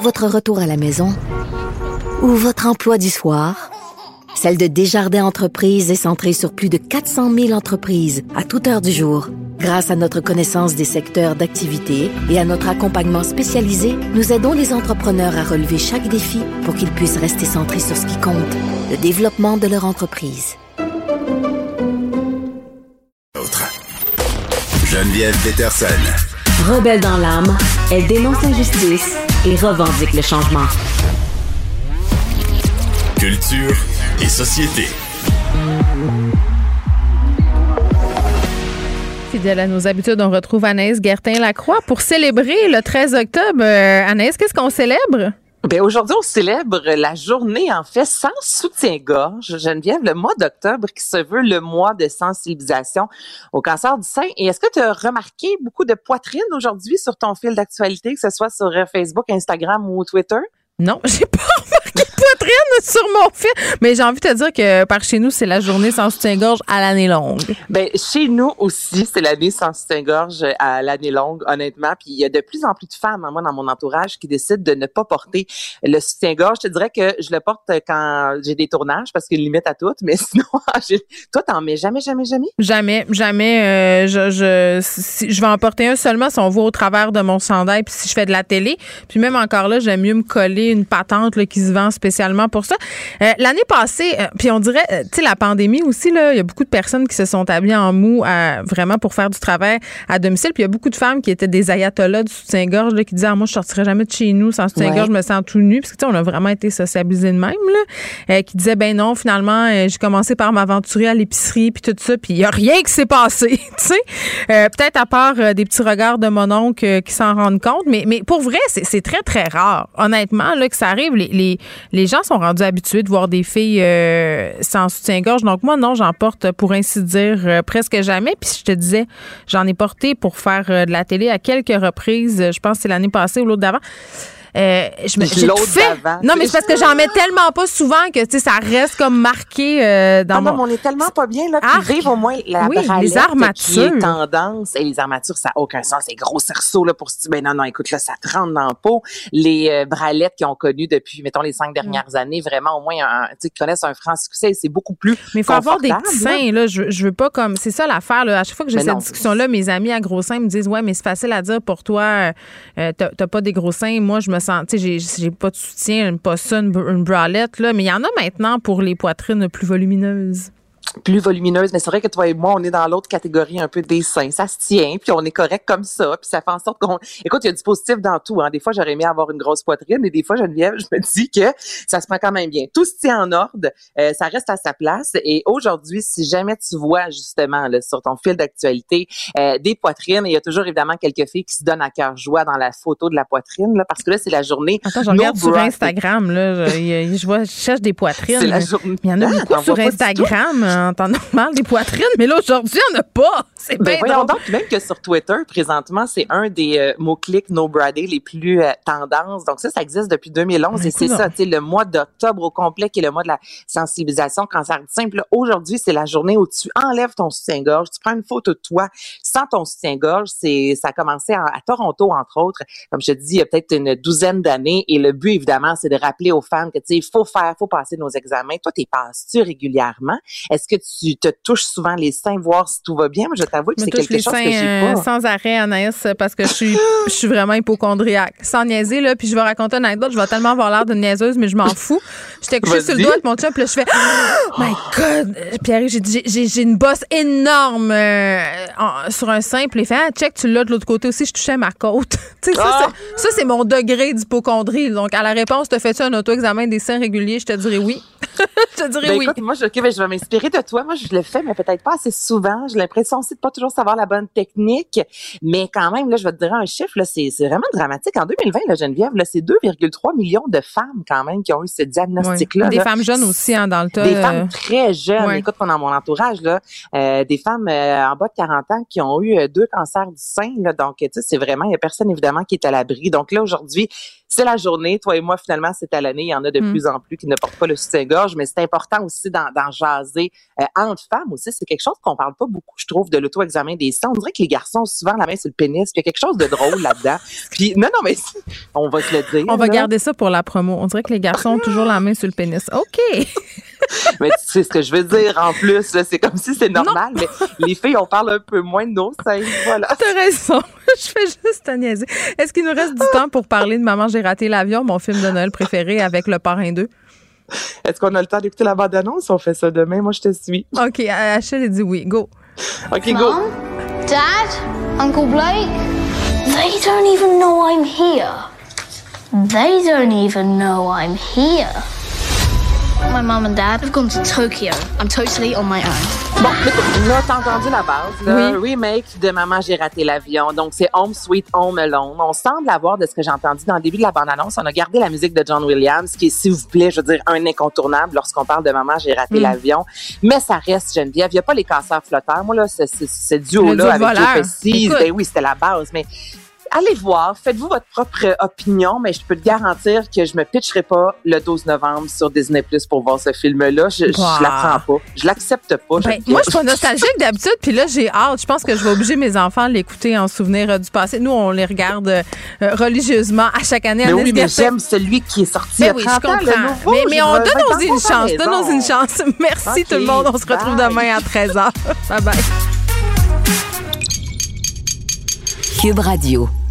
votre retour à la maison ou votre emploi du soir, celle de Desjardins Entreprises est centrée sur plus de 400 000 entreprises à toute heure du jour. Grâce à notre connaissance des secteurs d'activité et à notre accompagnement spécialisé, nous aidons les entrepreneurs à relever chaque défi pour qu'ils puissent rester centrés sur ce qui compte, le développement de leur entreprise. Geneviève Peterson. Rebelle dans l'âme, elle dénonce l'injustice et revendique le changement. Culture et société. Fidèle à nos habitudes, on retrouve Anaïs Gertin-Lacroix pour célébrer le 13 octobre. Euh, Anaïs, qu'est-ce qu'on célèbre? Ben aujourd'hui, on célèbre la journée, en fait, sans soutien-gorge. Geneviève, le mois d'octobre qui se veut le mois de sensibilisation au cancer du sein. Et est-ce que tu as remarqué beaucoup de poitrine aujourd'hui sur ton fil d'actualité, que ce soit sur Facebook, Instagram ou Twitter? Non, *laughs* j'ai pas poitrine sur mon fil. Mais j'ai envie de te dire que par chez nous, c'est la journée sans soutien-gorge à l'année longue. Ben, chez nous aussi, *laughs* c'est l'année sans soutien-gorge à l'année longue, honnêtement. Puis il y a de plus en plus de femmes, moi, dans mon entourage, qui décident de ne pas porter le soutien-gorge. Je te dirais que je le porte quand j'ai des tournages parce qu'il limite à tout. Mais *laughs* sinon, *laughs* toi, t'en mets jamais, jamais, jamais? Jamais, jamais. Euh, je, je, je vais en porter un seulement si on voit au travers de mon sandail puis si je fais de la télé. Puis même encore là, j'aime mieux me coller une patente là, qui se vend spécialement pour ça. Euh, l'année passée, euh, puis on dirait, tu sais, la pandémie aussi, là, il y a beaucoup de personnes qui se sont habillées en mou vraiment pour faire du travail à domicile. Puis il y a beaucoup de femmes qui étaient des ayatollahs du soutien-gorge qui disaient, ah, moi, je sortirais jamais de chez nous sans soutien-gorge, je me sens tout nu. Parce que, tu sais, on a vraiment été sociabilisés de même, là. qui disaient, ben non, finalement, j'ai commencé par m'aventurer à l'épicerie puis tout ça, puis il y a rien qui s'est passé, *laughs* tu sais. Peut-être à part des petits regards de mon oncle qui s'en rendent compte, mais, mais pour vrai, c'est très, très rare. Honnêtement, là, que ça arrive, les, les, les gens sont rendus habitués de voir des filles euh, sans soutien-gorge. Donc, moi, non, j'en porte, pour ainsi dire, euh, presque jamais. Puis, je te disais, j'en ai porté pour faire euh, de la télé à quelques reprises. Je pense que c'est l'année passée ou l'autre d'avant. Euh, je me j'ai fait. Non, mais c'est parce que j'en mets tellement pas souvent que tu sais ça reste comme marqué euh, dans ah mon. Non, on est tellement pas bien là. Puis vive au moins la oui, les armatures. Qui est tendance et les armatures ça a aucun sens. Les gros cerceaux là pour se dire ben non non écoute là ça te rentre dans le pot. Les euh, bralettes qui ont connu depuis mettons les cinq dernières mm. années vraiment au moins tu sais connaissent un franc succès c'est beaucoup plus. Mais il faut avoir des petits seins là. Je, je veux pas comme c'est ça l'affaire là. À chaque fois que j'ai cette discussion là, mes amis à gros seins me disent ouais mais c'est facile à dire pour toi. Euh, t'as pas des gros seins. Moi je me j'ai pas de soutien, pas ça, une, une bralette, là, mais il y en a maintenant pour les poitrines plus volumineuses plus volumineuse, mais c'est vrai que toi et moi, on est dans l'autre catégorie un peu des seins. Ça se tient, puis on est correct comme ça, puis ça fait en sorte qu'on... Écoute, il y a du positif dans tout. Hein. Des fois, j'aurais aimé avoir une grosse poitrine, et des fois, Geneviève, *laughs* je me dis que ça se prend quand même bien. Tout se tient en ordre, euh, ça reste à sa place. Et aujourd'hui, si jamais tu vois justement là, sur ton fil d'actualité euh, des poitrines, il y a toujours évidemment quelques filles qui se donnent à cœur joie dans la photo de la poitrine, là, parce que là, c'est la journée... Attends, je regarde sur Instagram, là, je, je, vois, je cherche des poitrines. C'est la journée... Il y en a *laughs* ah, beaucoup sur Instagram en temps normal des poitrines, mais là, aujourd'hui, il n'y en a pas. C'est ben, voyons donc, même que sur Twitter, présentement, c'est un des euh, mots-clics no bradé les plus euh, tendances. Donc ça, ça existe depuis 2011 ben, et c'est ça, tu le mois d'octobre au complet qui est le mois de la sensibilisation cancer du simple. Aujourd'hui, c'est la journée où tu enlèves ton soutien-gorge, tu prends une photo de toi sans ton soutien-gorge. C'est, ça a commencé à, Toronto, entre autres, comme je te dis, il y a peut-être une douzaine d'années. Et le but, évidemment, c'est de rappeler aux femmes que, tu sais, il faut faire, faut passer nos examens. Toi, t'es passes-tu régulièrement? Est-ce que tu te touches souvent les seins, voir si tout va bien? Mais je t'avoue que c'est quelque chose que j'ai pas. Euh, sans arrêt, Anaïs, parce que je suis, *gasps* je suis vraiment hypochondriaque. Sans niaiser, là, puis je vais raconter une anecdote, je vais tellement avoir l'air de niaiseuse, mais je m'en fous. J'étais couchée sur le doigt avec mon chum, puis là, je fais Oh *gasps* my God! Pierre, j'ai une bosse énorme euh, sur un sein, puis il fait Ah, check, tu l'as de l'autre côté aussi, je touchais ma côte. *laughs* tu sais, ah! ça, c'est mon degré d'hypochondrie. Donc, à la réponse, te fais-tu un auto-examen des seins réguliers? Je te dirais oui. *laughs* je te dirais ben, oui. moi, je, ben, je vais m'inspirer de toi. Moi, je le fais, mais peut-être pas assez souvent. J'ai l'impression aussi de pas toujours savoir la bonne technique. Mais quand même, là, je vais te dire un chiffre, là, c'est, vraiment dramatique. En 2020, la Geneviève, là, c'est 2,3 millions de femmes quand même qui ont eu ce diagnostic-là. Des femmes jeunes aussi, hein, dans le tas. Des femmes très jeunes. Écoute, dans mon entourage, là, euh, des femmes euh, en bas de 40 ans qui ont eu euh, deux cancers du sein. Là, donc, tu sais, c'est vraiment, il y a personne évidemment qui est à l'abri. Donc là, aujourd'hui, c'est la journée. Toi et moi, finalement, c'est à l'année. Il y en a de mm. plus en plus qui ne portent pas le soutien-gorge, mais c'est important aussi d'en, jaser euh, entre femmes aussi. C'est quelque chose qu'on parle pas beaucoup, je trouve, de l'auto-examen des seins. On dirait que les garçons ont souvent la main sur le pénis. Puis il y a quelque chose de drôle là-dedans. *laughs* Puis non, non, mais on va se le dire. On va garder ça pour la promo. On dirait que les garçons ont toujours la main sur le pénis. OK. *laughs* *laughs* mais tu sais ce que je veux dire en plus, c'est comme si c'est normal, mais les filles, on parle un peu moins de nos seins, voilà. T'as raison, *laughs* je fais juste te niaiser. Est-ce qu'il nous reste du temps pour parler de Maman, j'ai raté l'avion, mon film de Noël préféré avec le parrain 2? Est-ce qu'on a le temps d'écouter la bande-annonce? On fait ça demain. Moi, je te suis. OK. Achille a dit oui. Go. OK, go. Dad? Uncle Blake? They don't even know I'm here. They don't even know I'm here. My mom and dad have gone to Tokyo. I'm totally on my own. Bon, là, t'as entendu la base. Le remake de Maman, j'ai raté l'avion. Donc, c'est Home Sweet Home Alone. On semble avoir, de ce que j'ai entendu dans le début de la bande-annonce, on a gardé la musique de John Williams, qui est, s'il vous plaît, je veux dire, un incontournable lorsqu'on parle de Maman, j'ai raté mm. l'avion. Mais ça reste Geneviève. Il n'y a pas les casseurs flotteurs. Moi, là, ce, ce, duo-là avec Joe Pesci, ben oui, c'était la base. Mais allez voir, faites-vous votre propre opinion, mais je peux te garantir que je me pitcherai pas le 12 novembre sur Disney Plus pour voir ce film-là. Je, je, la prends pas. Je l'accepte pas. Ben, moi, je suis pas *laughs* nostalgique d'habitude, puis là, j'ai hâte. Je pense que je vais obliger mes enfants à l'écouter en souvenir euh, du passé. Nous, on les regarde euh, religieusement à chaque année. Mais oui, mais j'aime celui qui est sorti ben oui, je comprends. mais, mais on donne nous une chance. Donne-nous une chance. Merci tout le monde. On se retrouve demain à 13h. *laughs* bye bye. Cube Radio.